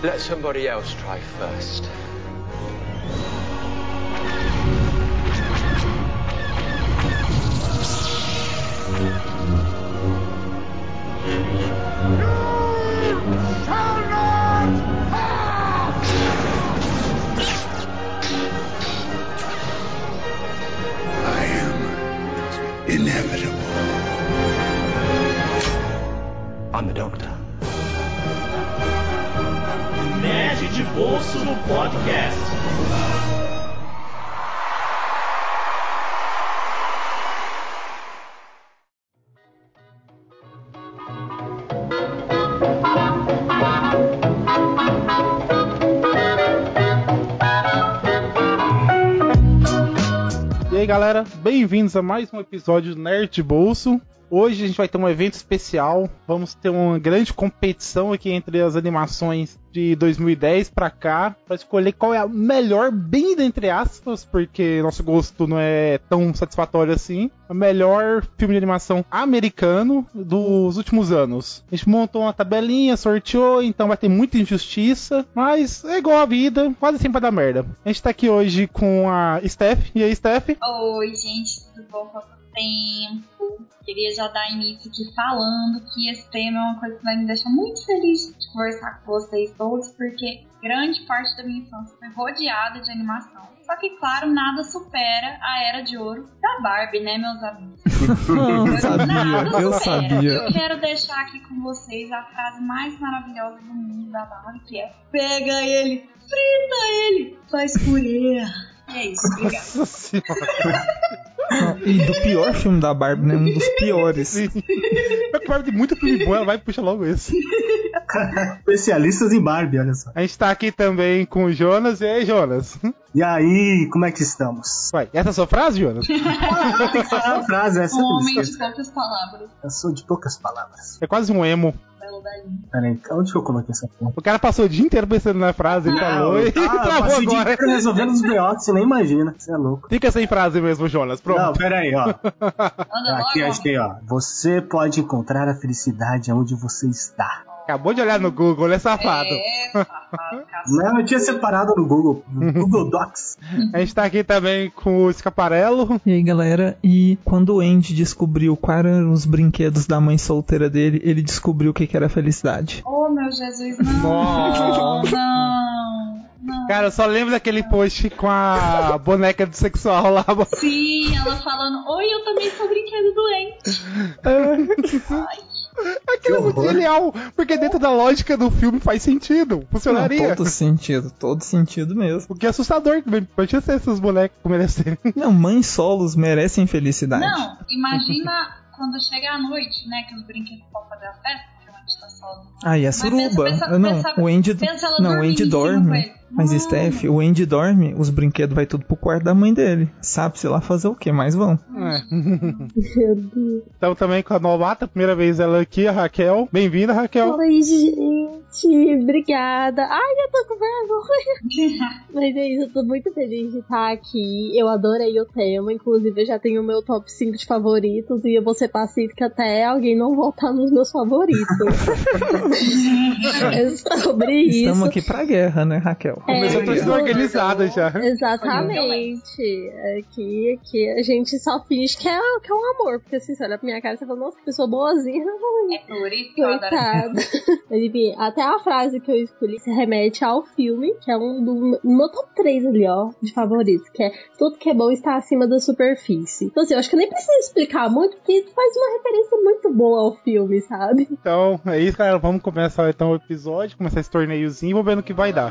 Let somebody else try first. I am inevitable. I'm the doctor. No Podcast. E aí galera, bem-vindos a mais um episódio do Nerd Bolso. Hoje a gente vai ter um evento especial. Vamos ter uma grande competição aqui entre as animações de 2010 pra cá, para escolher qual é a melhor, bem dentre aspas, porque nosso gosto não é tão satisfatório assim. O melhor filme de animação americano dos últimos anos. A gente montou uma tabelinha, sorteou, então vai ter muita injustiça, mas é igual a vida, quase sempre vai dar merda. A gente tá aqui hoje com a Steph. E aí, Steph? Oi, gente, tudo bom? Tempo? Queria já dar início aqui falando que esse tema é uma coisa que vai me deixar muito feliz de conversar com vocês todos, porque grande parte da minha infância foi rodeada de animação. Só que, claro, nada supera a era de ouro da Barbie, né, meus amigos? Eu sabia, Nada eu supera. sabia. Eu quero deixar aqui com vocês a frase mais maravilhosa do mundo da Barbie, que é Pega ele, frita ele, faz purê. E é isso, obrigada. Nossa senhora. E do pior filme da Barbie, né? Um dos piores. Sim. Mas que Barbie tem muito filme bom, ela vai puxar logo esse. Especialistas em Barbie, olha só. A gente tá aqui também com o Jonas. E aí, Jonas? E aí, como é que estamos? Vai, essa é a sua frase, Jonas? Tem que falar a frase, essa Um é homem a de poucas palavras. Eu sou de poucas palavras. É quase um emo. Belo velhinho. Peraí, onde que eu coloquei essa porra? O cara passou o dia inteiro pensando na frase, ele falou e ah, travou agora. inteiro resolvendo os B.O. você nem imagina. Você é louco. Fica sem frase mesmo, Jonas. Não, Pronto. peraí, ó. Anda Aqui, acho que aí, ó. Você pode encontrar a felicidade onde você está. Acabou de olhar no Google, ele é safado. É, safado. Não, eu tinha separado no Google, no Google Docs. A gente tá aqui também com o Escaparelo. E aí, galera, e quando o Andy descobriu quais eram os brinquedos da mãe solteira dele, ele descobriu o que, que era felicidade. Oh, meu Jesus, não. Nossa. Não, não. Cara, eu só lembro daquele post com a boneca do sexual lá. Sim, ela falando, oi, eu também sou brinquedo doente. Aquilo é muito genial, porque dentro da lógica do filme faz sentido. Funcionaria. Não, todo sentido, todo sentido mesmo. O que é assustador, que pode ser esses bonecos merecerem. Não, mães solos merecem felicidade. Não, imagina quando chega a noite, né, que os brinquedos podem fazer a festa, porque a gente tá sozinho. Ah, e a suruba? pensa- não, pensa- o Andy. pensa ela Não, o Andy dorme. Mas, Não. Steph, o Andy dorme, os brinquedos vai tudo pro quarto da mãe dele. Sabe-se lá fazer o que, mas vão. É. Então também com a novata, primeira vez ela aqui, a Raquel. Bem-vinda, Raquel. Oi, gente. Obrigada. Ai, eu tô com vergonha. Mas é isso, eu tô muito feliz de estar aqui. Eu adorei o tema. Inclusive, eu já tenho o meu top 5 de favoritos. E eu vou ser pacífica até alguém não voltar nos meus favoritos. é sobre isso. Estamos aqui pra guerra, né, Raquel? É, Começou a torcida eu- organizada já. Exatamente. Aqui, aqui a gente só finge que é, que é um amor. Porque assim, você olha pra minha cara e você fala, nossa, que pessoa boazinha. É por isso que eu adoro. Mas enfim, até a frase que eu escolhi se remete ao filme, que é um do no meu top 3 ali, ó, de favoritos, que é tudo que é bom está acima da superfície. Então assim, eu acho que eu nem preciso explicar muito, porque faz uma referência muito boa ao filme, sabe? Então, é isso, galera. Vamos começar então o episódio, começar esse torneiozinho e vamos ver no que vai dar.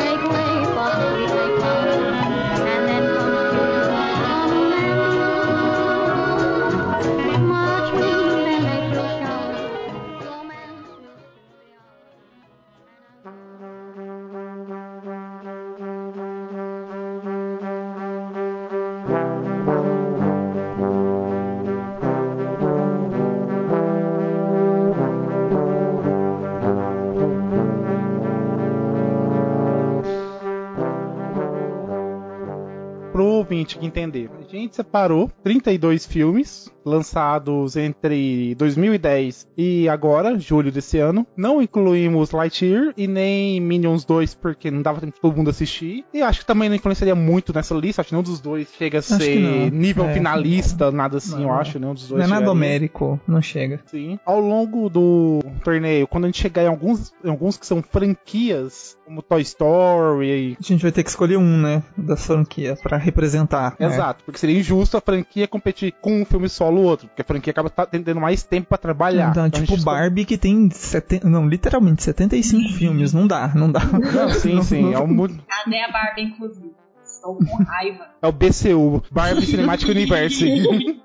Que entender. A gente separou 32 filmes lançados entre 2010 e agora, julho desse ano. Não incluímos Lightyear e nem Minions 2, porque não dava tempo de todo mundo assistir. E acho que também não influenciaria muito nessa lista, acho que nenhum dos dois chega a Acho ser nível É. finalista, nada assim, Não, eu acho, nenhum dos dois Não é nada homérico, não chega. Sim. Ao longo do torneio, quando a gente chegar em alguns, em alguns que são franquias, como Toy Story. A gente vai ter que escolher um, né, da franquia pra representar. né? Exato, porque seria injusto a franquia competir com um filme solo ou outro, porque a franquia acaba tá tendo mais tempo pra trabalhar. Então, a tipo Barbie que tem 70, não, literalmente 75 filmes, não dá, não dá. Não, sim, sim, é o, mu- Cadê a Barbie, inclusive? Estou com raiva. é o BCU, Barbie Cinematic Universe.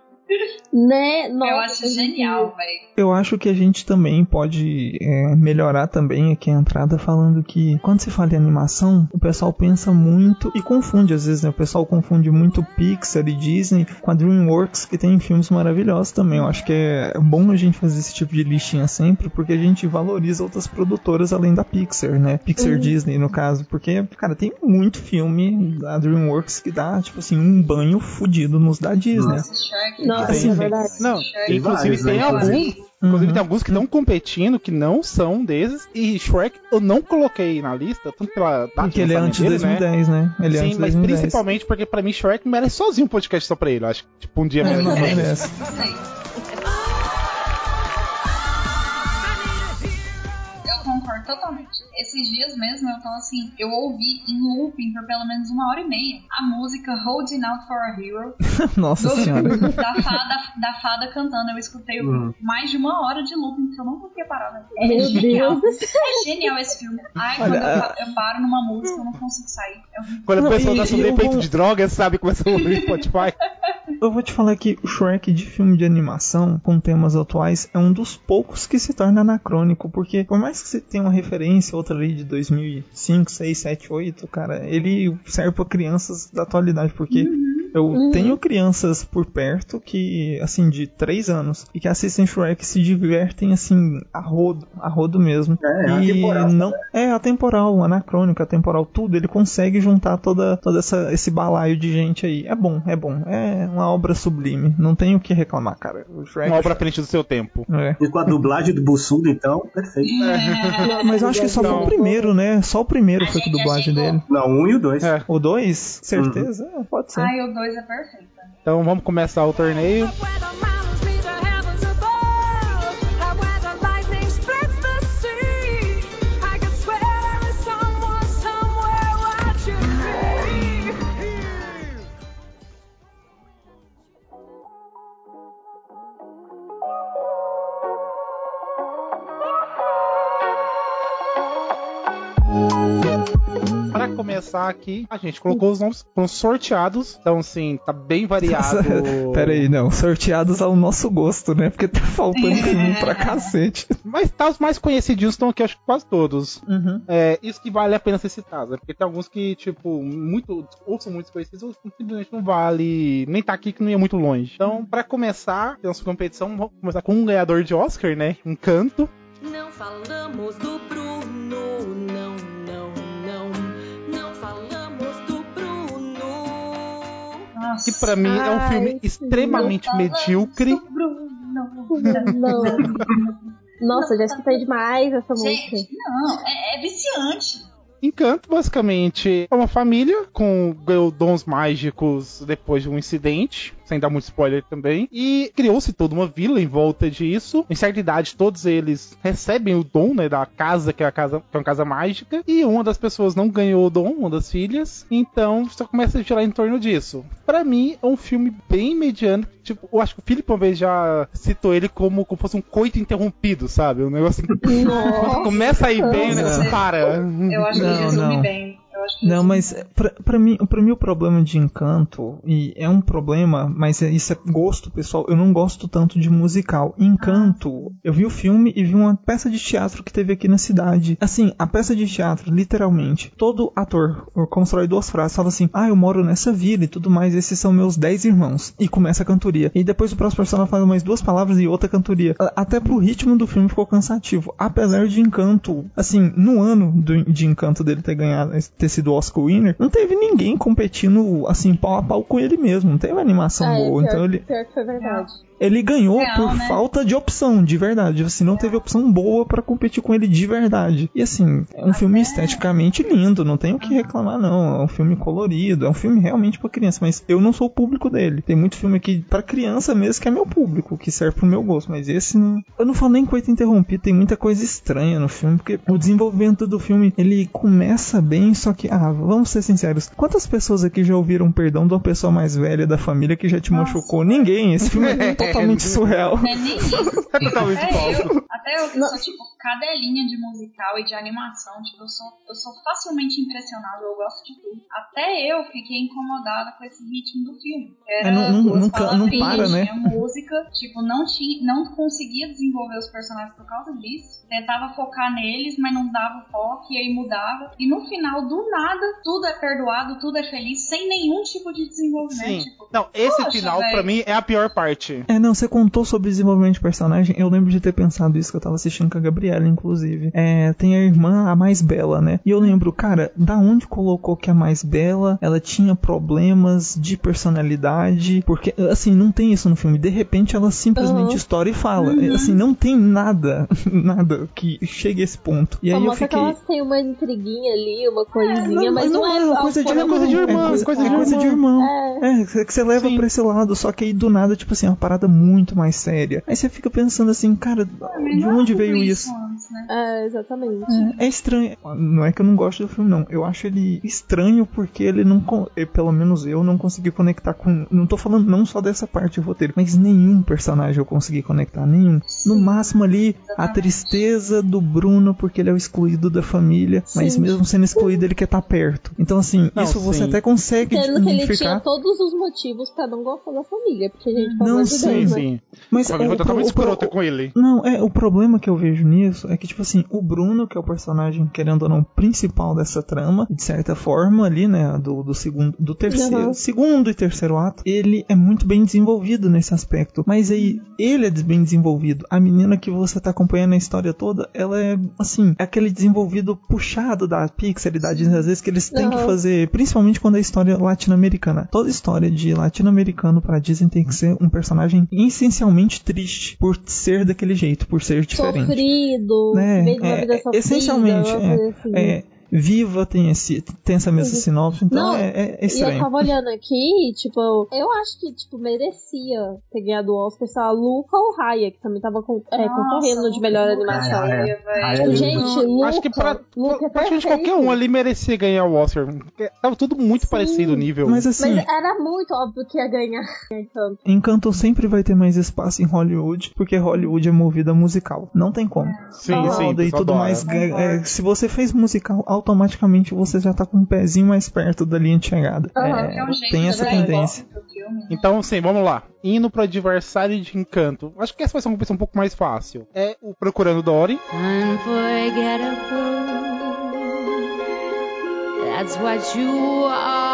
Né? Nossa, Eu acho genial, velho. Eu acho que a gente também pode é, melhorar também aqui a entrada falando que quando se fala em animação, o pessoal pensa muito e confunde às vezes, né? O pessoal confunde muito Pixar e Disney com a DreamWorks, que tem filmes maravilhosos também. Eu acho que é bom a gente fazer esse tipo de listinha sempre, porque a gente valoriza outras produtoras além da Pixar, né? Pixar Disney, no caso, porque, cara, tem muito filme da DreamWorks que dá, tipo assim, um banho fudido nos da Disney. Nossa, Shrek. Nossa, verdade. Não, Tem inclusive vários, tem né, alguns. inclusive. Inclusive Uhum. tem alguns que estão competindo que não são desses. E Shrek eu não coloquei na lista, tanto pela data Porque ele é antes de lançamento dele, né? 2010, né? Ele é Sim, antes mas 2010. principalmente porque pra mim Shrek merece sozinho um podcast só pra ele. Eu acho que tipo um dia É, não merece. merece. Não sei. Eu concordo totalmente. Esses dias mesmo eu tô assim, eu ouvi em looping por pelo menos uma hora e meia a música Holding Out for a Hero Nossa do- senhora. da, fada, da fada cantando. Eu escutei Uhum. mais de uma hora de looping que eu não conseguia parar. velho. É Meu genial. Deus. É genial esse filme. Ai, quando Olha, eu, pa- eu paro numa música, eu não consigo sair. É horrível. Quando a Não, pessoa e- tá sob eu efeito de drogas, sabe, começa a ouvir Spotify. Eu vou te falar que o Shrek de filme de animação com temas atuais é um dos poucos que se torna anacrônico, porque por mais que você tenha uma referência, outra ali de 2005, 6, 7, 8, cara, ele serve pra crianças da atualidade, porque eu tenho crianças por perto que, assim, de 3 anos, e que assistem Shrek e se divertem, assim, a rodo, a rodo mesmo. É, e atemporal. não é atemporal, anacrônico, atemporal, tudo. Ele consegue juntar toda, toda essa, esse balaio de gente aí. É bom, é bom. É uma obra sublime. Não tenho o que reclamar, cara. O Shrek, Uma obra à frente do seu tempo. é. E com a dublagem do Bussudo, então, perfeito. Mas eu acho que só foi o primeiro, né? Só o primeiro A foi com a dublagem dele. Não, um e o dois. É. O dois? Certeza? É, pode ser. Ai, o 2 é perfeito. Então vamos começar o torneio. Começar aqui, a gente colocou os nomes, foram sorteados. Então, assim, tá bem variado. Pera aí, não. Sorteados ao nosso gosto, né? Porque tá faltando filme pra cacete. Mas tá, os mais conhecidinhos estão aqui, acho que quase todos. Uhum. É, isso que vale a pena ser citado, né? Porque tem alguns que, tipo, muito, ou são muito conhecidos, ou simplesmente não vale, nem tá aqui que não ia muito longe. Então, pra começar, nossa competição, vamos começar com um ganhador de Oscar, né? Um canto. Não falamos do Bruno, Que pra mim é um filme extremamente medíocre. Bruno. Não. Nossa, já escutei demais essa música. Gente, não, é, é viciante. Encanto, basicamente, é uma família com ganhou dons mágicos depois de um incidente, sem dar muito spoiler também. E criou-se toda uma vila em volta disso. Em certa idade, todos eles recebem o dom, né, da casa, que é a casa, que é uma casa mágica. E uma das pessoas não ganhou o dom, uma das filhas. Então, só começa a girar em torno disso. Pra mim, é um filme bem mediano. Tipo, eu acho que o Felipe uma vez já citou ele como, como fosse um coito interrompido, sabe? Um negócio assim. Nossa. Começa aí bem, o negócio Nossa. para. Eu acho Não, que resume não. bem. Não, resume mas pra, pra, mim, pra mim o problema de Encanto, e é um problema, mas é- isso é gosto, pessoal. Eu não gosto tanto de musical. Encanto, eu vi o filme e vi uma peça de teatro que teve aqui na cidade. Assim, a peça de teatro, literalmente, todo ator constrói duas frases, fala assim: Ah, eu moro nessa vila e tudo mais, esses são meus dez irmãos. E começa a cantoria. E depois o próximo personagem fala mais duas palavras e outra cantoria. Até pro ritmo do filme ficou cansativo. Apesar de Encanto, assim, no ano do- de Encanto dele ter ganhado, ter sido Oscar winner, não teve ninguém competindo, assim, pau a pau com ele mesmo. Não teve animação Ah, é, boa. pior, Então ele. pior que foi verdade. Ele ganhou Real, por né? falta de opção, de verdade. Assim, não teve opção boa pra competir com ele de verdade. E assim, é um filme esteticamente lindo, não tenho o que reclamar, não. É um filme colorido, é um filme realmente pra criança, mas eu não sou o público dele. Tem muito filme aqui pra criança mesmo que é meu público, que serve pro meu gosto, mas esse não. Eu não falo nem coisa interrompida, tem muita coisa estranha no filme, porque o desenvolvimento do filme ele começa bem, só que, ah, vamos ser sinceros, quantas pessoas aqui já ouviram perdão de uma pessoa mais velha da família que já te machucou? Ninguém. Esse filme é totalmente surreal. Não é nem isso. É totalmente até, falso. eu, até eu que sou, tipo, cadelinha de musical e de animação, tipo, eu sou, eu sou facilmente impressionado, eu gosto de tudo. Até eu fiquei incomodada com esse ritmo do filme. Era É, não- não- duas não para, né? Tinha música, tipo, não, tinha, não conseguia desenvolver os personagens por causa disso. Tentava focar neles, mas não dava foco, e aí mudava. E no final, do nada, tudo é perdoado, tudo é feliz, sem nenhum tipo de desenvolvimento. Sim. Tipo, Não, esse Poxa, final, velho. pra mim, é a pior parte. É, não, você contou sobre desenvolvimento de personagem. Eu lembro de ter pensado isso que eu tava assistindo com a Gabriela, inclusive. É, tem a irmã, a mais bela, né? E eu lembro, cara, da onde colocou que a mais bela ela tinha problemas de personalidade? Porque, assim, não tem isso no filme. De repente ela simplesmente Uhum. estoura e fala. É, Assim, não tem nada, nada que chegue a esse ponto. E Só aí eu mostra que fiquei. elas têm uma intriguinha ali, uma coisinha, não, mas não, é uma coisa de irmão. coisa de irmão, é coisa, coisa é de coisa de irmão. irmão. É, que você leva Sim. pra esse lado, só que aí do nada, tipo assim, é uma parada muito mais séria. Aí você fica pensando assim, cara, mas de onde veio isso? Né? É, exatamente. É estranho. Não é que eu não gosto do filme, não. Eu acho ele estranho porque ele não. eh, Pelo menos eu não consegui conectar com. Não tô falando não só dessa parte do roteiro, mas nenhum personagem eu consegui conectar. Nenhum. No máximo ali, a exatamente. tristeza do Bruno porque ele é o excluído da família. Mas Sim. mesmo sendo excluído, ele quer estar perto. Então, assim, Não, isso você sim. até consegue Sendo que ele tinha todos os motivos pra não gostar da família, porque, gente, pelo Não, sim, Deus, né? Sim. Mas Ela foi o- totalmente o- com ele. Não, é, o problema que eu vejo nisso é que, tipo assim, o Bruno, que é o personagem, querendo ou não, principal dessa trama, de certa forma, ali, né, do, do segundo, do terceiro, Uhum. segundo e terceiro ato, ele é muito bem desenvolvido nesse aspecto. Mas aí, ele é bem desenvolvido. A menina que você tá acompanhando a história toda, ela é, assim, é aquele desenvolvido puxado da Pixar e da Disney, às vezes, que eles têm que Uhum. fazer, principalmente quando é história latino-americana. Toda história de latino-americano pra Disney tem que ser um personagem essencialmente triste por ser daquele jeito, por ser diferente. Sofrido, Né? É, vida é, sofrida, essencialmente, é, assim. é, Viva tem, esse, tem essa mesma Uhum. sinopse, então Não, é, é E eu estranho. tava olhando aqui, tipo, eu acho que, tipo, merecia ter ganhado o Oscar, sei lá, Luca ou Raya, que também tava com- é, Nossa, concorrendo de melhor animação. Raya. Raya, velho. Raya Tipo, é gente, lindo. Luca, Acho que pra, Luca é praticamente perfeito. qualquer um ali merecia ganhar o Oscar. Tava tudo muito Sim. parecido o nível. Mas assim, Mas era muito óbvio que ia ganhar. Então, Encanto sempre vai ter mais espaço em Hollywood, porque Hollywood é movida a musical. Não tem como. sim, Ah, sim. E tudo adora. mais. é, é, se você fez musical, automaticamente você já tá com um pezinho mais perto da linha de chegada. Aham. É, é um jeito tem essa tendência. filme, né? Então, sim, vamos lá. Indo pro adversário de encanto. Acho que essa vai ser uma competição um pouco mais fácil. É o Procurando Dory. Unforgettable. That's what you are.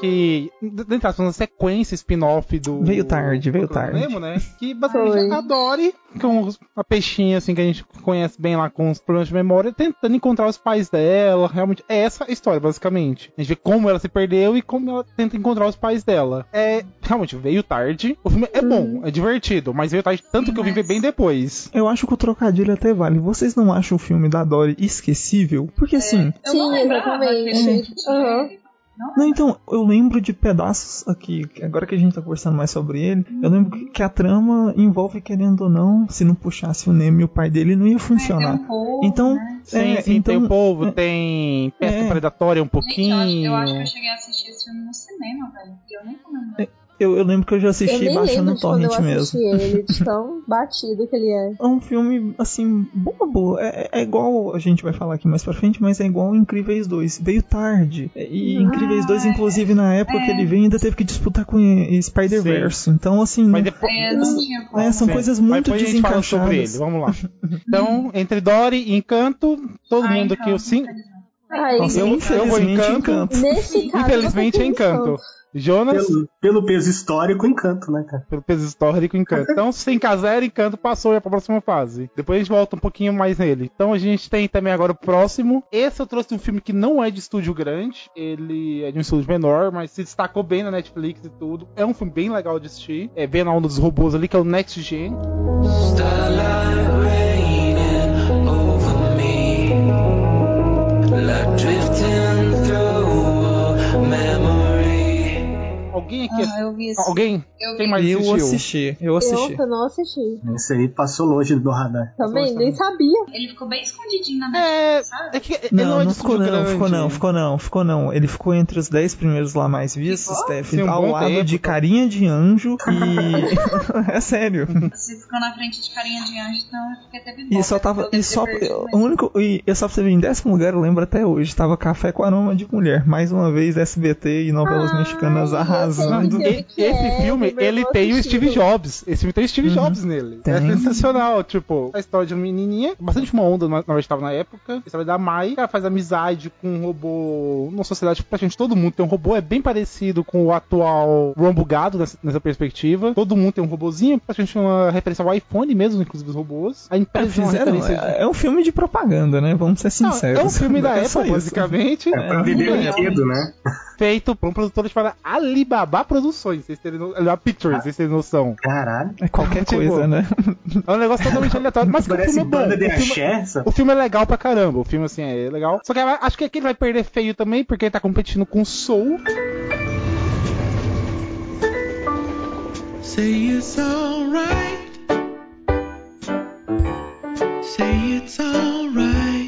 Que, dentro das uma sequência spin-off do. Veio tarde, veio tarde. Nemo, né? Que basicamente a Dory, com a peixinha assim que a gente conhece bem lá com os problemas de memória, tentando encontrar os pais dela. Realmente, é essa a história, basicamente. A gente vê como ela se perdeu e como ela tenta encontrar os pais dela. É, realmente, veio tarde. O filme é bom, é divertido, mas veio tarde tanto que eu vim ver bem depois. Eu acho que o trocadilho até vale. Vocês não acham o filme da Dory esquecível? Porque assim. Eu não Sim, lembrava que Aham. ele. Não, Não, então, eu lembro de pedaços aqui, agora que a gente tá conversando mais sobre ele, eu lembro que- a trama envolve, querendo ou não, se não puxasse o Nemo e o pai dele, não ia funcionar. Tem um povo, Então, né? Sim, É, sim, então- tem o povo, é. tem pesca É. predatória um Gente, eu pouquinho. acho, eu acho que eu cheguei a assistir esse filme no cinema, velho. Eu nem lembrando. Eu, eu lembro que eu já eu assisti nem baixando eu torrent assisti mesmo. ele, de tão batido que ele é. É um filme, assim, bobo. É, é igual, a gente vai falar aqui mais pra frente, mas é igual Incríveis 2. Veio tarde. E Incríveis 2, inclusive, na época que ele veio, ainda teve que disputar com eh, Spider-Verse. Então, assim, Mas não- depois. É, não é, são Sim. coisas Mas muito depois a gente fala sobre ele, desencaixadas. vamos lá. Então, entre Dory e Encanto, todo Ah, mundo aqui, então, eu sim. Ai, Nossa, Eu- eu vou infelizmente, Encanto. Encanto. nesse caso, Infelizmente eu é que Encanto. Jonas, Pelo, pelo peso histórico, encanto, né, cara? pelo peso histórico, Encanto. Então, sem casar, Encanto passou já pra próxima fase. Depois a gente volta um pouquinho mais nele. Então a gente tem também agora o próximo. Esse eu trouxe um filme que não é de estúdio grande, ele é de um estúdio menor, mas se destacou bem na Netflix e tudo. É um filme bem legal de assistir. É bem na onda dos robôs ali, que é o Next Gen. Starlight raining over me, like Alguém aqui. Ah, eu vi esse. Alguém? Eu Quem vi. mais Eu assistiu? assisti, eu assisti. Eu, eu não assisti. Esse aí passou longe do meu radar. Também, nem sabia. Ele ficou bem escondidinho na É, Netflix, sabe? é que ele não, Não, é não ficou não, grande. ficou não, ficou não, ficou não. Ele ficou entre os 10 primeiros lá mais vistos? Steph, Sim, um ao lado tempo, de tá. Carinha de Anjo e... é sério. Você ficou na frente de carinha de anjo, então eu fiquei até E biboca, só tava. E só, perdido, o único. E eu só teve em décimo lugar, eu lembro até hoje. Tava Café com Aroma de Mulher. Mais uma vez, SBT e novelas Ai, mexicanas eu que E- esse é, filme, meu ele tem o. Steve Jobs. Esse filme tem o Steve Uhum. Jobs nele. É Tem. sensacional. Tipo, a história de uma menininha, bastante uma onda, na na verdade, tava na época. A história da Mai, ela faz amizade com um robô. Numa sociedade que praticamente todo mundo tem um robô. É bem parecido com o atual Ron Bugado nessa, nessa perspectiva. Todo mundo tem um robôzinho, praticamente uma referência ao iPhone mesmo, inclusive os robôs. A É, empresa é fizeram, de- é, é um filme de propaganda, né? Vamos ser Não, sinceros. é um filme da É época, basicamente. É pra vender É. brinquedo, né? Feito por um produtor chamado Alibaba Produções. Vocês terem no... Alibaba Pictures, vocês terem noção. Caralho. É qualquer Tipo, coisa, né? É um negócio totalmente aleatório, mas que o Parece filme é bom. banda de O filme, o filme é legal pra caramba. O filme, assim, é legal. Só que acho que aqui ele vai perder feio também, porque ele tá competindo com Soul. Say it's alright. Say it's alright.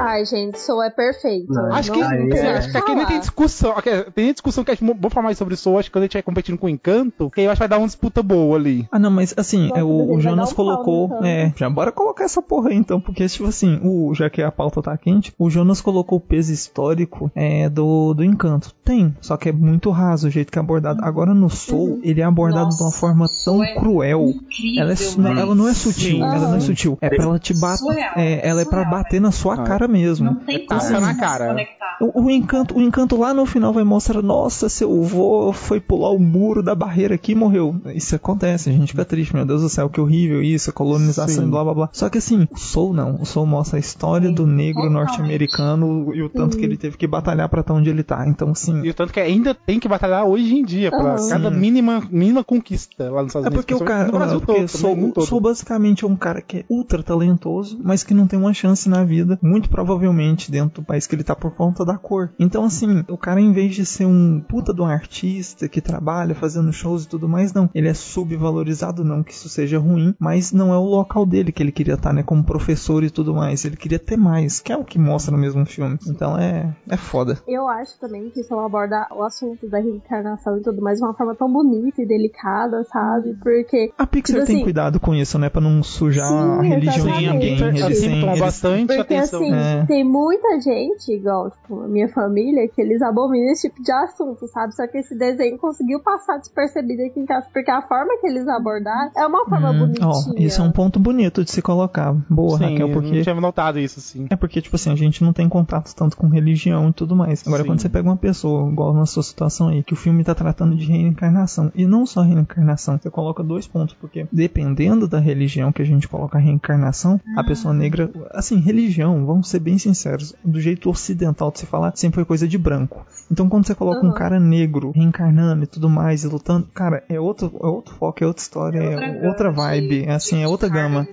Ai, gente, Soul é perfeito. Não, Acho que, aí é- acho que aqui nem tem discussão. aqui, tem discussão que a gente vamos falar mais sobre Soul. Acho que quando a gente vai competindo com o Encanto, que aí eu acho que vai dar uma disputa boa ali. Ah, não, mas assim, Nossa, é, o, o Jonas um pau colocou. no Encanto. É, já bora colocar essa porra aí então, porque, tipo assim, o, já que a pauta tá quente, o Jonas colocou o peso histórico é, do, do encanto. Tem, só que é muito raso o jeito que é abordado. Agora no Soul, ele é abordado de uma Nossa, forma tão é cruel. Incrível, Ela, é, velho. ela não é sutil, Sim. ela não é sutil. É pra ela te bater. É, ela é pra bater na sua Ah, cara mesmo. Não tem Tapa como na cara. conectar. O, o encanto, o encanto lá no final vai mostrar, nossa, seu vô foi pular o muro da barreira aqui e morreu. Isso acontece, a gente fica triste, meu Deus do céu, que horrível isso, a colonização Sim. e blá blá blá. Só que assim, o Soul não, o Soul mostra a história do negro norte-americano e o tanto que ele teve que batalhar pra estar onde ele tá. Então, assim, E o tanto que ainda tem que batalhar hoje em dia pra cada Sim. mínima, mínima conquista lá nos Estados É Unidos. porque o cara. Brasil é porque todo, sou, sou basicamente um cara que é ultra talentoso, mas que não tem uma chance na vida, muito provavelmente dentro do país que ele tá por conta da cor. Então, assim, o cara, em vez de ser um puta de um artista que trabalha fazendo shows e tudo mais, não. Ele é subvalorizado, não que isso seja ruim, mas não é o local dele que ele queria estar, né? Como professor e tudo mais. Ele queria ter mais, que é o que mostra no mesmo filme. Então é, é foda. Eu acho também que isso aborda o assunto da reencarnação e tudo mais de uma forma tão bonita e delicada, sabe? Porque. A Pixar Tipo tem assim- cuidado com isso, né? Pra não sujar Sim, a religião de ninguém. Eles sempre bastante Porque atenção. assim, É. tem muita gente, igual, tipo, a minha família, que eles abominam esse tipo de assunto, sabe? Só que esse desenho conseguiu passar despercebido aqui em casa, porque a forma que eles abordaram é uma forma Hum, bonitinha. ó, isso é um ponto bonito de se colocar. Boa, Sim, Raquel, eu porque. não tinha notado isso, sim. É porque, tipo assim, a gente não tem contato tanto com religião e tudo mais. Agora, Sim. quando você pega uma pessoa, igual na sua situação aí, que o filme tá tratando de reencarnação, e não só reencarnação, você coloca dois pontos, porque dependendo da religião que a gente coloca a reencarnação, a pessoa negra, assim, religião, vamos ser bem sinceros, do jeito ocidental de se falar, sempre foi coisa de branco. Então, quando você coloca um Uhum. cara negro reencarnando e tudo mais, e lutando, cara, é outro, é outro foco, é outra história, é outra, gama vibe, de- é assim, de é outra gama.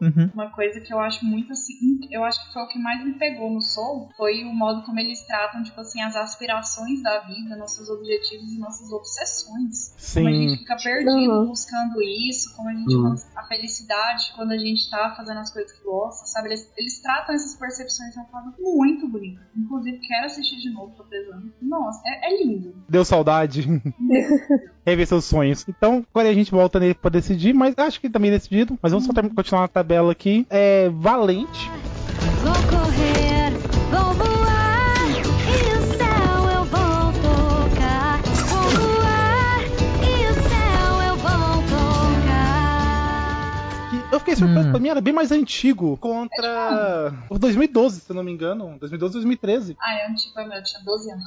Uhum. Uma coisa que eu acho muito assim, eu acho que foi o que mais me pegou no Soul, foi o modo como eles tratam, tipo assim, as aspirações da vida, nossos objetivos e nossas obsessões. Como a gente Sim. fica perdido Uhum. buscando isso, como a gente Uhum. a felicidade quando a gente tá fazendo as coisas que gosta, sabe? Eles, eles tratam essas percepções de uma forma muito bonita. Inclusive, quero assistir de novo, tô pesando. Nossa, é, é lindo. Deu saudade. Rever seus sonhos. Então, agora a gente volta nele pra decidir, mas acho que também decidido. Mas vamos só ter- continuar na tabela aqui. É Valente. Vou correr, fiquei filme Hum. pra mim era bem mais antigo contra o 2012, se eu não me engano. 2012, 2013. Ah, é antigo, meu, eu tinha 12 anos.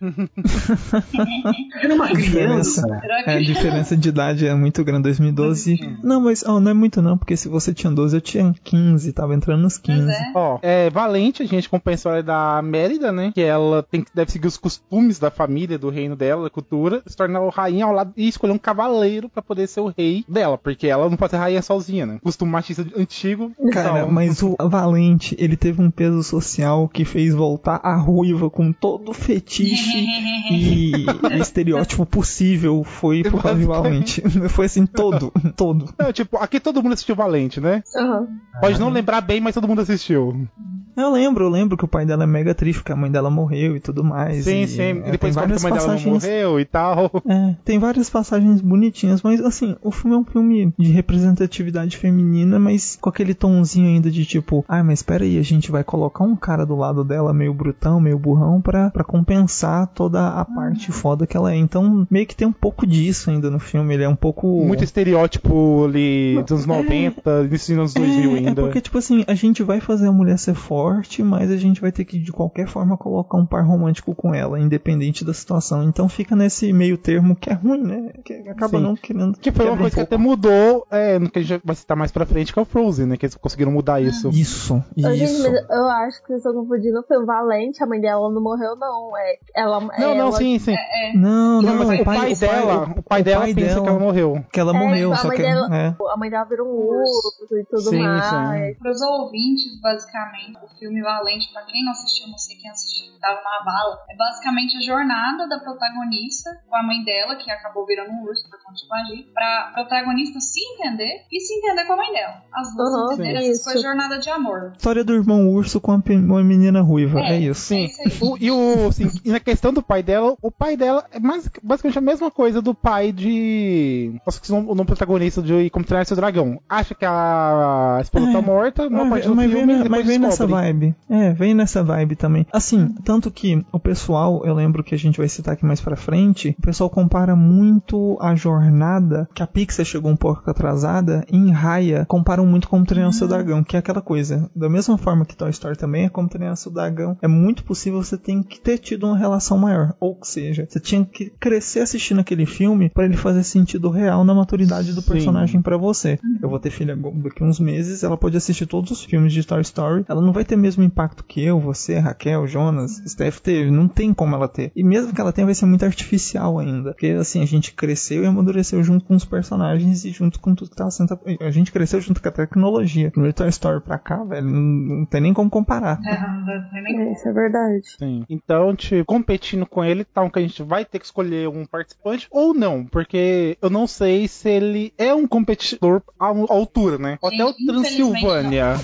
Era uma A diferença, criança. Era é, a diferença de idade é muito grande. 2012. Não, mas ó, não é muito não, porque se você tinha 12, eu tinha 15, tava entrando nos 15. Mas é. Ó, é Valente, a gente acompanha a história da Mérida, né? Que ela tem, que- deve seguir os costumes da família, do reino dela, da cultura, se tornar o rainha ao lado e escolher um cavaleiro pra poder ser o rei dela, porque ela não pode ser rainha sozinha, né? Costume machista antigo. Cara, então, mas o Valente, ele teve um peso social que fez voltar a ruiva com todo o fetiche e estereótipo possível foi por causa de Valente. Foi assim, todo, todo. Não, tipo, aqui todo mundo assistiu Valente, né? Aham. Pode não lembrar bem, mas todo mundo assistiu. Eu lembro, eu lembro que o pai dela é mega triste, porque a mãe dela morreu e tudo mais. sim, e, sim. é, E depois quando a mãe dela passagens morreu e tal. É, tem várias passagens bonitinhas, mas assim, o filme é um filme de representatividade feminina, mas com aquele tomzinho ainda de tipo, ah, mas espera aí, a gente vai colocar um cara do lado dela meio brutão, meio burrão, pra, pra compensar toda a parte foda que ela é. Então, meio que tem um pouco disso ainda no filme, ele é um pouco... Muito estereótipo ali dos anos 90, início dos anos 2000 é, ainda. É porque, tipo assim, a gente vai fazer a mulher ser forte, mas a gente vai ter que, de qualquer forma, colocar um par romântico com ela, independente da situação. Então fica nesse meio termo que é ruim, né? Que acaba Sim. não querendo. Que foi uma quebra um coisa que até mudou, é, no que a gente vai citar mais pra frente, que é o Frozen, né? Que eles conseguiram mudar isso. Isso, Ô, gente, isso. mas eu acho que vocês estão confundindo. Foi o Valente, a mãe dela não morreu, não. É, ela, Não, ela, não, sim, sim. Não, Não, não, mas o pai, o dela, o pai dela pensa que ela morreu. Que ela É, morreu, a só que. dela- É. A mãe dela virou um urso e tudo Sim, mais. Para os ouvintes, basicamente, o filme Valente, para quem não assistiu, não sei quem assistiu, tava na bala, é basicamente a jornada da protagonista com a mãe dela, que acabou virando um urso por conta de magia, pra protagonista se entender e se entender com a mãe dela. As duas sim, essas coisas, isso. jornada de amor. História do irmão urso com uma menina ruiva. É, É. isso. Sim. isso aí. O- e, o, assim, e na questão do pai dela, o pai dela é mais, basicamente a mesma coisa do pai de. Nossa, que o nome- protagonista de Como Treinar Seu Dragão. Acha que a esposa É. tá morta, uma Mas, parte do mas filme, vem, mas vem nessa descobre. Vibe. É, vem nessa vibe também. Assim, tanto que o pessoal, eu lembro que a gente vai citar aqui mais pra frente, o pessoal compara muito a jornada, que a Pixar chegou um pouco atrasada, em Raya, comparam muito com Treinar Seu Dragão, que é aquela coisa. Da mesma forma que Toy Story também é como Treinar Seu Dragão, é muito possível você tem que ter tido uma relação maior. Ou seja, você tinha que crescer assistindo aquele filme pra ele fazer sentido real na maturidade do Sim. personagem pra você. Eu vou ter filha daqui uns meses, ela pode assistir todos os filmes de Toy Story, ela não vai ter o mesmo impacto que eu, você, Raquel, Jonas, Steph teve, não tem como ela ter. E mesmo que ela tenha, vai ser muito artificial ainda. Porque assim, a gente cresceu e amadureceu junto com os personagens e junto com tudo que tava sendo. A gente cresceu junto com a tecnologia. Primeiro Toy Story pra cá, velho, não, não tem nem como comparar. É, não tem nem É, isso é verdade. Sim. Então, tipo, competindo com ele, tá um que a gente vai ter que escolher um participante ou não, porque eu não sei se ele é um competidor à altura, né? Até o Transilvânia.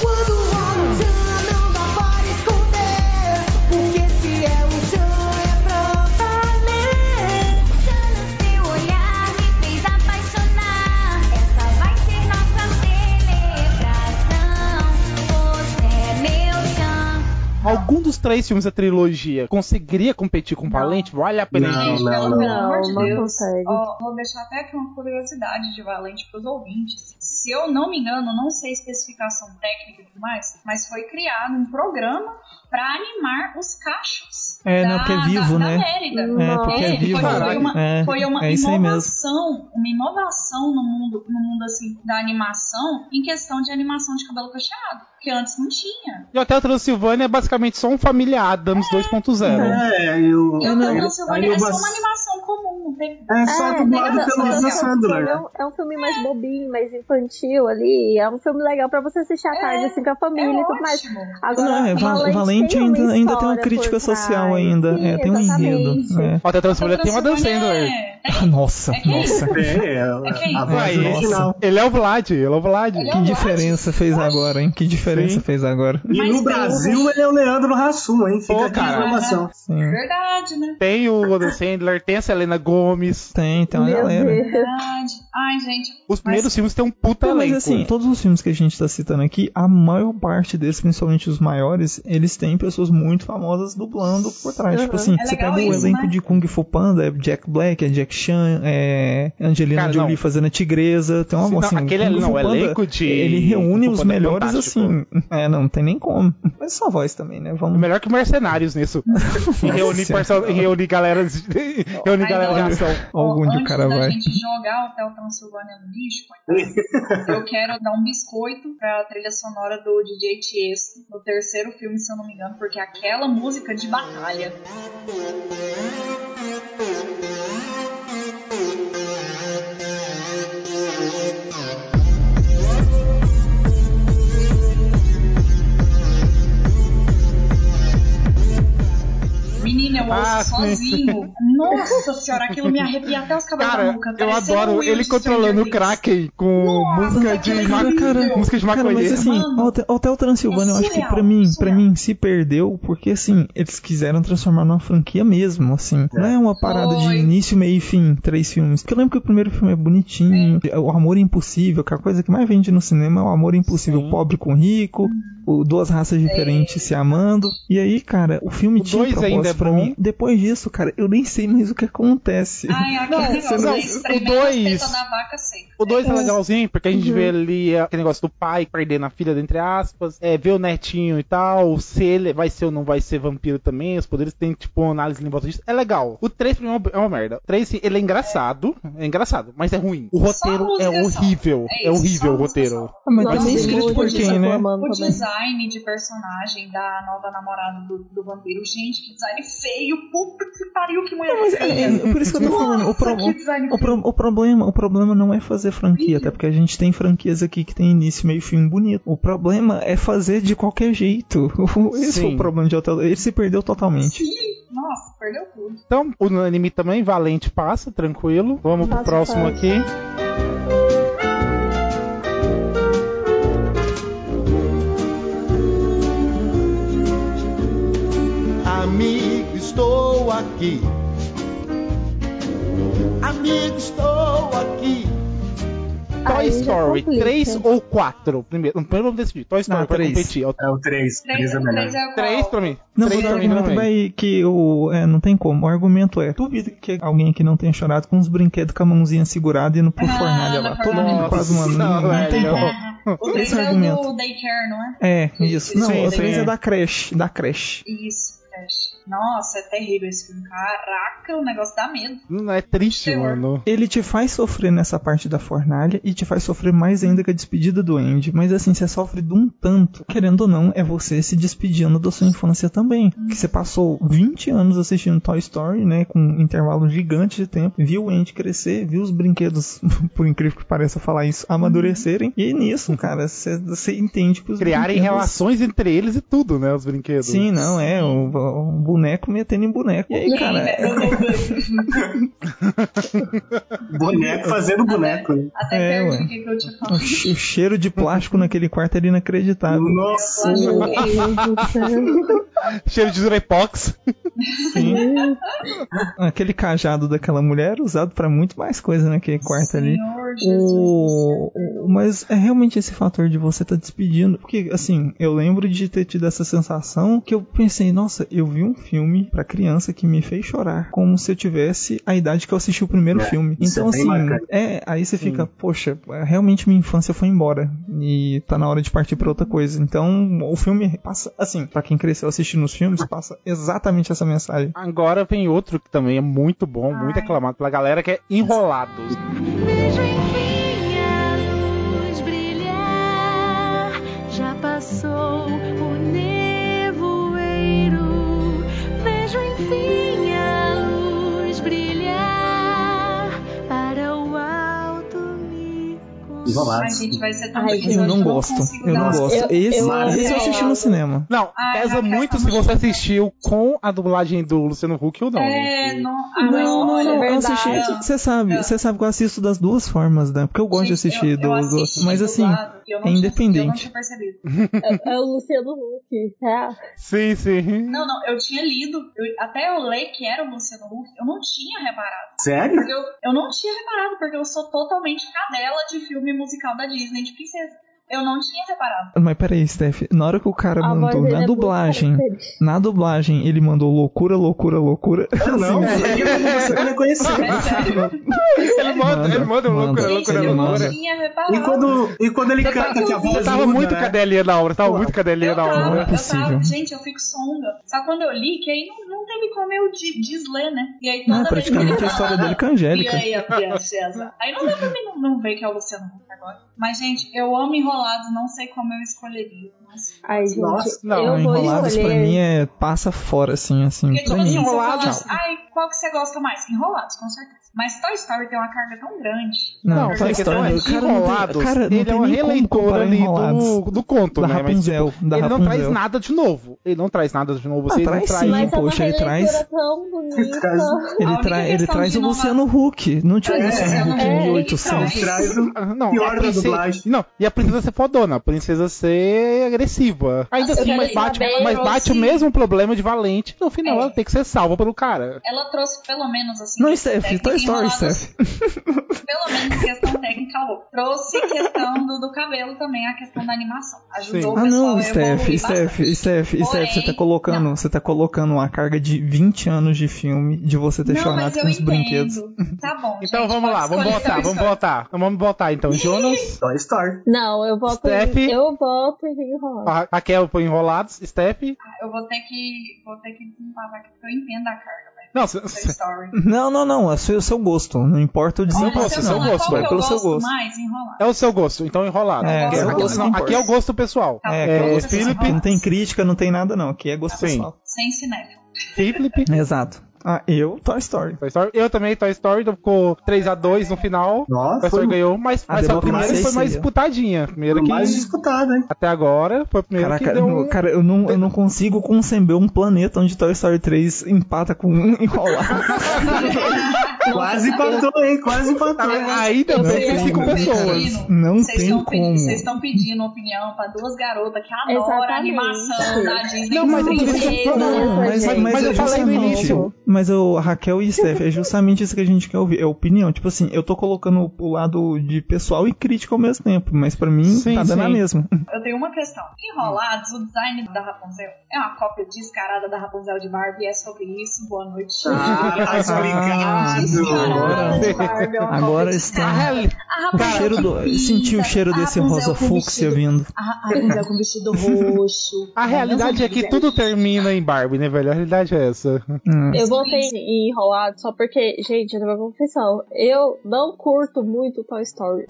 Quando Algum dos três filmes da trilogia conseguiria competir com o Valente? Vale a pena Não, gente- não, pelo, não. pelo amor de Não, não Deus. consegue. Ó, vou deixar até aqui uma curiosidade de Valente pros ouvintes. Se eu não me engano, não sei especificação técnica e tudo mais, mas foi criado um programa pra animar os cachos. É, da, não, porque é vivo, da, né? Da Mérida. É, porque é É, vivo. Foi, foi uma, É, foi uma é inovação, uma inovação no mundo, no mundo assim, da animação em questão de animação de cabelo cacheado, que antes não tinha. E até o Transilvânia é basicamente só um família Adams 2.0. É, eu. E o Transilvânia é só uma animação comum, não tem É só É, dublado tem- pelo Adam tem- Sandler. É um, é um filme mais bobinho, mais infantil ali. É um filme legal pra você assistir à É, tarde, assim, com a família é e tudo mais. Agora, é, Val- Valente, Uma ainda, ainda tem uma crítica social trás. ainda. Sim, é, tem um enredo. É. Até o Transilvânia tem o Adam Sandler. É, Ah, Nossa, É nossa. É, É a Aí, original. Ele é o Vlad, ele é o Vlad. Ele é Que o diferença fez agora, hein? Que diferença Sim. fez agora. E Mas no Brasil ele é o Leandro Hassum, hein? Fica Pô, aqui a cara. informação. Sim. Verdade, né? Tem o Adam Sandler, tem a Selena Gomes. Tem, tem uma Meu galera. Deus. Verdade. Ai, gente. Os primeiros filmes têm um puta Não, mas elenco. assim, todos os filmes que a gente tá citando aqui, a maior parte deles, principalmente os maiores, eles têm pessoas muito famosas dublando por trás. Uhum. Tipo assim, É você pega o elenco né? de Kung Fu Panda, é Jack Black, é Jack Chan, é Angelina Cara, Jolie não. fazendo a tigresa. Tem uma Não, assim, aquele Kung não, Fu o Panda, elenco de Ele reúne os é melhores fantástico. assim. É, não, não tem nem como. Mas só voz também, né? É Vamos. melhor que Mercenários nisso. E reunir, reunir galera de, reunir galera de não. ação. Algum de Antes cara da vai. gente jogar o Hotel Transilvânia no lixo, coitado, eu quero dar um biscoito pra trilha sonora do DJ Tiesto no terceiro filme, se eu não me engano, porque aquela música de batalha. Menina, eu ouço Ah, sim. sozinho. Nossa senhora, aquilo me arrepia até os cabelos da Cara, nuca. eu parecendo adoro ele de controlando o. Kraken com Nossa, música de, aquilo é ma- incrível. música de Cara, mas assim, Mano, Hotel, Transilvânia, é eu acho que pra mim, pra surreal. mim, se perdeu, porque assim, eles quiseram transformar numa franquia mesmo, assim. Não é uma parada de Foi. início, meio e fim, três filmes. Porque eu lembro que o primeiro filme é bonitinho, o amor é impossível, que a coisa que mais vende no cinema é o amor impossível, Sim. pobre com rico, o- duas raças diferentes se amando. E aí, cara, o filme O tinha dois ainda é pra mim. Depois disso, cara, eu nem sei mais o que acontece. Ai, aquele negócio não, da o espremendo dois- as tetas da vaca seca. O 2 é É. legalzinho, porque a gente Uhum. vê ali aquele negócio do pai perdendo a filha, entre aspas, é, vê o netinho e tal, se ele vai ser ou não vai ser vampiro também, os poderes tem, tipo, uma análise em volta disso. É legal. O 3 pra mim é uma, é uma merda. O 3, sim, ele é engraçado, é engraçado, mas é ruim. O roteiro é horrível, É é, horrível o roteiro. Ah, mas Nossa, tem escrito por quem, né? O design de personagem da nova namorada do, do vampiro. Gente, que design feio. Puta que pariu, que mulher Mas é, feia. é, por isso que eu tô falando, o, pro- design o, pro- o problema, o problema não é fazer franquia, até porque a gente tem franquias aqui que tem início, meio e fim bonito. O problema é fazer de qualquer jeito. Esse foi Sim. o problema de Hotel. Ele se perdeu totalmente. Nossa, perdeu tudo. Então, o anime também, Valente passa, tranquilo. Vamos pro Passa, próximo passa. aqui. Amigo, estou aqui. Amigo, estou aqui. Toy Story, complica. 3 ou 4? Primeiro, primeiro vamos decidir. Toy Story Ah, pra três. competir. É o 3. 3 Três, é melhor. três é o 3 qual? pra mim. Não, vou dar pra um mim argumento também. vai que o. É, não tem como. O argumento é: duvido que alguém aqui não tenha chorado com os brinquedos com a mãozinha segurada indo pro Ah, fornalha na lá. Todo mundo quase, mano. Não, não tem como. O 3 Esse é do Daycare, não é? É, isso. Não, o 3 sim. é da creche. Da creche. Isso, Crash. Nossa, é terrível esse filme. Caraca, o negócio dá medo. Não é triste, Terror. mano. Ele te faz sofrer nessa parte da fornalha e te faz sofrer mais ainda com a despedida do Andy. Mas assim, você sofre de um tanto. Querendo ou não, é você se despedindo da sua infância também. Que você passou 20 anos assistindo Toy Story, né? Com um intervalo gigante de tempo. Viu o Andy crescer, viu os brinquedos, por incrível que pareça falar isso, amadurecerem. E nisso, cara, você, você entende que os Criarem brinquedos- relações entre eles e tudo, né? Os brinquedos. Sim, não, é. O, o boneco metendo em boneco. E aí, cara. é- Boneco fazendo boneco. né? Até É, perdi ué. o que, eu tinha O falado. o cheiro de plástico naquele quarto era inacreditável. Nossa. Céu. Cheiro de Durepox. Sim. Aquele cajado daquela mulher era usado pra muito mais coisa naquele quarto ali. Senhor Jesus. O, mas é realmente esse fator de você estar despedindo. Porque, assim, eu lembro de ter tido essa sensação que eu pensei, nossa, eu vi um filme pra criança que me fez chorar. Como se eu tivesse a idade que eu assisti o primeiro É, filme. Então, é bem assim, marcante. é, aí você fica, poxa, realmente minha infância foi embora. E tá na hora de partir pra outra coisa. Então, o filme passa, assim, pra quem cresceu assistindo os filmes, passa exatamente essa mensagem. Agora vem outro que também é muito bom, muito Ai. aclamado pela galera, que é Enrolados. A luz brilhar. Já passou o Ai, gente, vai ser tão Ai, Eu não gosto. Eu não gosto. Eu- esse, eu- esse eu assisti no cinema. Não, Ai, pesa muito se você assistiu com a dublagem do Luciano Huck ou não. É, não. Ah, não, olha, não, eu verdade. assisti. Você sabe, você sabe que eu assisto das duas formas, né? Porque eu gosto de assistir eu- eu do, Mas assim, eu não É tinha- independente. eu não tinha percebido. É, é o Luciano Huck. É. Sim, sim. Não, não, eu tinha lido. eu- até eu ler que era o Luciano Huck, eu não tinha reparado. Sério? Porque eu, eu não tinha reparado, porque eu sou totalmente cadela de filme musical da Disney de princesa. Eu não tinha reparado. Mas peraí, Steph, na hora que o cara A mandou na é dublagem, característica. na dublagem, ele mandou loucura, loucura, loucura. Eu não, você não ia conhecer. É sério. Ele manda, ele manda um loucura, manda. loucura, eu não loucura. tinha reparado. E quando, e quando ele canta que a voz Você tava muda, muito né? cadelinha na obra, tava muito cadelinha Eu na obra. Não é eu possível. tava, gente, eu fico sonda. Só quando eu li, que aí não, não teve como eu de- desler, né? E aí toda Não, vez que ele a história dele com a Angélica. E aí a princesa. Aí não dá pra mim não, não ver que é o Luciano Huck agora. Mas, gente, eu amo enrolados, não sei como eu escolheria. Mas... Ai, gente, Nossa, não, eu vou Enrolados pra escolher. mim é passa fora, assim, assim. Porque, Pra tipo assim, Enrolados. assim, ai, qual que você gosta mais? Enrolados, com certeza. Mas Toy Story tem uma carga tão grande. Não, Não, Toy é, Story, o cara não Enrolados, cara, não ele tem é releitura comparar ali do, do conto, Da né? Mas, Rapunzel, tipo, da ele não Rapunzel. traz nada de novo. Ele não traz nada de novo. Ah, Você não traz traz... sim. Mas poxa, é ele traz- bonita. Traz- Ele, única tra- ele questão traz o Luciano Huck. Não tinha o É, Luciano Huck é, em então, 1800. é. Traz o Ah, Não, pior da dublagem. não, e a princesa ser fodona, a princesa ser agressiva. Ainda assim, mas bate, mas bate o mesmo problema de Valente. No final, É. ela tem que ser salva pelo cara. Ela trouxe pelo menos assim. Não, Steph, Toy Story, Enrolados, Steph. Pelo menos questão técnica, alô. Trouxe questão do, do cabelo também, a questão da animação. Ajudou Sim. o Ah pessoal não, a Steph, evoluir Steph, bastante. Steph, Steph, você tá Porém, colocando, não. você tá colocando uma carga de 20 anos de filme de você ter Não, chorado mas eu com os entendo. brinquedos. Tá bom. Então gente, vamos lá, vamos voltar, vamos voltar. Então vamos voltar então. Jonas, Toy Story. Não, eu voto Steph? em, eu voto em enrolado. Ra- Raquel põe enrolados, Steph. Eu vou ter que. Vou ter que desempatar aqui, porque eu entendo a carga. Não, se- se- Story. Não, não, não, é o seu, seu gosto, não importa o Seu Olha, desempate, se eu gosto, eu pelo seu gosto mais, é o seu gosto, então enrolado. É, Aqui- é o aqui- gosto não, aqui é o gosto pessoal. Tá, É, É, é o Felipe- não tem crítica, não tem nada não, que é gosto Sim. pessoal. Sem cinéfilo. Felipe. Exato. Ah, eu, Toy Story. Toy Story. Eu também, Toy Story, então ficou 3x2 no final. Nossa, Toy Story foi ganhou, mas, A mas foi a primeira que foi mais seria. disputadinha. Primeiro o que. mais disputado, hein? Até agora, foi a primeira Caraca, que deu. no- cara, eu não, eu não consigo conceber um planeta onde Toy Story 3 empata com um enrolado. Quase empatou, hein? Quase empatou. Ainda bem que sei, cinco pessoas. Não Vocês tem estão pedindo, como. vocês estão pedindo opinião pra duas garotas que adoram a Exatamente. animação da Disney. Não, mas princesa. falar. Não, mas, Mas- mas, é eu falei no justamente- início. Mas eu, Raquel e Steph, é justamente isso que a gente quer ouvir. É opinião. Tipo assim, eu tô colocando o lado de pessoal e crítica ao mesmo tempo. Mas pra mim, Sim, tá dando a sim. mesma. Eu tenho uma questão. Enrolados, o design da Rapunzel é uma cópia descarada da Rapunzel de Barbie. É sobre isso. Boa noite. Ah, tá explicado. Agora cópia está- A A O cheiro do, senti o cheiro desse rosa fúcsia vindo. A Rapunzel com vestido roxo. A realidade é que tudo termina em Barbie, né, velho? A realidade é essa. Hum. Eu votei em enrolado só porque, gente, eu tenho uma confissão. Eu não curto muito Toy Story.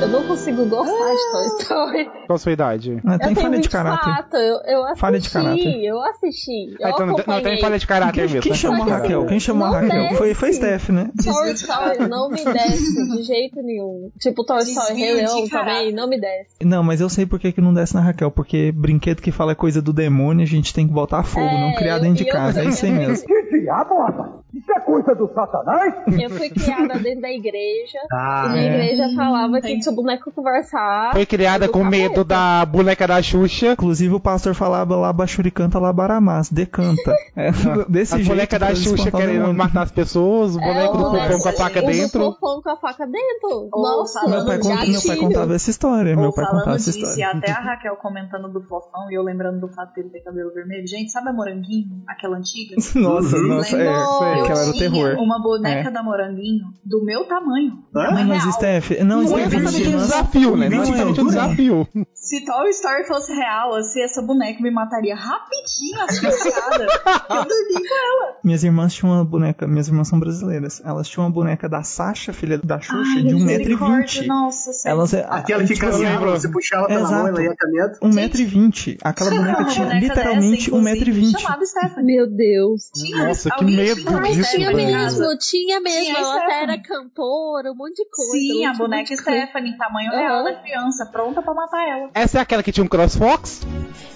Eu não consigo gostar de Toy Story. Qual a sua idade? Ah, eu tem tenho falha de 24, caráter. eu, eu assisti, Falha de caráter. eu assisti. Eu Ah, então não, tem- não falha de caráter Quem, mesmo. quem né? chamou a Raquel? Quem chamou a Não Raquel? Foi, foi desce. Steph, né? Toy Story não me desce de jeito nenhum. Tipo, Toy Story Rei Leão também não me desce. Não, mas eu sei por que, que não desce na Raquel. Porque brinquedo que fala coisa do demônio, a gente tem que botar fogo, É, não criar eu- dentro de eu- casa. É isso aí mesmo. Que diabo, rapaz? Isso é coisa do satanás? Eu fui criada dentro da igreja. Ah, e na é. igreja falava que se o boneco conversar. Foi criada do com medo da boneca da Xuxa. Inclusive o pastor falava lá bachuricanta lá baramás, decanta. É, desse A jeito. boneca da Xuxa o querendo matar as pessoas, o boneco do boneco- Popom com a faca o do dentro. fofão com a faca dentro. Nossa, Meu pai, conta- meu pai contava essa história. Meu Ou pai falando contava essa disso, e história. até a Raquel comentando do fofão e eu lembrando do fato dele ter cabelo vermelho. Gente, sabe a moranguinho? Aquela antiga? Nossa, nossa, é, é, Eu aquela era o terror. Uma boneca É. da moranguinho do meu tamanho. Ah, mas real. Steph, não, Não é Steph, exatamente um desafio, né? Não é Não é, exatamente um é. desafio. Se Toy Story fosse real, assim, essa boneca me mataria rapidinho, asfixiada. eu dormi com ela. Minhas irmãs tinham uma boneca, minhas irmãs são brasileiras. Elas tinham uma boneca da Sasha, filha da Xuxa, Ai, de misericórdia, 1,20m. Nossa, sério. Elas, Aquela que tipo, caminhava, lembro. você puxava pela mão, Exato. ela ia caminhando. 1,20m. Aquela boneca tinha boneca literalmente dessa, inclusive, 1,20m. Chamada Stephanie. Meu Deus. Nossa, que medo tinha mesmo, tinha mesmo. Tinha ela até era cantora, um monte de coisa. Sim, a um boneca. Stephanie, tamanho Aham. real da criança, pronta pra matar ela. Essa é aquela que tinha um CrossFox?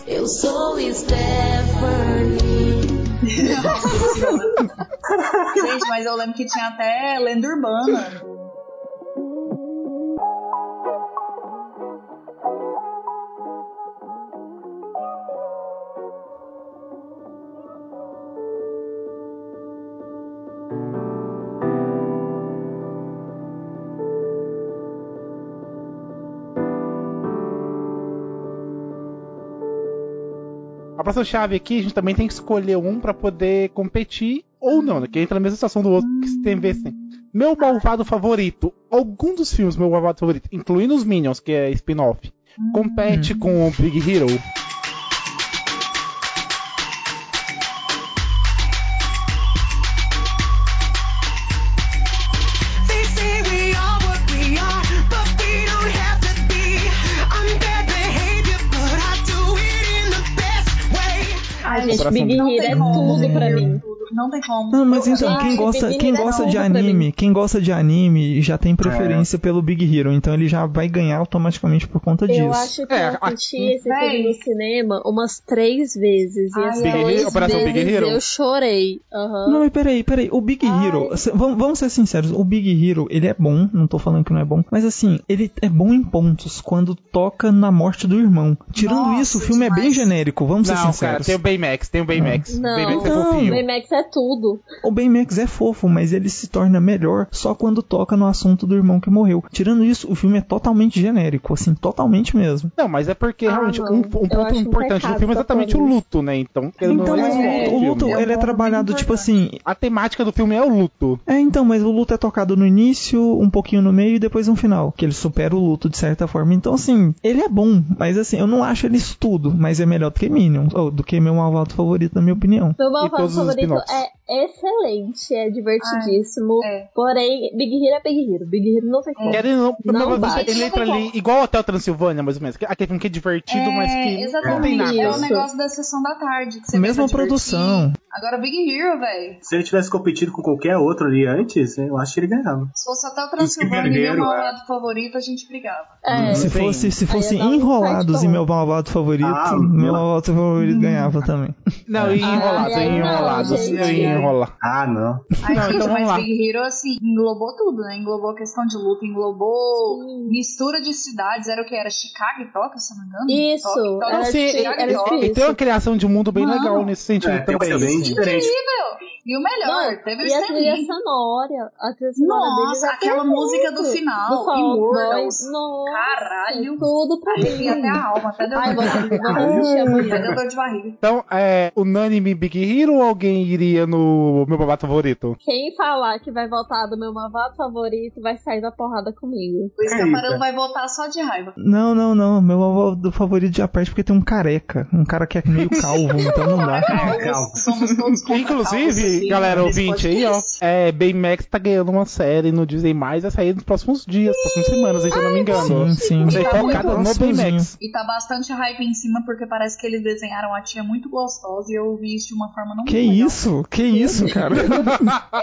Eu sou Stephanie. Gente, mas eu lembro que tinha até lenda urbana. Próxima chave aqui, a gente também tem que escolher um pra poder competir ou não, né? Que entra na mesma situação do outro que se tem ver assim. Meu malvado favorito. Algum dos filmes, meu malvado favorito, incluindo os Minions, que é spin-off, compete com o Big Hero. Big Hero é tudo pra mim. Não tem como. Não, mas Eu- então, eu quem gosta, Big quem Hero é gosta de anime, quem gosta de anime já tem preferência pelo Big Hero, então ele já vai ganhar automaticamente por conta disso. Eu acho que É, eu assisti aqui- esse filme no cinema umas três vezes. E Ai, as Big três Hero- Operação Big vezes Hero? eu chorei. Aham. Não, mas peraí, peraí. O Big Hero, se- vamos, vamos ser sinceros, o Big Hero, ele é bom, não tô falando que não é bom, mas assim, ele é bom em pontos quando toca na morte do irmão. Tirando Nossa, isso, o filme é demais. bem genérico, vamos ser Não, cara, sinceros. tem o Baymax, tem o Baymax. Não, Baymax é Não. fofinho. Baymax é tudo. O Baymax é fofo, mas ele se torna melhor só quando toca no assunto do irmão que morreu. Tirando isso, o filme é totalmente genérico, assim, totalmente mesmo. Não, mas é porque Ah, realmente não. um, um ponto importante do filme é exatamente o luto, né? Então, ele não Então, é mas só o luto, o luto, É ele é trabalhado, tipo assim, A temática do filme é o luto. É, então, mas o luto é tocado no início, um pouquinho no meio e depois no final. Que ele supera o luto de certa forma. Então, assim, ele é bom, mas assim, eu não acho ele isso tudo, mas é melhor do que Minions, ou do que meu malvado favorito, na minha opinião. Meu malvado favorito at é excelente, é divertidíssimo. é. Porém, Big Hero é Big Hero. Big Hero não tem como. Ou não, Não bate. ele entra ali igual Hotel Transilvânia, mais ou menos. Aquele filme que é divertido, mas que não tem exatamente. nada. É o negócio da sessão da tarde. Que você Mesma produção. Agora, Big Hero, velho. Se ele tivesse competido com qualquer outro ali antes, eu acho que ele ganhava. Se fosse até o Transilvânia e meu Guerreiro, malvado favorito, a gente brigava. É, se fosse, se fosse enrolados fight e meu malvado favorito, Ah, meu meu- malvado favorito ganhava também. Não, e enrolados, ai, e não, enrolar. Ah, não. Ai, Não, gente, então mas lá. Big Hero, assim, englobou tudo, né? Englobou a questão de luta, englobou Sim. mistura de cidades. Era o que? Era Chicago e Tóquio, se eu não me engano? Isso, Tóquio, Tóquio, era Chicago era e Tóquio. e tem uma criação de um mundo bem Mano. legal nesse sentido É, também. coisa bem assim. diferente. Incrível! E o melhor, Não, teve o e a trilha sonora, a trilha sonora Nossa, é aquela música do final, do Immortals. Nossa, Caralho! tudo pra mim. até a alma, até deu Ai, dor vou, de vou barriga. assistir Até amanhã. deu dor de barriga. Então, é unânime Big Hero ou alguém iria meu babado favorito? Quem falar que vai voltar do meu malvado favorito vai sair da porrada comigo. O. Escaparão vai voltar só de raiva. Não, não, não. Meu malvado favorito já perde porque tem um careca. Um cara que é meio calvo, então não dá. calma. Somos todos contra calvos Inclusive, galera ouvinte aí, ó, é, Baymax tá ganhando uma série no Disney+, vai sair nos próximos dias, próximas semanas, aí, se eu não me engano. Sim, sim. Vai ser Tá focada no. Baymax. E tá bastante hype em cima porque parece que eles desenharam a tia muito gostosa e eu vi isso de uma forma não Que muito legal. isso? Que isso, cara?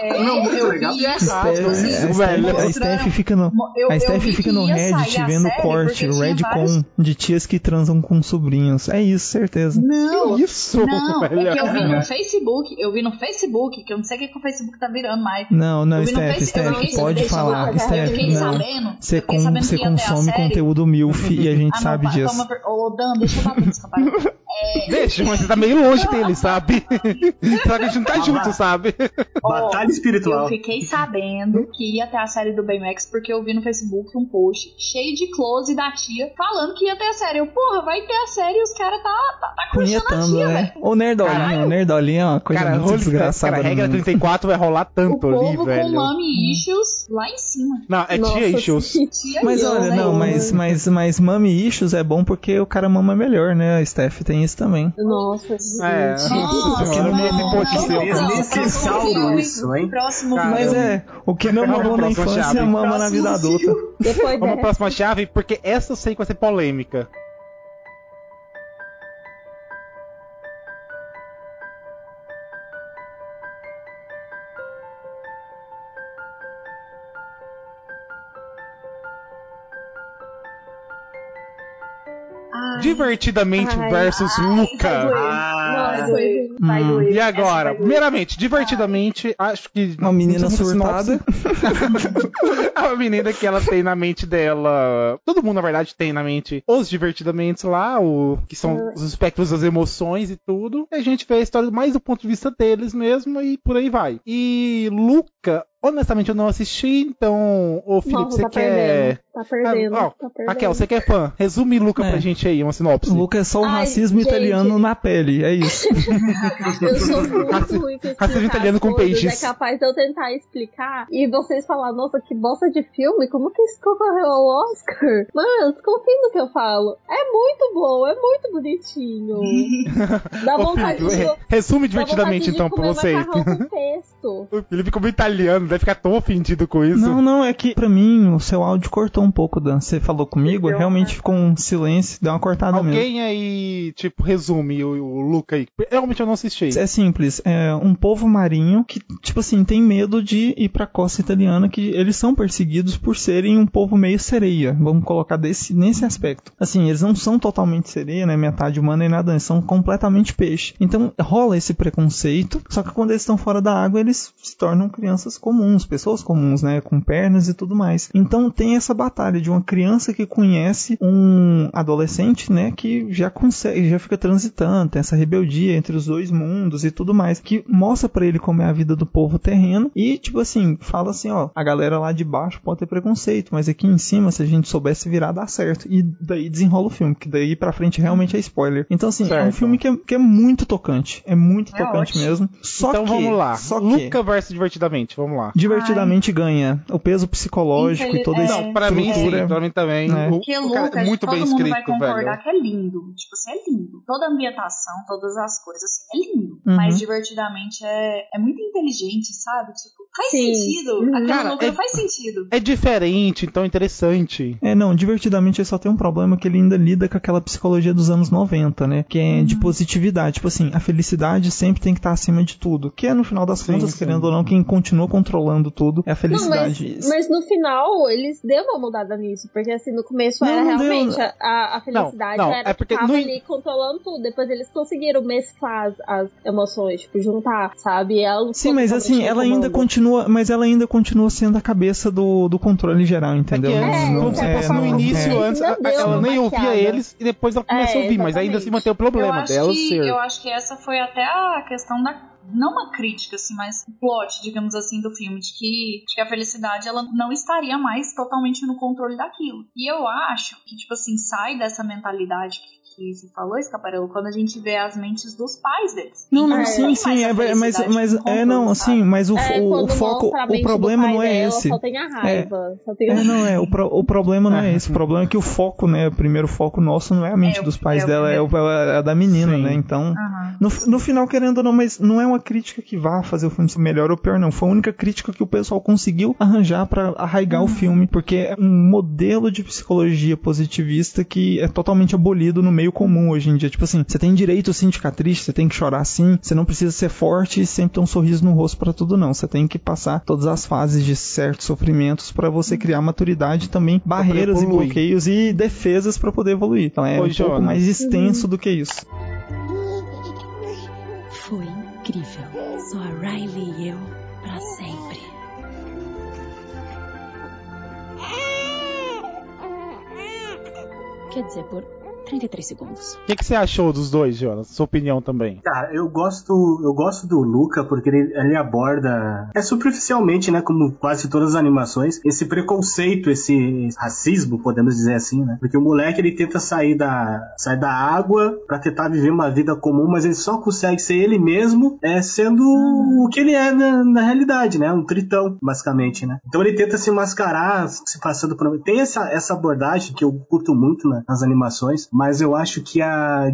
É, Não, muito legal. vi A essa Steph, a velho. Steph- a Steph fica no, Eu- a eu Steph fica que no Reddit vendo corte, Redcon, vários- de tias que transam com sobrinhos. É isso, certeza. Não, Isso, não, é velho. que eu vi no Facebook, eu vi no Facebook, que eu não sei o que, que o Facebook tá virando mais. Não, não, Steph, Steph, pode falar. Steph, não. Você com- que consome conteúdo MILF e a gente Ah, sabe disso. Ô, Dan, deixa eu bater camarada. É, Deixa, mas você tá meio longe dele, sabe? Será que a gente não tá junto, sabe? Batalha Eu espiritual. fiquei sabendo que ia ter a série do Baymax porque eu vi no Facebook um post cheio de close da tia falando que ia ter a série. Eu, porra, vai ter a série e os caras tá, tá, tá curtindo a tia, né? velho. O Nerdolinho, Caralho. o Nerdolinho é uma coisa Cara, muito desgraçada. cara, a regra mundo. 34 vai rolar O tanto ali, povo com velho. mami issues lá em cima. Não, é Nossa, tia issues. Tia Mas eu, olha, né? não, mas, mas, mas Mami Issues é bom porque o cara mama melhor, né? A Steph tem isso também. Nossa, É, gente. Nossa, post não, seu. Próximo filme, isso, hein? Próximo Mas é, o que não mamou na próxima infância, chave. mama na vida Próximo adulta. Depois Vamos pra próxima chave, porque essa eu sei que vai ser polêmica. Divertidamente Ai, versus ai, Luca. vai doer. Ah, Nossa, vai Hum. doer. E agora, primeiramente, divertidamente, acho que. Uma menina surtada. a menina que ela tem na mente dela. Todo mundo, na verdade, tem na mente os divertidamente lá, o que são os espectros das emoções e tudo. E a gente vê a história mais do ponto de vista deles mesmo e por aí vai. E Luca Honestamente, eu não assisti, então, ô Felipe, Nossa, você tá quer. perdendo, tá perdendo, Ah, ó, tá perdendo. Raquel, você que é fã, resume Luca É. pra gente aí, uma sinopse. Luca é só o Ai, racismo gente. italiano na pele, é isso. Eu sou muito Raci- ruim com racismo italiano com peixes. É capaz de eu tentar explicar e vocês falar, nossa, que bosta de filme, como que isso concorreu ao Oscar? Mano, confia no que eu falo. É muito bom, é muito bonitinho. Dá Ô, vontade Felipe, de... re- resume divertidamente de então pra você. com pesto. O Felipe, como italiano, deve ficar tão ofendido com isso. Não, não, é que pra mim o seu áudio cortou um pouco, Dan. Você falou comigo, Deu, realmente né? ficou um silêncio, deu uma cortada mesmo. Alguém aí, tipo, resume o, o Luca aí. Realmente eu não assisti. É simples, é um povo marinho que, tipo assim, tem medo de ir pra costa italiana, que eles são perseguidos por serem um povo meio sereia, vamos colocar desse, nesse aspecto. Assim, eles não são totalmente sereia, né, metade humana e nada, eles são completamente peixe. Então rola esse preconceito, só que quando eles estão fora da água, eles se tornam crianças comuns, pessoas comuns, né, com pernas e tudo mais. Então tem essa batalha de uma criança que conhece um adolescente, né, que já consegue, já fica transitando, tem essa rebeldia entre os dois mundos e tudo mais, que mostra pra ele como é a vida do povo terreno e, tipo assim, fala assim, ó, a galera lá de baixo pode ter preconceito, mas aqui em cima, se a gente soubesse virar, dá certo. E daí desenrola o filme, que daí pra frente realmente é spoiler. Então, assim, é um Certo. filme que é, que é muito tocante, é muito É tocante ótimo. mesmo. Só então que, vamos lá. Só que, Luca versus Divertidamente, vamos lá. Divertidamente ganha o peso psicológico e toda É, essa Não, pra mim sim, estrutura. pra mim também. É. O, Porque o cara Lucas, é muito todo bem mundo vai escrito, concordar velho. que é lindo. Tipo, assim, é lindo. Toda a ambientação, todas as coisas, assim, é lindo. Uhum. Mas divertidamente é, é muito inteligente, sabe? Tipo, faz Sim. sentido. Uhum. Aquela Cara, loucura é- faz sentido. É diferente, então é interessante. É, não, divertidamente ele só tem um problema que ele ainda lida com aquela psicologia dos anos 90, né? Que é de positividade. Tipo assim, a felicidade sempre tem que estar acima de tudo. Que é, no final das Sim, contas, sim. querendo ou não, quem continua controlando tudo é a Não, mas, felicidade. Isso. mas no final eles deu uma mudada nisso, porque assim, no começo Não, era não deu. realmente a, a- a felicidade Não, não, era é porque que tava no- ali controlando tudo. Depois eles conseguiram mesclar as, as emoções, tipo, juntar, sabe? Ela Sim, mas assim, ela ainda comando. Continua, mas ela ainda continua sendo a cabeça do, do controle geral, entendeu? É antes, É, quando você é, passou no não, início, é. antes, ela uma nem ouvia eles e depois ela começou É, a ouvir, mas ainda se mantém o Eu problema acho, dela que, ser. eu acho que essa foi até a questão da. Não uma crítica, assim, mas o plot, digamos assim, do filme, de que, de que a felicidade ela não estaria mais totalmente no controle daquilo. E eu acho que, tipo assim, sai dessa mentalidade que, que você falou, Escaparelo, quando a gente vê as mentes dos pais deles. Não, não, Não sim, sim, a é, mas, mas é não, sabe? sim, mas o, É, o, quando foco, a o problema não é dela, esse. Só tem a raiva. Só tem É, não, é, o, pro- o problema não é É. esse. O problema é que o foco, né, o primeiro foco nosso não é a mente É o- dos pais é o dela, é, o, é a da menina, Sim. né? Então, no, no final, querendo ou não, mas não é uma crítica que vá fazer o filme ser melhor ou pior, não. Foi a única crítica que o pessoal conseguiu arranjar pra arraigar o filme, porque é um modelo de psicologia positivista que é totalmente abolido no meio comum hoje em dia. Tipo assim, você tem direito sim de ficar triste, você tem que chorar sim, você não precisa ser forte e sempre ter um sorriso no rosto pra tudo, não. Você tem que passar todas as fases de certos sofrimentos pra você criar maturidade e também barreiras e bloqueios e defesas pra poder evoluir. Então é Ô, um pouco mais extenso do que isso. Foi incrível. Só a Riley e eu pra sempre. Quer dizer, por 33 segundos. O que, que você achou dos dois, Jonas? Sua opinião também. Cara, eu gosto, eu gosto do Luca porque ele, ele aborda, é superficialmente, né, como quase todas as animações, esse preconceito, esse racismo, podemos dizer assim, né? Porque o moleque ele tenta sair da, sair da água pra tentar viver uma vida comum, mas ele só consegue ser ele mesmo, é sendo o que ele é na, na realidade, né? Um tritão, basicamente, né? Então ele tenta se mascarar, se passando por tem essa, essa abordagem que eu curto muito né, nas animações, mas eu acho que a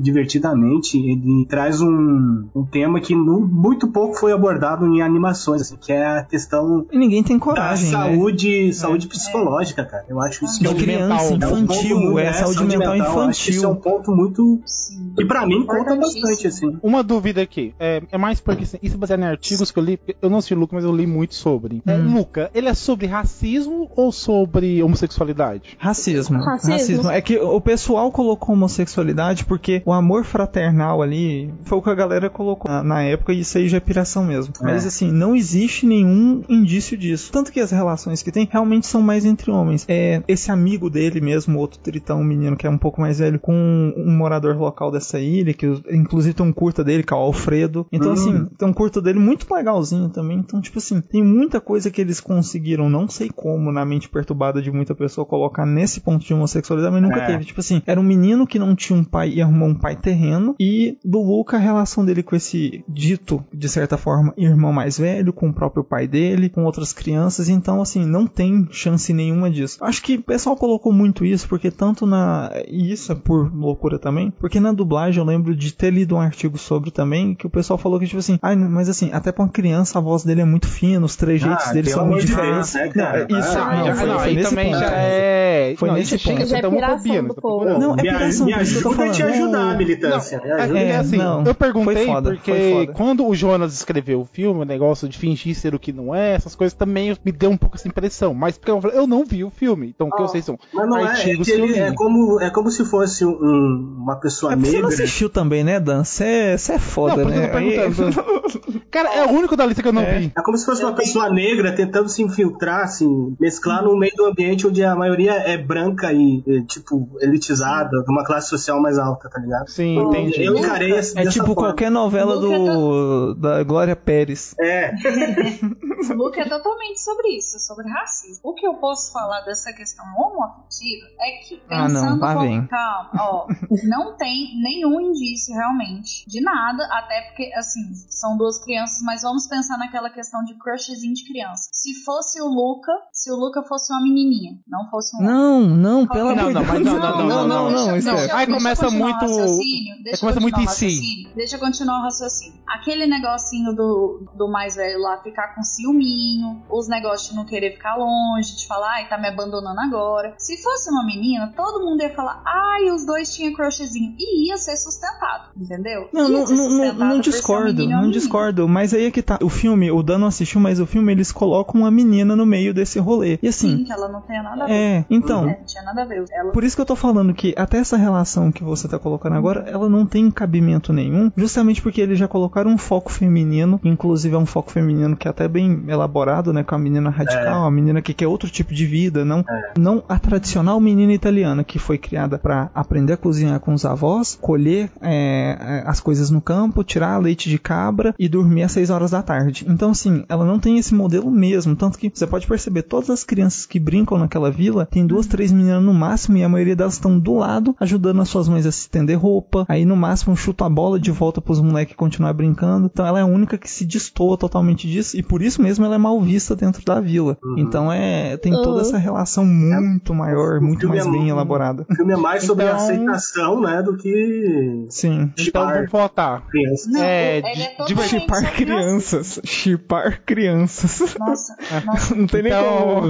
Divertidamente ele traz um, um tema que nu- muito pouco foi abordado em animações, assim, que é a questão E ninguém tem da coragem, né? saúde, saúde psicológica, cara. Eu acho isso que é De um criança, mental, é um infantil, ponto- é, saúde mental Eu acho que isso é um infantil. ponto muito Sim. que pra mim conta bastante, assim. Uma dúvida aqui. É, é mais porque assim, isso é baseado em artigos que eu li. Eu não assisti Luca, mas eu li muito sobre. É, Hum. Luca, ele é sobre racismo ou sobre homossexualidade? Racismo, Racismo. racismo. É que o pessoal pessoal colocou homossexualidade porque o amor fraternal ali foi o que a galera colocou na, na época e isso aí já é piração mesmo. É. Mas assim, não existe nenhum indício disso. Tanto que as relações que tem realmente são mais entre homens. É esse amigo dele mesmo, outro tritão, um menino que é um pouco mais velho, com um morador local dessa ilha, que inclusive tem um curta dele, que é o Alfredo. Então, Hum. assim, tem um curta dele muito legalzinho também. Então, tipo assim, tem muita coisa que eles conseguiram, não sei como, na mente perturbada de muita pessoa, colocar nesse ponto de homossexualidade, mas nunca É. teve. Tipo assim, era um menino que não tinha um pai e arrumou um pai terreno. E do Luca, a relação dele com esse dito, de certa forma, irmão mais velho, com o próprio pai dele, com outras crianças. Então, assim, não tem chance nenhuma disso. Acho que o pessoal colocou muito isso, porque tanto na. E isso é por loucura também, porque na dublagem eu lembro de ter lido um artigo sobre também, que o pessoal falou que, tipo assim, ah, mas assim, até pra uma criança a voz dele é muito fina, os trejeitos Ah, dele são muito de diferentes. Deus, né, não, isso, Ah, não, já, foi, não, foi aí nesse também ponto. já é. Foi não, nesse isso chega ponto. Já é piração do povo. Não, é me, piração, me por isso que eu tô ajuda a te ajudar, militância. me É, ajuda. é assim, não. eu perguntei foda, porque quando o Jonas escreveu o filme, o negócio de fingir ser o que não é, essas coisas também me deu um pouco essa impressão. Mas porque eu, falei, eu não vi o filme, então o que eu sei são Mas não é, é, artigos que ele é como, é como se fosse um- uma pessoa É porque você negra. não assistiu também, né, Dan? Você é, é foda, Não, né? perguntando. Cara, é o único da lista que eu não vi. É como se fosse uma pessoa negra tentando se infiltrar, assim, mesclar no meio do ambiente onde a maioria é branca e, e, tipo, elitizada, de uma classe social mais alta, tá ligado? Sim, entendi. Eu encarei essa É tipo forma. qualquer novela do da Glória Pérez. É. O book é totalmente sobre isso, sobre racismo. O que eu posso falar dessa questão homoafetiva é que, Ah, não, pensando lá com- vem. calma, ó, não tem nenhum indício realmente de nada, até porque, assim, são duas crianças, mas vamos pensar naquela questão de crushzinho de criança. Se fosse o Luca, se o Luca fosse uma menininha, não fosse um. Não, não, pelo Não, amor de não, Deus. mas não, não, não, não, não, deixa- não, deixa- Steph. Aí começa continuar muito- o raciocínio, Deixa começa muito em si. Deixa eu continuar o raciocínio. Aquele negocinho do, do mais velho lá ficar com ciúminho, os negócios de não querer ficar longe, de falar, ai, tá me abandonando agora. Se fosse uma menina, todo mundo ia falar, ai, os dois tinham crushzinho. E ia ser sustentado, entendeu? Não, não, não, não, um discordo, não discordo, mas aí é que tá. O filme, o Dan não assistiu, mas o filme eles colocam uma menina no meio desse rolê. E assim, Sim, que ela não tenha nada a ver. é, então, É, não tinha nada a ver. Ela... Por isso que eu tô falando que até essa relação que você tá colocando agora, ela não tem cabimento nenhum, justamente porque eles já colocaram um foco feminino, inclusive é um foco feminino que é até bem elaborado, né, com a menina radical, a menina que quer outro tipo de vida, não, não a tradicional menina italiana que foi criada pra aprender a cozinhar com os avós, colher é, é, as coisas no campo, tirar leite de cabra e dormir às 6 horas da tarde. Então, assim, ela não tem esse modelo mesmo, tanto que você pode perceber, todas as crianças que brincam naquela vila, tem duas, três meninas no máximo e a maioria delas estão do lado, ajudando as suas mães a se estender roupa, aí no máximo chuta a bola de volta pros moleques continuar brincando. Então ela é a única que se destoa totalmente disso e por isso mesmo ela é mal vista dentro da vila. Então é tem toda Uhum. essa relação muito maior, muito mais é bem elaborada. O filme é mais sobre Então- aceitação, né, do que Sim. Então chipar vamos votar. crianças. Não, É, de- é totalmente Chipar crianças. Chipar crianças. Nossa, nossa. Não tem nem Então,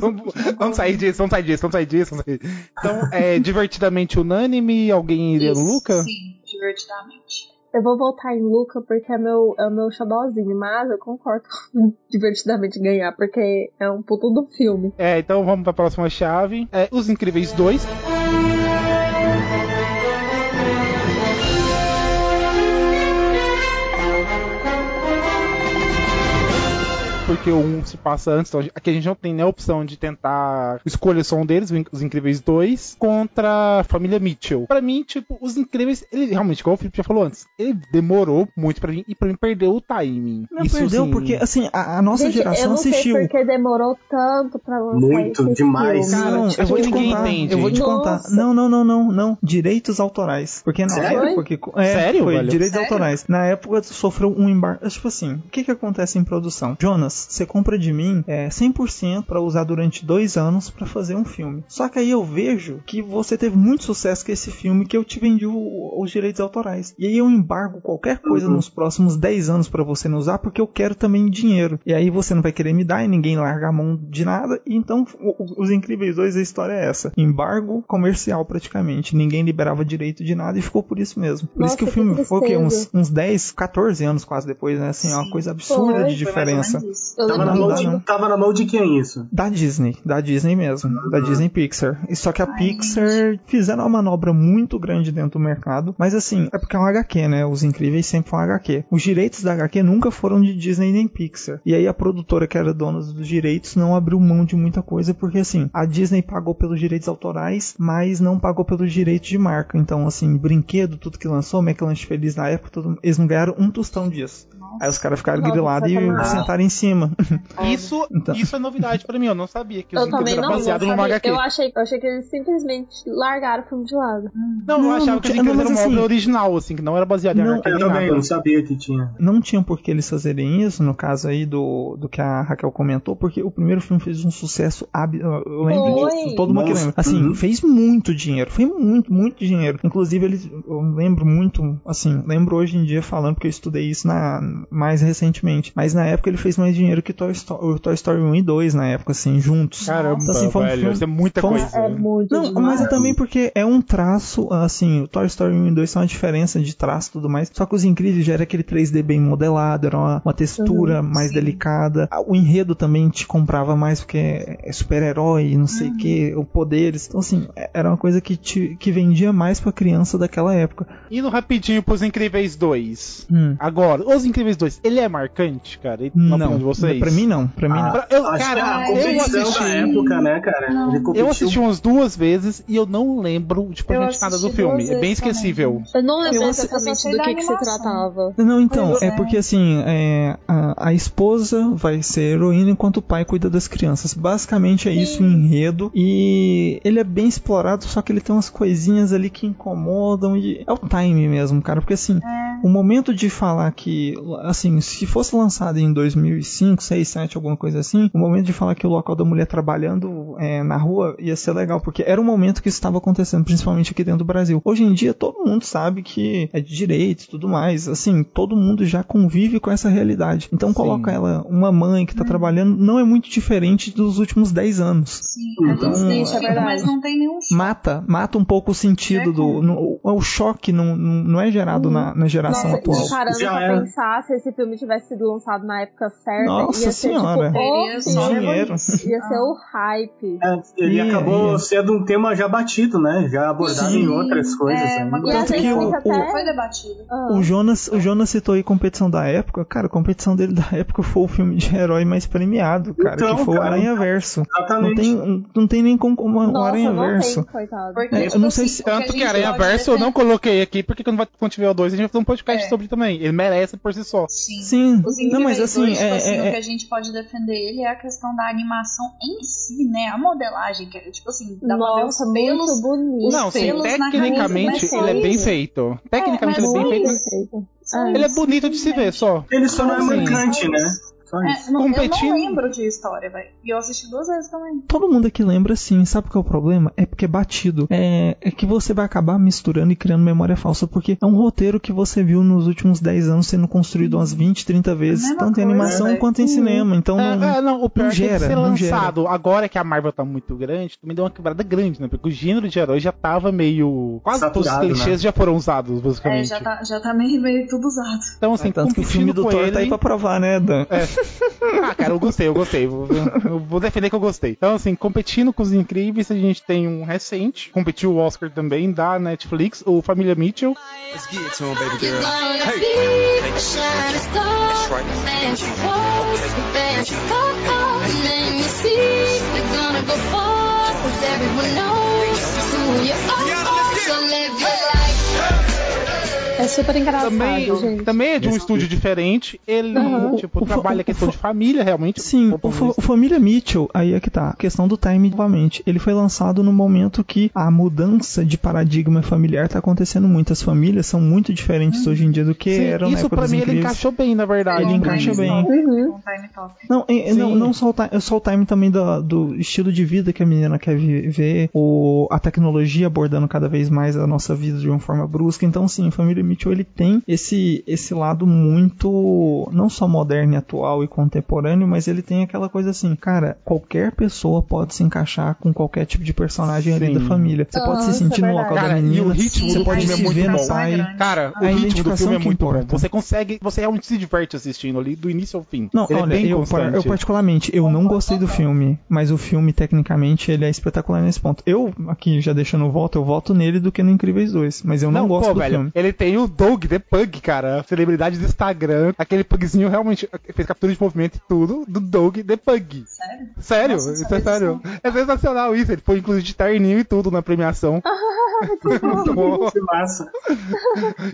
como. vamos sair disso, vamos sair disso, vamos sair disso. Vamos sair. Então, é divertidamente unânime, alguém iria no Isso, Luca? Sim, divertidamente. Eu vou voltar em Luca porque é meu, é o meu xodózinho, mas eu concordo com divertidamente ganhar, porque é um puto do filme. É, então vamos pra próxima chave. É, Os Incríveis 2. Porque o 1 se passa antes, então aqui a gente não tem nem a opção de tentar escolher só um deles, Os Incríveis 2, contra a família Mitchell. Pra mim, tipo, Os Incríveis, ele realmente, igual o Felipe já falou antes, ele demorou muito pra mim e pra mim perdeu o timing. Não Isso, perdeu, assim, porque assim, a, a nossa Gente, geração eu não assistiu. sei porque demorou tanto pra lançar Muito, demais. filme. Não, eu vou te ninguém contar. entende. Eu vou te Nossa. contar. Não, não, não, não, não. Direitos autorais. Porque na Sério? época que. É, Sério, foi velho? direitos Sério? autorais. Na época sofreu um embargo. Tipo assim, o que que acontece em produção? Jonas, você compra de mim é, 100% pra usar durante dois anos pra fazer um filme. Só que aí eu vejo que você teve muito sucesso com esse filme que eu te vendi o- os direitos autorais. E aí eu embargo qualquer coisa nos próximos 10 anos pra você não usar porque eu quero também dinheiro. E aí você não vai querer me dar e ninguém larga a mão de nada. E então o- o- os Incríveis 2 a história é essa. Embargo comercial praticamente. Ninguém liberava direito de nada e ficou por isso mesmo. Por isso Nossa, que o que filme foi o quê? Uns, uns 10, 14 anos quase depois, né? Assim, é uma Sim. coisa absurda Foi. de Foi mais ou diferença. menos Tava na, mão tava na mão de quem isso? Da Disney, da Disney mesmo, da Disney Pixar. E Só que a Pixar fizeram uma manobra muito grande dentro do mercado, mas assim, é porque é um HQ, né? Os Incríveis sempre foram HQ. Os direitos da HQ nunca foram de Disney nem Pixar. E aí a produtora que era dona dos direitos não abriu mão de muita coisa, porque assim, a Disney pagou pelos direitos autorais, mas não pagou pelos direitos de marca. Então, assim, brinquedo, tudo que lançou, McLanche Feliz na época, tudo- eles não ganharam um tostão disso. Aí os caras ficaram Nossa, grilados e sentaram em cima. Isso, Então. isso é novidade pra mim, eu não sabia que os Eu Incríveis também era baseado não numa sabia. HQ. Eu achei, eu achei que eles simplesmente largaram o filme de lado. Não, eu Não, achava não que tinha- Incríveis não, era uma obra assim- original, assim, que não era baseado em Não, HQ Eu também nada. não sabia que tinha. não tinham por que eles fazerem isso, no caso aí do, do que a Raquel comentou, porque o primeiro filme fez um sucesso ab... Eu lembro Foi. disso, todo mundo que lembra. Assim, Uhum. fez muito dinheiro, foi muito, muito dinheiro. Inclusive, eles, eu lembro muito, assim, lembro hoje em dia falando, porque eu estudei isso na, mais recentemente, mas na época ele fez mais dinheiro que Toy Story, o Toy Story 1 e 2 na época, assim, juntos. Caramba, Então, assim, foi um velho, filme- isso é muita foi um- coisa. É muito Não, demais. mas é também porque é um traço, assim, o Toy Story 1 e 2 são uma diferença de traço e tudo mais. Só que os Incríveis já era aquele 3D bem modelado, era uma, uma textura mais delicada. Ah, O enredo também te comprava mais porque é super-herói, não sei o que, o poderes. Então, assim, é- era uma coisa que, te, que vendia mais pra criança daquela época. Indo rapidinho pros Incríveis 2. Hum. Agora, os Incríveis 2, ele é marcante, cara? E- opinião Não, de vocês? pra mim não, pra mim não. Pra- eu, cara, é a eu assisti. da época, né, cara? Eu assisti umas duas vezes e eu não lembro de praticamente nada do filme. é bem vezes também. esquecível. Eu não lembro Eu- exatamente do que, que se tratava. Não, então, Pois é é. porque assim, é, a, a esposa vai ser heroína enquanto o pai cuida das crianças. Basicamente é isso o enredo. E ele é bem explorado, só que ele tem umas coisinhas ali que incomodam. E é o time mesmo, cara. Porque assim, o momento de falar que, assim, se fosse lançado em 2005, 6, 7, alguma coisa assim, o momento de falar que o local da mulher trabalhando é, na rua ia ser legal, porque era um momento que isso estava acontecendo, principalmente aqui dentro do Brasil. Hoje em dia todo mundo sabe que é de direitos e tudo mais, assim, todo mundo já convive com essa realidade. Então coloca ela, uma mãe que tá trabalhando, não é muito diferente dos últimos 10 anos. Sim, Então, é isso é identifica, verdade. mas não tem nenhum choque. Mata, mata um pouco o sentido do. no- o choque não, não é gerado na, na geração Nossa, atual. parando Já pra é. pensar, se esse filme tivesse sido lançado na época certa, Nossa ia ser senhora. tipo, Teria o só filme, dinheiro. ia ser o hype. É, ele Ih, acabou ih. sendo um tema já batido, né? Já abordado Sim. em outras coisas. É, né? E Tanto que o- até... Foi debatido. Ah. O Jonas, o Jonas citou aí competição da época. Cara, a competição dele da época foi o filme de herói mais premiado, cara, Então, que foi o cara, Aranha Verso. Não Exatamente. tem, não tem nem como como o Nossa, Aranha não Verso. tem, coitado. Porque, É, eu tipo não sei se- o que a Tanto que Aranha Verso eu não coloquei aqui, porque quando vai quando tiver o 2 a gente vai fazer um podcast É. sobre também. Ele merece por si só. Sim. Sim, não, mas assim, dois, tipo é, assim, é- o que a gente pode defender ele é a questão da animação em si, né? A modelagem, que é, tipo assim, dá pra ver os Nossa, pelos. muito bonito. os Não, sim, pelos na tecnicamente camisa, ele é bem feito. Tecnicamente mas ele é bem feito. Ele é bonito de se ver só. Ele só não é marcante, né? Só É, isso. não, Eu Competindo- não lembro de história, velho. E eu assisti duas vezes também. Todo mundo aqui lembra sim, sabe qual é o problema? É porque é batido. É, é que você vai acabar misturando e criando memória falsa, porque é um roteiro que você viu nos últimos 10 anos sendo construído umas 20, 30 vezes, mesma tanto em coisa, animação velho. quanto em cinema. Então É, não, é, não, o pior não é que gera, ser não gera. lançado agora que a Marvel tá muito grande, também deu uma quebrada grande, né? Porque o gênero de herói já tava meio. Quase todos os Saturado, clichês né? já foram usados, É, basicamente. já tá, já tá meio, meio tudo usado. Então, assim, É, tanto que o filme do competindo Thor ele... tá aí pra provar, né, Dan? Ah, cara, eu gostei, eu gostei. Vou, eu vou defender que eu gostei. Então, assim, competindo com os incríveis, a gente tem um recente, competiu o Oscar também, da Netflix, o Família Mitchell. Let's get it to him, baby girl. Hey. star. That's right. Advance your walls, advance your fall, and then you see we're gonna go far. 'cause everyone knows who you are. So your life. É super engraçado, Também, gente. também é de um estúdio diferente. Ele, Uhum. tipo, O- trabalha a questão de família, realmente. Sim, o, Família Mitchell, aí é que tá. A questão do time, novamente. Ele foi lançado no momento que a mudança de paradigma familiar tá acontecendo muito. As famílias são muito diferentes hoje em dia do que Sim, eram na isso época pra dos mim ele Incríveis. encaixou bem, na verdade. Ele encaixa time bem. Uhum. Não, é- não, não só o, time, só o time também do, do estilo de vida que a menina quer viver, o, a tecnologia abordando cada vez mais a nossa vida de uma forma brusca. Então, sim, Família Mitchell ele tem esse esse lado muito não só moderno e atual e contemporâneo, mas ele tem aquela coisa assim, cara, qualquer pessoa pode se encaixar com qualquer tipo de personagem ali Sim. da família. Você pode se sentir é no local verdade. da Cara, e menina, o ritmo você do pode filme é se muito ver no bom. pai. Cara, A o ritmo do identificação filme é muito bom. importa. Você consegue, você realmente se diverte assistindo ali do início ao fim. Não, Ele é olha, bem eu, eu particularmente, eu não gostei do filme, mas o filme, tecnicamente, ele é espetacular nesse ponto. Eu, aqui, já deixando o voto, eu voto nele do que no Incríveis 2, mas eu não, gosto pô, do velho, filme. Ele tem o Doug The Pug, cara, a celebridade do Instagram. Aquele pugzinho realmente fez captura de movimento e tudo do Doug The Pug. Sério? Sério, Nossa, isso é sério. É sensacional isso. Ele foi inclusive de terninho e tudo na premiação. muito bom. Que massa.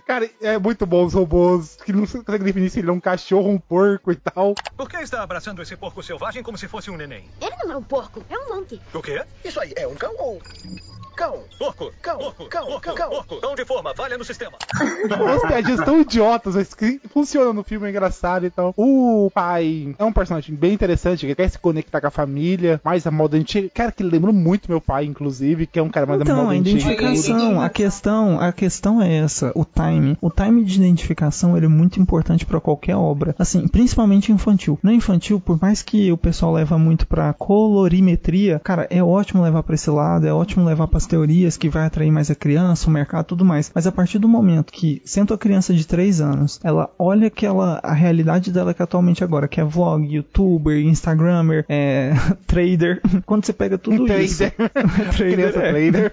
Cara, é muito bom os robôs que não se consegue definir se ele é um cachorro, um porco e tal. Por que está abraçando esse porco selvagem como se fosse um neném? Ele não é um porco, é um monkey. O quê? Isso aí é um cão ou... Cão. Porco. Cão, Porco. cão, porco. cão. Porco. Cão de forma. Falha no sistema. Umas piadinhas tão idiotas, mas que funcionam no filme, é engraçado e tal. O pai é um personagem bem interessante, que quer se conectar com a família, mais a moda antiga. Cara, que lembra muito meu pai, inclusive, que é um cara mais da Então, moda a antiga. identificação, a questão, a questão é essa, o time. O time de identificação ele é muito importante pra qualquer obra, assim, principalmente infantil. No infantil, por mais que o pessoal leva muito pra colorimetria, cara, é ótimo levar pra esse lado, é ótimo levar teorias que vai atrair mais a criança, o mercado, tudo mais. Mas a partir do momento que senta a criança de 3 anos, ela olha que ela, a realidade dela que é atualmente agora, que é vlog, youtuber, instagrammer, é, trader, quando você pega tudo Um isso, trader. Criança é. trader.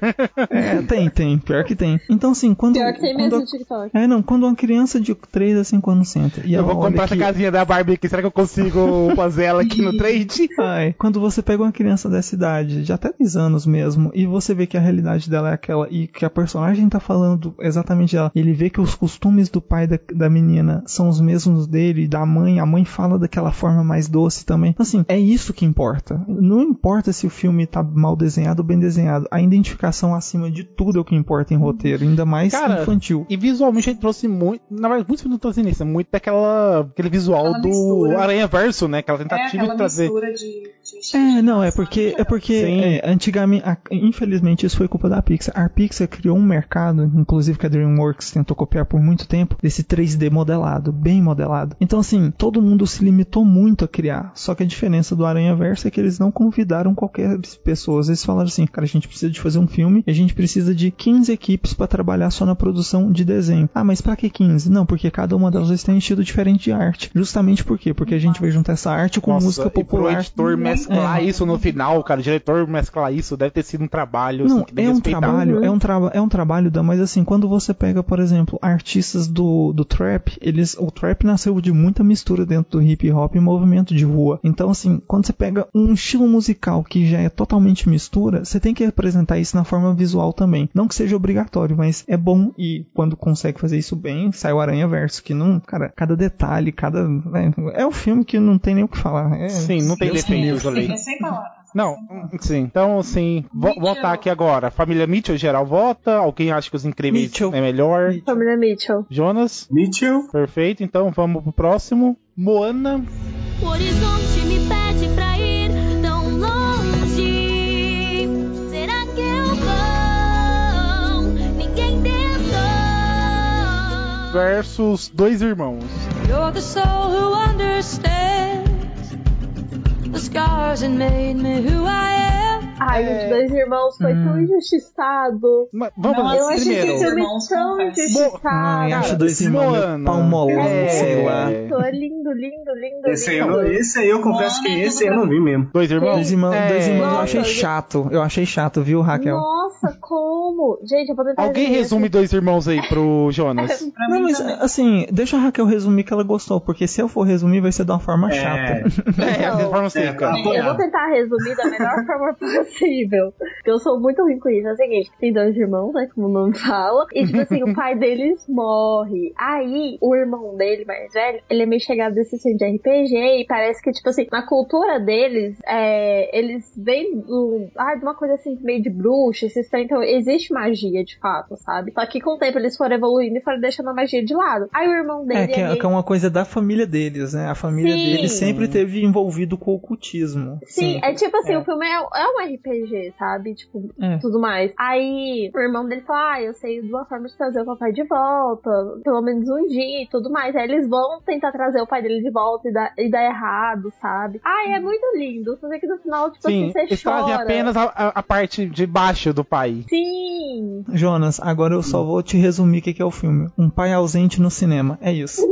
É, tem, tem. Pior que tem. Então, assim, quando. Pior que tem quando mesmo a- no TikTok. É, não, quando uma criança de 3 a 5 anos senta e Eu vou comprar essa que- casinha da Barbie aqui. Será que eu consigo fazer ela aqui no trade? Ai, quando você pega uma criança dessa idade, de até 10 anos mesmo, e você vê que a realidade dela é aquela, e que a personagem tá falando exatamente dela, ele vê que os costumes do pai da, da menina são os mesmos dele, e da mãe, a mãe fala daquela forma mais doce também. Então, Assim, é isso que importa. Não importa se o filme tá mal desenhado ou bem desenhado, a identificação acima de tudo é o que importa em roteiro, ainda mais Cara, infantil. E visualmente ele trouxe muito. Na verdade, muitos filmes não trouxe nisso. Muito daquela. aquele visual Aquela do mistura. Aranha Verso, né? Aquela É tentativa aquela de trazer. de É, não, é porque é porque Sim. é, antigamente, a- infelizmente isso foi culpa da Pixar. A Pixar criou um mercado, inclusive que a DreamWorks tentou copiar por muito tempo, desse 3D modelado, bem modelado. Então assim, todo mundo se limitou muito a criar. Só que a diferença do Aranha Verso é que eles não convidaram qualquer pessoa. Eles falaram assim, cara, a gente precisa de fazer um filme, e a gente precisa de 15 equipes para trabalhar só na produção de desenho. Ah, mas pra que 15? Não, porque cada uma delas tem um estilo diferente de arte. Justamente por quê? Porque a gente vai juntar essa arte com Nossa, música e pro popular. editor mesclar É. isso no final, cara, o diretor mesclar isso, deve ter sido um trabalho. Não, assim, tem é que um respeitar. trabalho, é um, traba é um trabalho, Dan, mas assim, quando você pega, por exemplo, artistas do, do trap, eles, o trap nasceu de muita mistura dentro do hip hop e movimento de rua. Então, assim, quando você pega um estilo musical que já é totalmente mistura, você tem que apresentar isso na forma visual também. Não que seja obrigatório, mas é bom e quando consegue fazer isso bem, sai o Aranha Verso, que não, cara, cada detalhe, cada. É, é um filme que não tem nem o que falar. É, Sim, não tem defeitos É sem palavras. Não, sim. Então, sim, vo Mitchell. votar aqui agora. Família Mitchell, geral vota. Alguém acha que os incríveis Mitchell. é melhor? Família Mitchell. Jonas? Mitchell. Perfeito, então vamos pro próximo. Moana. O horizonte me pede pra ir tão longe. Será que eu vou? Ninguém tentou. versus Dois Irmãos. You're the soul who understands the scars and made me who I am. Ai, É. gente, dois irmãos foi Hum. tão injustiçado. Mas vamos Não, Eu achei primeiro. esse filme Irmãos, tão injustiçado. Ai, acho dois irmãos meio Moana. palmolão, É. sei lá. Lindo, é lindo, lindo, lindo, Esse aí, eu lindo. esse aí eu confesso que esse aí eu não vi mesmo. Dois Irmãos? Dois irmãos, É. dois irmãos eu Nossa, achei gente. chato. Eu achei chato, viu, Raquel? Nossa, como? Gente, eu vou tentar Alguém resume Dois Irmãos aí pro Jonas. Não, mas também. assim, deixa a Raquel resumir que ela gostou, porque se eu for resumir vai ser de uma forma chata. É, de forma É, seca. tá. Eu vou tentar resumir da melhor forma possível. Porque eu sou muito ruim com isso. É o seguinte: tem dois irmãos, né? Como o nome fala. E, tipo assim, o pai deles morre. Aí, o irmão dele, mais velho, ele é meio chegado desse centro de RPG. E parece que, tipo assim, na cultura deles, é, eles vêm do, ah, de uma coisa assim, meio de bruxa, esses trem. Então, existe magia de fato, sabe? Só que com o tempo eles foram evoluindo e foram deixando a magia de lado. Aí o irmão dele. É, que é, ele- que é uma coisa da família deles, né? A família Sim. deles sempre teve envolvido com o ocultismo. Sim, Sempre. é tipo assim, É. o filme é, é um RPG, sabe? Tipo, É. tudo mais. Aí o irmão dele fala, ah, eu sei de uma forma de trazer o papai de volta, pelo menos um dia e tudo mais. Aí eles vão tentar trazer o pai dele de volta e dá, e dá errado, sabe? Ai, é muito lindo. Só sei que no final, tipo Sim, assim, você eles trazem chora. apenas a, a- a parte de baixo do pai. Sim! Jonas, agora eu só vou te resumir o que que é o filme. Um pai ausente no cinema. É isso.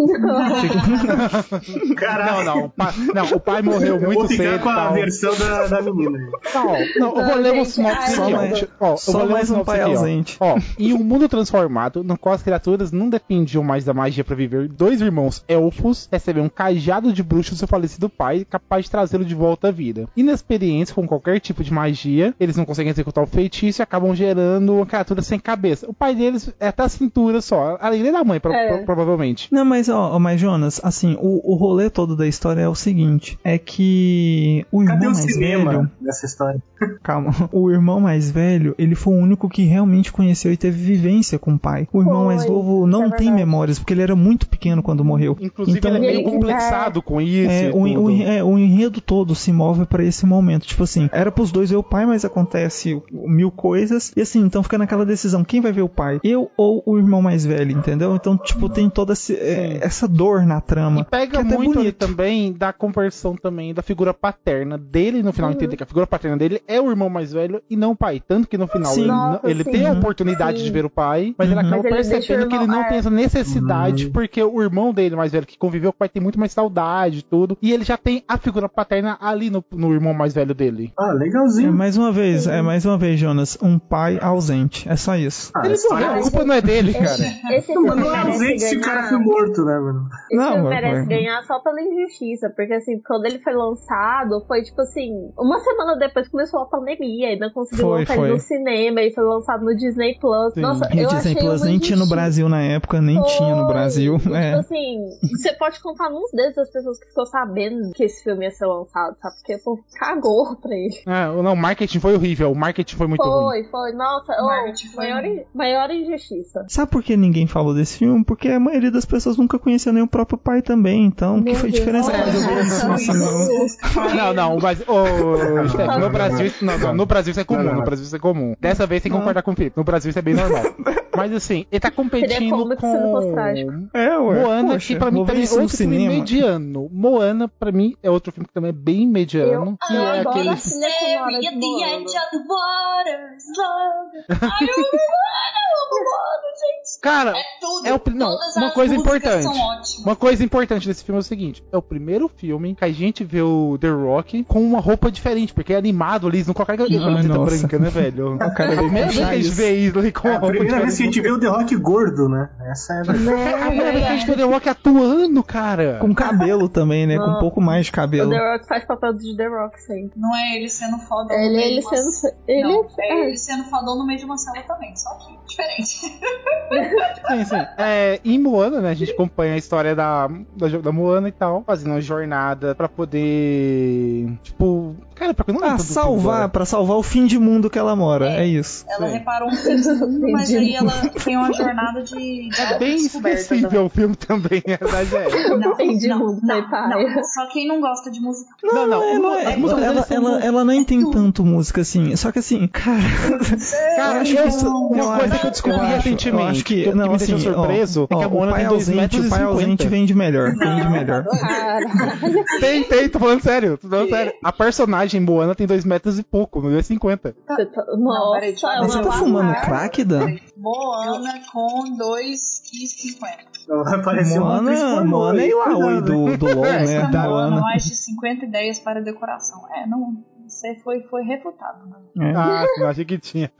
Caraca. Não, não, o pai, não, o pai morreu Eu muito vou ficar cedo. com a tal. versão da, da menina. Não, não, eu vou ler gente, aqui, só ó. mais- ó, eu só vou ler mais um pai aqui, ausente. Ó, em um mundo transformado, no qual as criaturas não dependiam mais da magia pra viver, dois irmãos elfos recebem um cajado de bruxo do seu falecido pai, capaz de trazê-lo de volta à vida. Inexperientes com qualquer tipo de magia, eles não conseguem executar o feitiço e acabam gerando uma criatura sem cabeça. O pai deles é até a cintura só, além da mãe, pro- É. pro- provavelmente. Não, mas ó, ó, mas Jonas, assim, o, o rolê todo da história é o seguinte: é que o irmão Cadê o mais cinema velho. nessa história? Calma. O irmão mais velho, ele foi o único que realmente conheceu e teve vivência com o pai. O irmão Foi, mais novo não é tem memórias, porque ele era muito pequeno quando morreu. Inclusive, Então, ele é meio ele- complexado com isso. É o, o, é, o enredo todo se move pra esse momento. Tipo assim, era pros dois ver o pai, mas acontece mil coisas. E assim, então fica naquela decisão: quem vai ver o pai? Eu ou o irmão mais velho, entendeu? Então, tipo, tem toda esse- é, essa dor na trama. E pega que é muito ali bonito. também da conversão também da figura paterna dele no final, entender que a figura paterna dele é o irmão mais velho e não o pai. Tanto que no final Sim. ele, Nossa, ele sim. tem a oportunidade Sim. de ver o pai, mas ele Uhum. acaba Mas ele deixa o percebendo que ele não é. tem essa necessidade, porque o irmão dele mais velho que conviveu com o pai tem muito mais saudade e tudo, e ele já tem a figura paterna ali no, no irmão mais velho dele. Ah, É, legalzinho. mais uma vez, é mais uma vez, Jonas, um pai ausente. É só isso. Ah, Ele morreu, a culpa não é dele, cara. Esse Não, mas não é ausente se o cara foi morto, né, mano? Esse Não, filme mas merece foi. ganhar só pela injustiça, porque assim, quando ele foi lançado, foi tipo assim, uma semana depois que começou a pandemia, ainda conseguiu Foi, lançar foi. ele no cinema e foi lançado no Disney Plus. Sim. Nossa, E eu o Disney achei Plus nem tinha no. Brasil na época, nem tinha no Foi. Brasil. E, É. Tipo assim, você pode contar nos dedos das pessoas que ficou sabendo que esse filme ia ser lançado, sabe? Porque o povo cagou pra ele. Ah, não, o marketing foi horrível, o marketing foi muito ruim. Foi, foi. Nossa, O oh, marketing foi maior, maior injustiça. Sabe por que ninguém falou desse filme? Porque a maioria das pessoas nunca conheceu nem o próprio pai também. Então, que Meu foi a diferença É, nossa? Não, não, mas ô, Steph, no não, Brasil, isso- não, não, no Brasil isso é comum, Não, não. no Brasil isso é comum. Dessa vez tem que concordar com o Felipe, no Brasil isso é bem normal. Mas assim, ele tá Seria competindo fosse com. É, ué. Moana, Poxa, que pra mim também é no outro filme cinema. mediano. Moana, pra mim, é outro filme que também é bem mediano. que eu é adoro aquele. a trilha sonora de Moana. Ai, eu amo Moana, gente. Cara, É tudo. é o, não, Todas uma as coisa importante. São ótimas. Uma coisa importante desse filme é o seguinte: é o primeiro filme que a gente vê o The Rock com uma roupa diferente, porque é animado ali, não Ai, camiseta branca, né, velho? O cara a veio primeira vez que a gente vê isso ali com É uma a roupa primeira vez que a gente vê o The Rock gordo, né? Essa é a verdade. É a primeira vez que a gente vê o The Rock atuando, cara. Com cabelo também, né? Com um pouco mais de O cabelo. The Rock faz papel de The Rock sempre. Não é ele sendo foda no Ele, meio ele sendo. Ele, Não, é é, ele sendo fodão no meio de uma cela também, só que diferente. Sim, sim. É, em Moana, né, a gente acompanha a história da, da, da Moana e tal, fazendo uma jornada pra poder. Tipo. Cara, pra não Ah, salvar, pra salvar o fim de mundo que ela mora. É, É. isso. Ela Sim. reparou um fim de mundo, mas aí ela tem uma jornada de. de É bem esquecível o filme também, a verdade é. Não, Tem de não, mundo, não, pai? não. Só quem não gosta de música. Não, não, Ela, as músicas ela, são ela, boas. ela nem tem tanto música assim. Só que assim, cara. Cara, acho eu- que isso- uma eu coisa acho- que eu descobri eu acho- recentemente, eu acho que, que não, me deixou assim, ó, surpreso, é que ó, a o pai tem dois ausente, metros e o pai 50. ausente vende melhor. Vende melhor. Tem, tem, tô falando sério, tô falando sério. A personagem Moana tem 2 metros e pouco, no 2,50. Você tá- Não, Nossa, é Mas você tá fumando crack, Dan? Moana com 2,50. Vai parecer uma atriz Moana, pornô Moana é aí, Ilaoi cuidado, hein? do, do LOL, É, né? Essa Moana, Moana. mais de 50 ideias para decoração. É, não. Você foi, foi refutado. Né? É. Ah, sim, eu achei que tinha.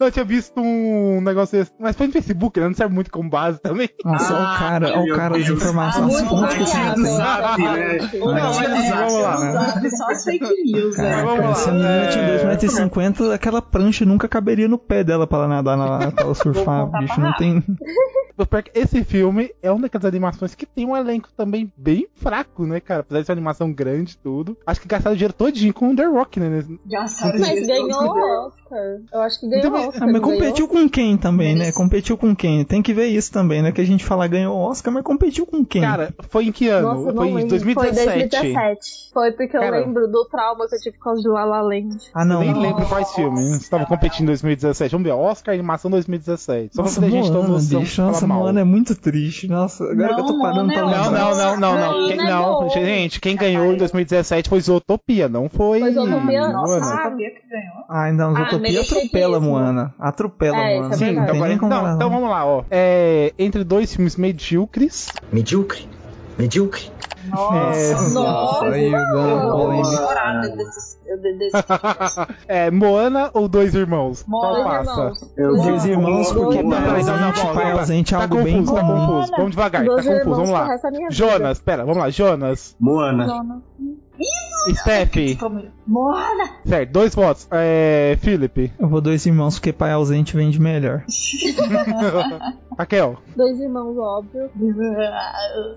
Não, eu tinha visto um negócio desse, mas foi no Facebook, né? Não serve muito como base também. Nossa, olha o cara, olha o cara das Deus. fontes que Tinha você do. Zap, né? Não, mas assim, vamos lá. Só as fake news, Cara, né? vamos cara, lá. se a menina tinha É. 2,50m, aquela prancha nunca caberia no pé dela pra ela nadar, na, pra ela surfar, bicho. Não tem. O é Esse filme é uma daquelas animações que tem um elenco também bem fraco, né, cara? Apesar de ser uma animação grande e tudo. Acho que gastaram dinheiro todinho com o The Rock, né? Gastaram Mas ganhou todo. o Oscar. Eu acho que ganhou Então, o Oscar. Ah, mas não competiu com quem também, né? Competiu com quem? Tem que ver isso também, né? Que a gente fala ganhou o Oscar, mas competiu com quem? Cara, foi em que ano? Nossa, eu foi não em lembro. 2017. Foi 2017. Foi porque eu Cara. lembro do trauma que eu tive por causa de La La Land. ah, não. Nem lembro quais filmes. Você tava competindo em 2017. Vamos ver, Oscar Animação 2017. Só Nossa, pra a gente ter noção. bicho. Nossa, mal. Moana é muito triste. Nossa, agora que eu tô Não, parando pra é Não, lembrar. não, não, não, não. Não, Quem, não é não, bom. gente, quem ganhou em 2017 foi Zootopia, não foi. Foi Zootopia? Nossa, eu Moana. não sabia que ganhou. Ah, não, Ah, Zootopia merecidíssimo. atropela Moana. Atropela É, Moana. é Sim, Então, agora, então não. vamos lá, ó. É, entre dois filmes medíocres. Medíocre. Medíocre. Nossa, Nossa, aí, de- desse é, Moana ou Dois Irmãos? Qual Moana. passa? Eu Dois irmãos, porque vou- pai ausente, pai ausente é tá algo confuso, bem tá confuso. Vamos devagar, Dois tá confuso, vamos lá. Jonas, pera, vamos lá, Jonas. Moana. Zona. Steph, Moana! certo, dois votos. É, Felipe. Eu vou dois irmãos, porque pai ausente vende melhor. Raquel. Dois irmãos, óbvio.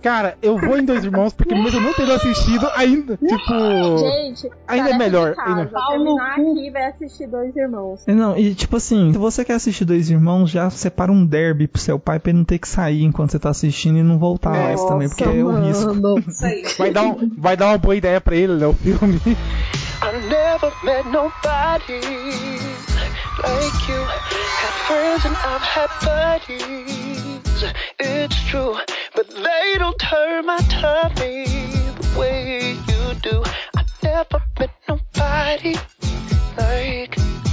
Cara, eu vou em Dois Irmãos porque mesmo não tendo assistido ainda, tipo... Gente, Ainda é melhor, ainda. terminar aqui e vai assistir Dois Irmãos. E Não, e tipo assim, se você quer assistir Dois Irmãos, já separa um derby pro seu pai pra ele não ter que sair enquanto você tá assistindo e não voltar É, mais também, porque é o risco. Vai dar, um- vai dar uma boa ideia pra filme. I never met nobody like you. Had friends and I've had buddies. It's true, but they don't turn my tummy the way you do. I never met nobody like you.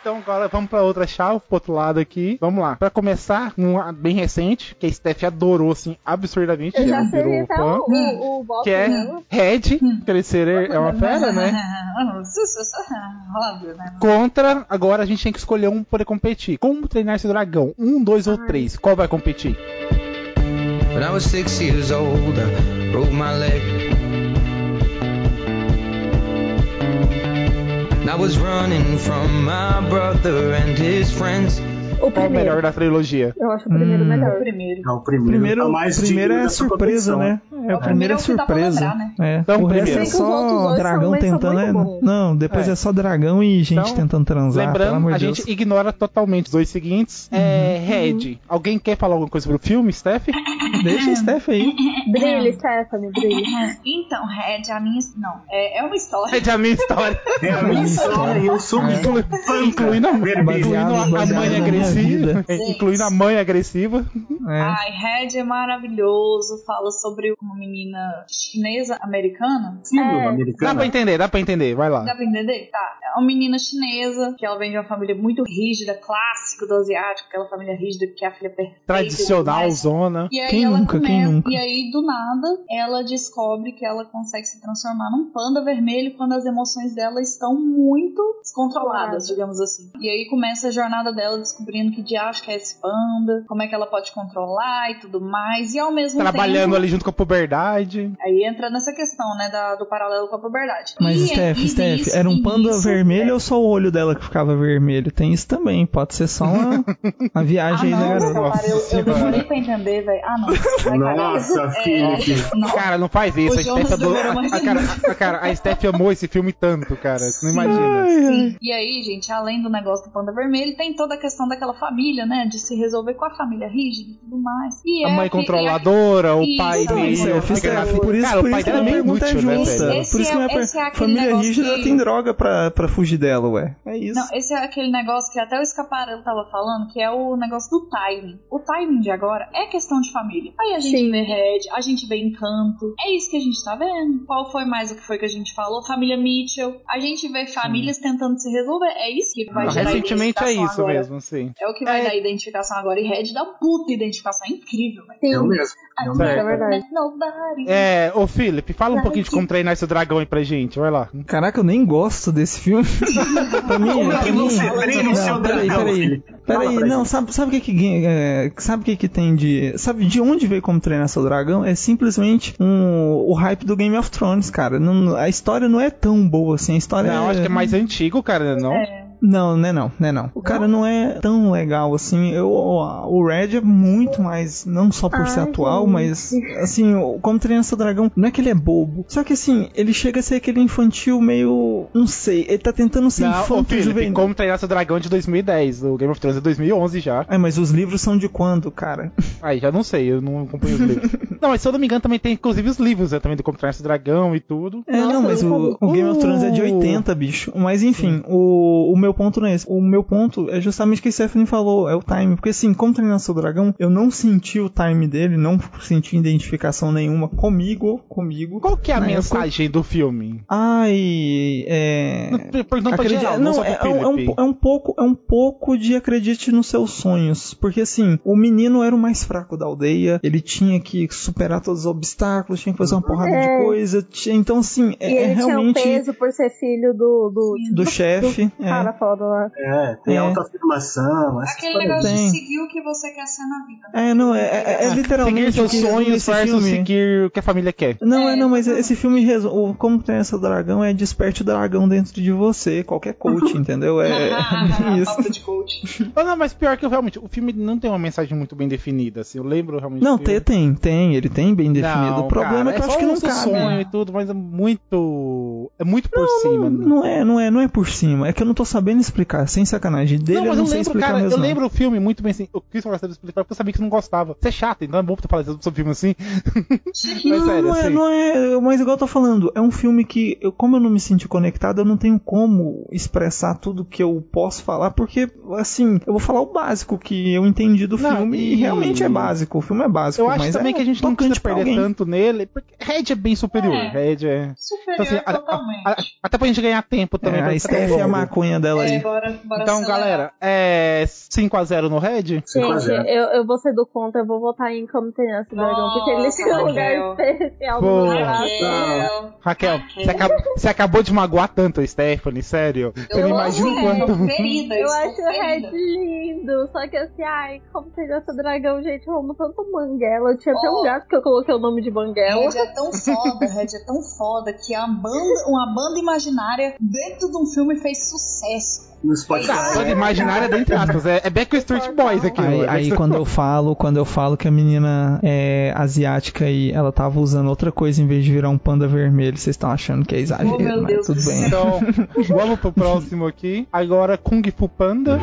Então agora vamos pra outra chave, pro outro lado aqui. Vamos lá. Pra começar, um bem recente, que a Steph adorou, assim, absurdamente. Eu já sei virou até fã. o, o, voto Que é. Red, Crescer é uma fera, né? Óbvio, né? Contra, agora a gente tem que escolher um pra competir. Como treinar esse dragão? Um, dois ou três? Qual vai competir? When I was six years old, I broke my leg. I was running from my brother and his friends. O Qual o melhor primeiro. da trilogia? Eu acho o primeiro Hum. melhor. Primeiro. É o primeiro. Primeiro, é o mais primeiro é surpresa, né? É, o O primeiro é primeiro é o surpresa. lembrar, né? É. Então, o resto primeiro. é só dragão tentando. né? Não, depois É. é só dragão e gente Então, tentando transar. pelo Lembrando, amor a de gente Deus. ignora totalmente os dois seguintes. É Red. Alguém quer falar alguma coisa sobre o filme, Steph? Deixa o Steph aí. Brilhe, Stephanie, brilhe. Então, Red, a minha. Não, é, é uma história. Red é a minha história. É a minha história eu sou É. inclu... Incluindo a, incluindo a, a mãe agressiva. vida. Incluindo a mãe agressiva. É. Ai, Red é maravilhoso. Fala sobre uma menina chinesa americana. Filme É. Dá americano. pra entender, dá pra entender. Vai lá. Dá pra entender? Tá. É uma menina chinesa que ela vem de uma família muito rígida, clássico do asiático, aquela família rígida que é a filha perfeita. Tradicional, zona. E aí Quem ela nunca, quem começa, nunca? e aí do nada ela descobre que ela consegue se transformar num panda vermelho quando as emoções dela estão muito descontroladas, digamos assim. E aí começa a jornada dela descobrindo que diacho que é esse panda, como é que ela pode controlar e tudo mais. E ao mesmo Trabalhando tempo ali junto com a puberdade. aí entra nessa questão, né, da- do paralelo com a puberdade. Mas, E- Steph, e Steph, nisso- era um panda nisso- vermelho ou só o olho dela que ficava vermelho? Tem isso também, pode ser só uma, uma Ah, viagem aí da não, garota. cara, eu, eu demorei pra entender, velho. Ah, não. Nossa, É, Felipe. não. Cara, não faz isso. O A Steph, adorou, a, a, cara, a, cara, a Steph amou esse filme tanto, cara. Você não imagina. Sim. E aí, gente, além do negócio do panda vermelho, tem toda a questão daquela família, né? De se resolver com a família rígida e tudo mais. E A é mãe que- controladora, o pai isso, meio. isso, por Cara, por o pai isso que dela a é meio pergunta é inútil, né, justa. por isso que é- esse é aquele família negócio rígida que- tem droga pra, pra fugir dela, ué. É isso. Não, esse é aquele negócio que até o Escaparelo tava falando, que é o negócio do timing. O timing de agora é questão de família. Aí a gente Sim. vê Red, a gente vê Encanto. É isso que a gente tá vendo. Qual foi mais o que foi que a gente falou? Família Mitchell. A gente vê famílias tentando se resolver. É isso que vai Não, gerar recentemente é identificação isso agora. mesmo, sim. É o que vai É. dar identificação agora. E Red dá puta identificação. É incrível, velho. Sim, Eu mesmo. Eu isso é mesmo. verdade. Nobody. É, ô Felipe, fala um pouquinho de como treinar esse dragão aí pra gente, vai lá. Caraca, eu nem gosto desse filme. pra mim, Como é que você treina o seu Não, peraí, dragão, peraí. Peraí, não, sabe, sabe o que que, é, sabe o que que tem de, sabe de onde veio como treinar seu dragão? É simplesmente um, o hype do Game of Thrones, cara. Não- a história não é tão boa assim, a história Não, é... acho que é mais antigo, cara, não? É. Não, né não, né não. O cara não é tão legal assim. Eu, o Red é muito mais, não só por ser Ai, atual, gente. mas assim, o- como Criança Dragão, não é que ele é bobo. Só que assim, ele chega a ser aquele infantil meio, não sei, ele tá tentando ser Não, ô, infanto Felipe, juvenil. como treinar seu dragão é de 2010, o Game of Thrones é 2011 já. É, mas os livros são de quando, cara? Aí já não sei, eu não acompanho os livros. não, mas se eu não me engano também tem inclusive os livros, né, também do Como Treinar Seu Dragão e tudo. É, não, mas o, o Game of Thrones é de 80, bicho. Mas enfim, o, o meu ponto não é esse. O meu ponto é justamente o que a Stephanie falou, é o time. Porque assim, como treinar seu dragão, eu não senti o time dele, não senti identificação nenhuma comigo, comigo. Qual que é a Na mensagem do filme? Ai, é. Pra geral, não, é, é um, é é pouco, é um pouco de acredite nos seus sonhos, porque assim, o menino era o mais fraco da aldeia, ele tinha que superar todos os obstáculos, tinha que fazer uma porrada É. de coisa, tinha- então assim, é, e é ele realmente tinha um peso por ser filho do. Do, do chefe, do é. cara foda lá. É, tem É. autoafirmação. Aquele negócio Tem. de seguir o que você quer ser na vida. É, não, é, é, é literalmente Seguir o que seus sonhos versus seguir o que a família quer. Não, é, não, mas esse filme, Como Tem Essa Dragão é desperte o dragão dentro de você, qualquer coach, entendeu? É, é isso. De coach. Ah, não, mas pior que eu realmente, o filme não tem uma mensagem muito bem definida, assim, eu lembro realmente. Não, tem, tem, tem, ele tem bem definido. Não, o problema cara, é que eu só acho que não cabe. sonho e tudo, mas é muito. É muito por cima. né? Não é, não é, não é por cima. É que eu não tô sabendo explicar, sem sacanagem. Dele não, eu mas não eu sei lembro, explicar cara, mesmo. eu não. lembro o filme muito bem assim. Eu quis falar sobre explicar porque eu sabia que você não gostava. Você é chato, então é bom tu falar sobre filme assim. mas Não, sério, não, é, assim. não é, mas igual eu tô falando, é um filme que, eu, como eu não me senti conectado, eu não tenho como expressar tudo que eu posso falar, porque, assim, eu vou falar o básico que eu entendi do Não, filme e... e- realmente é básico, o filme é básico. Eu acho mas também é que a gente não precisa pra perder alguém. tanto nele, porque Red é bem superior. É. Red é. Superior Então, assim, a- a- totalmente. a- até pra gente ganhar tempo também. É, pra a Steph e a maconha dela É, aí. bora, bora Então, acelerar. galera, é 5x0 no Red? Gente, 5 a 0. eu, eu vou ser do contra, eu vou votar em Como Tem Essa Dragão, porque ele tem um lugar Raquel. especial no Pô. Raquel. Raquel, você, acab- você acabou de magoar tanto a Stephanie, sério. Você não imagina o tô quanto. ferida, Eu acho o Red lindo, só que assim, ai, como tem essa dragão, gente, eu amo tanto Banguela. Eu tinha até Oh. um gato que eu coloquei o nome de Banguela. Red é tão foda, Red é tão foda que a banda, uma banda imaginária dentro de um filme fez sucesso. No Spotify. Banda imaginária, dentre aspas. É, é Backstreet Boys aqui. Aí, aí quando eu falo, quando eu falo que a menina é asiática e ela tava usando outra coisa em vez de virar um panda vermelho, vocês estão achando que é exagero, Oh, meu mas Deus tudo do bem. céu. Então, vamos pro próximo aqui. Agora, Kung Fu Panda.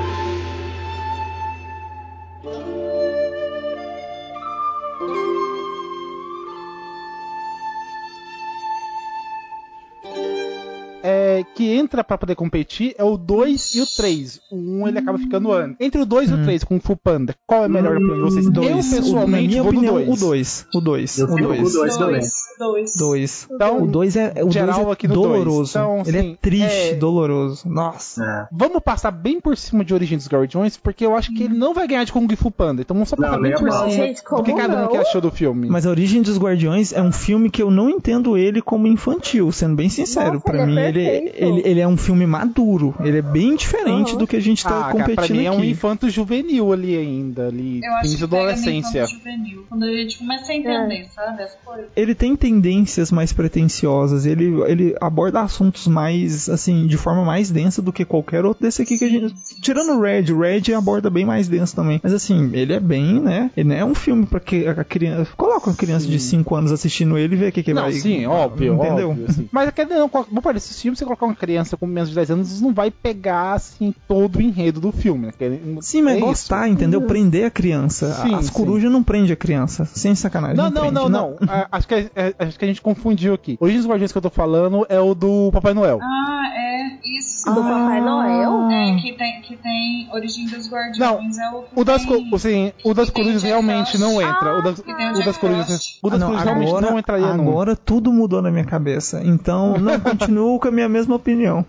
É, que entra pra poder competir é o 2 e o 3. O 1 um, ele acaba ficando antes. Entre o 2 e o 3, Kung Fu Panda, qual é melhor pra vocês? Hum. Dois. Eu, pessoalmente, Na minha vou opinião, no 2. o 2. O 2. Eu O fico com o 2. dois também. Dois, dois. Dois. Então, O 2 é, o geral dois é aqui no dois. doloroso. Então, Ele assim, é triste, é- doloroso. Nossa. É. Vamos passar bem por cima de Origem dos Guardiões, porque eu acho que ele não vai ganhar de Kung Fu Panda. Então vamos só passar Não, bem por cima Gente, do que cada um que achou do filme. Mas a Origem dos Guardiões é um filme que eu não entendo ele como infantil, sendo bem sincero. Nossa, pra ele é mim, ele, perfeito. Ele, ele é um filme maduro. Ele é bem diferente Aham. do que a gente tá ah, cara, competindo pra mim é um aqui. infanto juvenil ali ainda, ali, Eu acho início que da pega adolescência. juvenil. Quando a gente começa a entender, sabe, as coisas. Ele tem tendências mais pretensiosas, ele, ele aborda assuntos mais, assim, de forma mais densa do que qualquer outro desse aqui que a gente. Tirando o Red, o Red aborda bem mais denso também. Mas assim, ele é bem, né? Ele não é um filme pra que a criança. Coloca uma criança de 5 anos assistindo ele e vê o que, que Não, vai. sim, óbvio, Entendeu? óbvio. assim. Mas aquele não, vou parar esses filmes, você colocar uma criança com menos de 10 anos, não vai pegar, assim, todo o enredo do filme. né? Que- Sim, mas é gostar, isso. entendeu? Prender a criança. Sim, As sim. corujas não prende a criança. Sem sacanagem. Não, Não, não, prende, não, não. Ah, acho, que, é- é- acho que a gente confundiu aqui. Origem dos Guardiões que eu tô falando é o do Papai Noel. Ah, é, isso. Do Papai Noel? É, que tem, que tem Origem dos Guardiões. é o, que O das, tem... co- assim, o das o corujas realmente não entra. o das, o o das corujas, o das Ah, não, corujas realmente agora, não entraria no. agora tudo mudou na minha cabeça. Então, não continuo com a minha mesma opinião.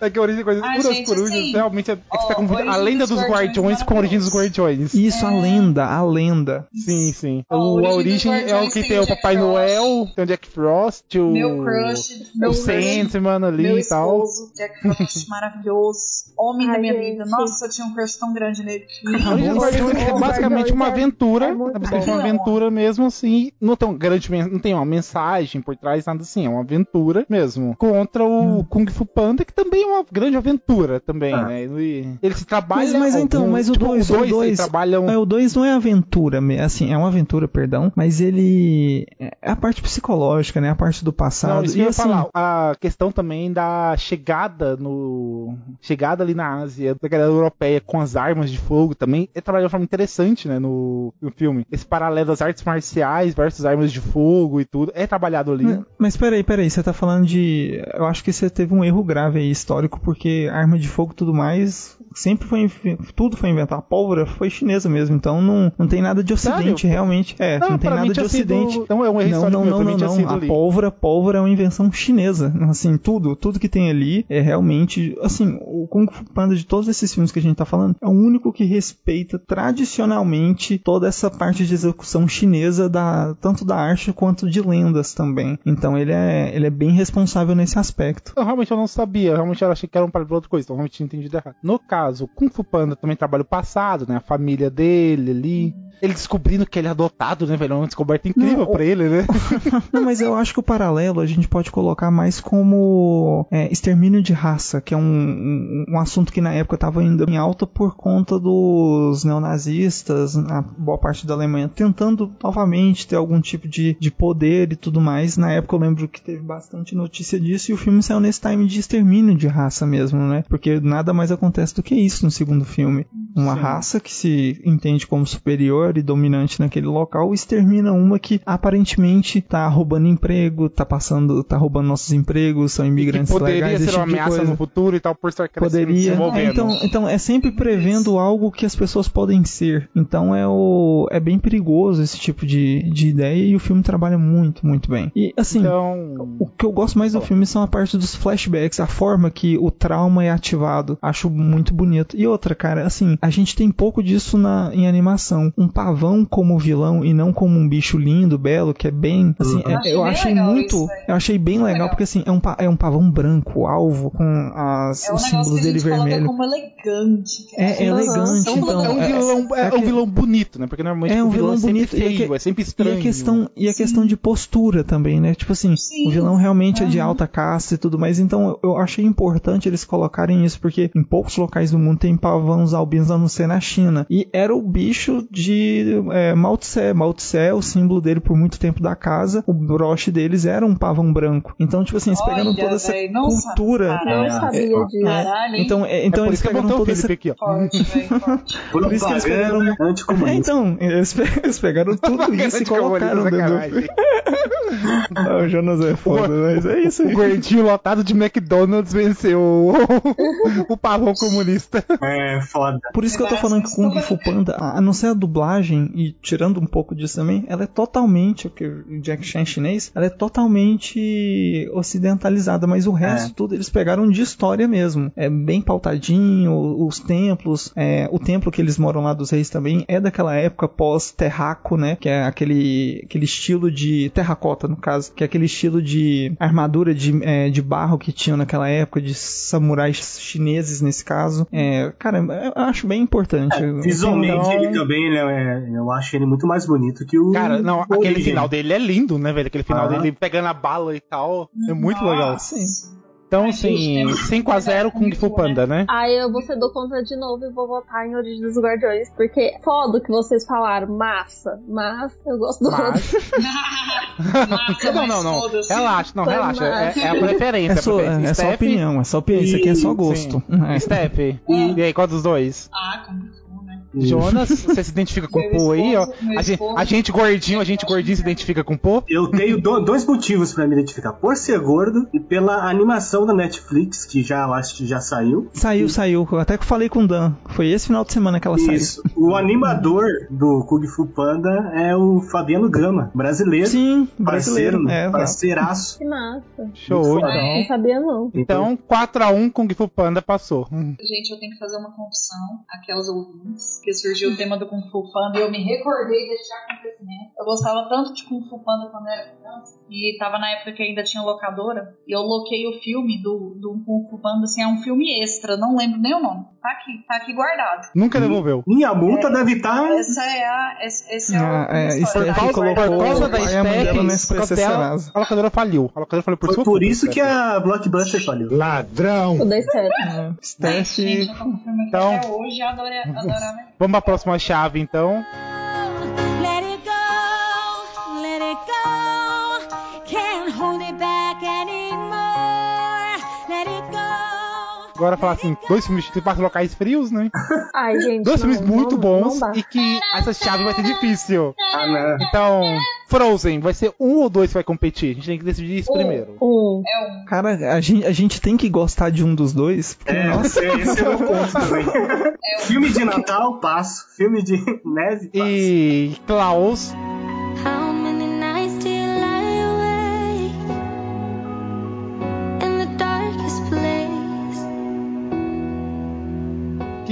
É que a origem das Ah, o das corujas assim, realmente é, é que você tá confundindo a lenda dos dos Guardiões com a origem dos. Guardiões. Isso, a lenda, a lenda. Sim, sim. O, a Origem dos origem é o que tem tem o Jack Papai Frost. Noel, tem o Jack Frost, o. Meu crush, Meu o Sandman ali meu e tal. esposo, Jack Frost, maravilhoso. Homem da minha vida. Nossa, eu tinha um crush tão grande nele. A Origem do Guardiões é basicamente uma é- aventura. é É, basicamente uma aventura mesmo, assim. Não tem, grande, não tem uma mensagem por trás, nada assim. É uma aventura mesmo. Contra o Kung Fu Panda, que também é uma grande aventura também, Ah. né? Ele, ele se trabalha. Mas, mas então, mas o tipo, 2, dois, o eles 2, trabalham. é, o 2 não é aventura, assim, é uma aventura, perdão, mas ele é a parte psicológica, né, a parte do passado. Não, isso e eu ia assim, falar. A questão também da chegada no. Chegada ali na Ásia, da galera europeia com as armas de fogo também. É trabalhado de uma forma interessante, né? No, no filme. Esse paralelo das artes marciais versus armas de fogo e tudo. É trabalhado ali. Mas- Mas peraí, peraí, você tá falando de. Eu acho que você teve um erro grave aí histórico, porque arma de fogo e tudo mais sempre foi. Tudo foi inventado. A pólvora foi chinesa mesmo, então não, não tem nada de ocidente, Sério? realmente. É, não, tem pra mim nada de tinha sido- ocidente. Então é um erro Não, não, meu, não, não, não. A ali. pólvora, pólvora é uma invenção chinesa. Assim, tudo, tudo que tem ali é realmente. Assim, o Kung Fu Panda de todos esses filmes que a gente tá falando é o único que respeita tradicionalmente toda essa parte de execução chinesa, da, tanto da arte quanto de lendas também. Então ele é, ele é bem responsável nesse aspecto. Eu realmente eu não sabia, eu realmente eu achei que era um pra outra coisa, então realmente tinha entendido errado. No caso, o Kung Fu Panda também trabalha o passado, né? A família dele ali. Ele descobrindo que ele é adotado, né, velho? É uma descoberta incrível pra ele, né? Não, mas eu acho que o paralelo a gente pode colocar mais como é, extermínio de raça, que é um, um, um assunto que na época estava indo em alta por conta dos neonazistas, na boa parte da Alemanha, tentando novamente ter algum tipo de, de poder e tudo mais. Na época eu lembro que teve bastante notícia disso e o filme saiu nesse time de extermínio de raça mesmo, né? Porque nada mais acontece do que isso no segundo filme. Uma Sim. raça que se entende como superior e dominante naquele local extermina uma que aparentemente tá roubando emprego, tá passando, tá roubando nossos empregos, são imigrantes poderia legais, ser esse uma tipo de ameaça coisa. no futuro e tal, por estar Poderia. É, então, então é sempre prevendo algo que as pessoas podem ser. Então é o é bem perigoso esse tipo de, de ideia e o filme trabalha muito, muito bem. E assim, Então, o que eu gosto mais do filme são a parte dos flashbacks, a forma que o trauma é ativado. Acho muito bonito. E outra, cara, assim, a gente tem pouco disso na, em animação. Um pavão como vilão e não como um bicho lindo, belo, que é bem. Assim, Uhum. é- Achei eu bem achei legal muito. eu achei bem legal, legal. porque assim, é um, é um pavão branco, alvo, com as, É um os símbolos que a dele vermelho. como elegante. cara. É, é elegante, Uhum. então. é um é- vilão, é, é um que- vilão bonito, né? Porque normalmente É um o vilão vilão é sempre bonito, e a feio, que- é sempre E estranho. a questão, e a questão de postura também, né? Tipo assim, Sim. o vilão realmente é de alta casta e tudo mais. Então eu- eu achei importante eles colocarem isso, porque em poucos locais do mundo tem pavãos albinos a não ser na China. E era o bicho de é, Mao Tse. Mao Tse é o símbolo dele por muito tempo da casa. O broche deles era um pavão branco. Então, tipo assim, eles pegaram Olha, toda essa véi, não cultura. sabia. Não É, sabia disso. Caralho, hein? Então, é, É então por eles isso que eu pegaram o toda essa Felipe aqui, ó. Forte, velho, forte. Por isso que eles pegaram- É, anticomunista. então, eles, pe- eles pegaram tudo isso e colocaram dentro do. Ah, o Jonas é foda, mas é isso O aí. gordinho lotado de McDonald's venceu o, o pavão comunista. É, foda. Por isso que eu tô falando que Kung Fu Panda, a não ser a dublagem, e tirando um pouco disso também, ela é totalmente, porque o Jack Chan é chinês, ela é totalmente ocidentalizada, mas o resto tudo eles pegaram de história mesmo. É bem pautadinho, os templos, é, o templo que eles moram lá dos reis também é daquela época pós-terraco, né? Que é aquele, aquele estilo de terracota, no caso, que é aquele estilo de armadura de, é, de barro que tinham naquela época, de samurais chineses nesse caso. É, cara, eu acho bem importante. É, visualmente Então, ele também, né, é, eu acho ele muito mais bonito que o. Cara, não, o aquele Origem. final dele é lindo, né, velho? Aquele final Ah. dele pegando a bala e tal. É muito Nossa. legal. Sim. Então, assim, gente, 5x0 Kung Fu Panda, né? Aí eu vou ser do contra de novo e vou votar em Origem dos Guardiões, porque foda o que vocês falaram, massa, mas eu gosto do outro. Mas... Massa, não, não, não. Relaxa, não, relaxa. É, é a preferência. É a só, preferência. é só opinião, é só opinião. Isso aqui é só gosto. É. Steph, e aí, qual dos dois? Ah, né? Jonas, você se identifica com o Pô aí, ó. A gente, a gente gordinho, a gente gordinho se identifica com o Pô. Eu tenho do- dois motivos pra me identificar: por ser gordo e pela animação da Netflix, que já eu acho que já saiu. Saiu, saiu. Eu até que falei com o Dan. Foi esse final de semana que ela Isso. O animador do Kung Fu Panda é o Fabiano Gama, brasileiro. saiu. Sim, Parceiro, brasileiro. É, exato. parceiraço. Que massa. Show, então. Não sabia não. Então, 4x1 Kung Fu Panda passou. Hum. Gente, eu tenho que fazer uma confissão aqui aos ouvintes, que surgiu o tema do Kung Fu Panda eu me recordei deste acontecimento. Eu gostava tanto de Kung Fu Panda quando era criança. E tava na época que ainda tinha locadora. E eu loquei o filme do, do Kung Fu Panda, assim, é um filme extra, não lembro nem o nome. Tá aqui, tá aqui guardado. Nunca devolveu. Minha multa deve estar. Essa é a. Esse, esse é o. Ah, é, a. Steph colocou por causa da a Steph, Serasa. a locadora faliu. A locadora faliu por Foi por isso que a Blockbuster faliu. Ladrão! O 10 certo. Steph. Gente, eu tô Então- até hoje, eu adorei. Vamos pra próxima chave, então. Agora falar assim, dois filmes que passam locais frios, né? Ai, gente. Dois não, filmes muito não- bons não dá. e que essa chave vai ser difícil. Ah, não. Então, Frozen, vai ser um ou dois que vai competir? A gente tem que decidir isso primeiro. Um. É um. Cara, a gente, a gente tem que gostar de um dos dois, porque, É, nossa. esse, esse é o ponto também. Filme de Natal, passo. Filme de neve, passo. E Klaus,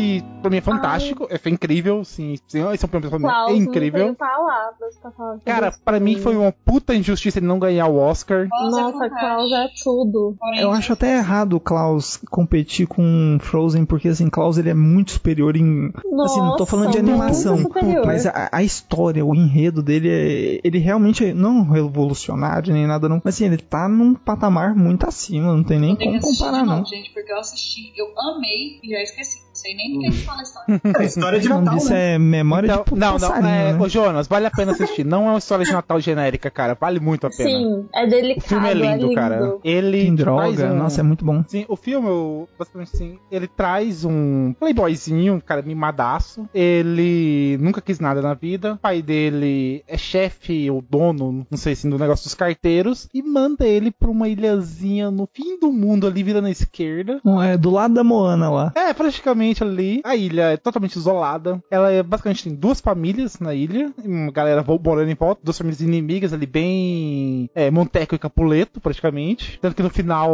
que pra mim é fantástico, é, foi incrível, sim, esse é um pra mim, Klaus, é não incrível. tenho palavras pra falar Cara, pra mim foi uma puta injustiça ele não ganhar o Oscar. Nossa, Klaus é tudo. Eu acho até errado o Klaus competir com Frozen, porque assim, Klaus ele é muito superior em. assim, não tô falando de Nossa, animação, mas a, a história, o enredo dele é. Ele realmente é não revolucionário nem nada, não. Mas assim, ele tá num patamar muito acima, não tem nem como comparar, não. novo, gente, porque eu assisti, eu amei e já esqueci. Não sei nem do que a história. É, história de O Natal, disso né? é memória Então, de não, não, é, né? ô Jonas, vale a pena assistir. Não é uma história de Natal genérica, cara. Vale muito a pena. Sim, é O delicado. filme é lindo, cara. Ele Que droga, um- nossa, é muito bom. Sim, o filme, eu- basicamente sim, ele traz um playboyzinho, um cara mimadaço. Ele nunca quis nada na vida. O pai dele é chefe ou dono, não sei se, do negócio dos carteiros. E manda ele pra uma ilhazinha no fim do mundo ali, virando à esquerda. Não, É do lado da Moana lá. É, praticamente ali. A ilha é totalmente isolada. Ela é basicamente tem duas famílias na ilha. Uma galera morando em volta. Duas famílias inimigas ali, bem. É, Monteco e Capuleto, praticamente. Tanto que no final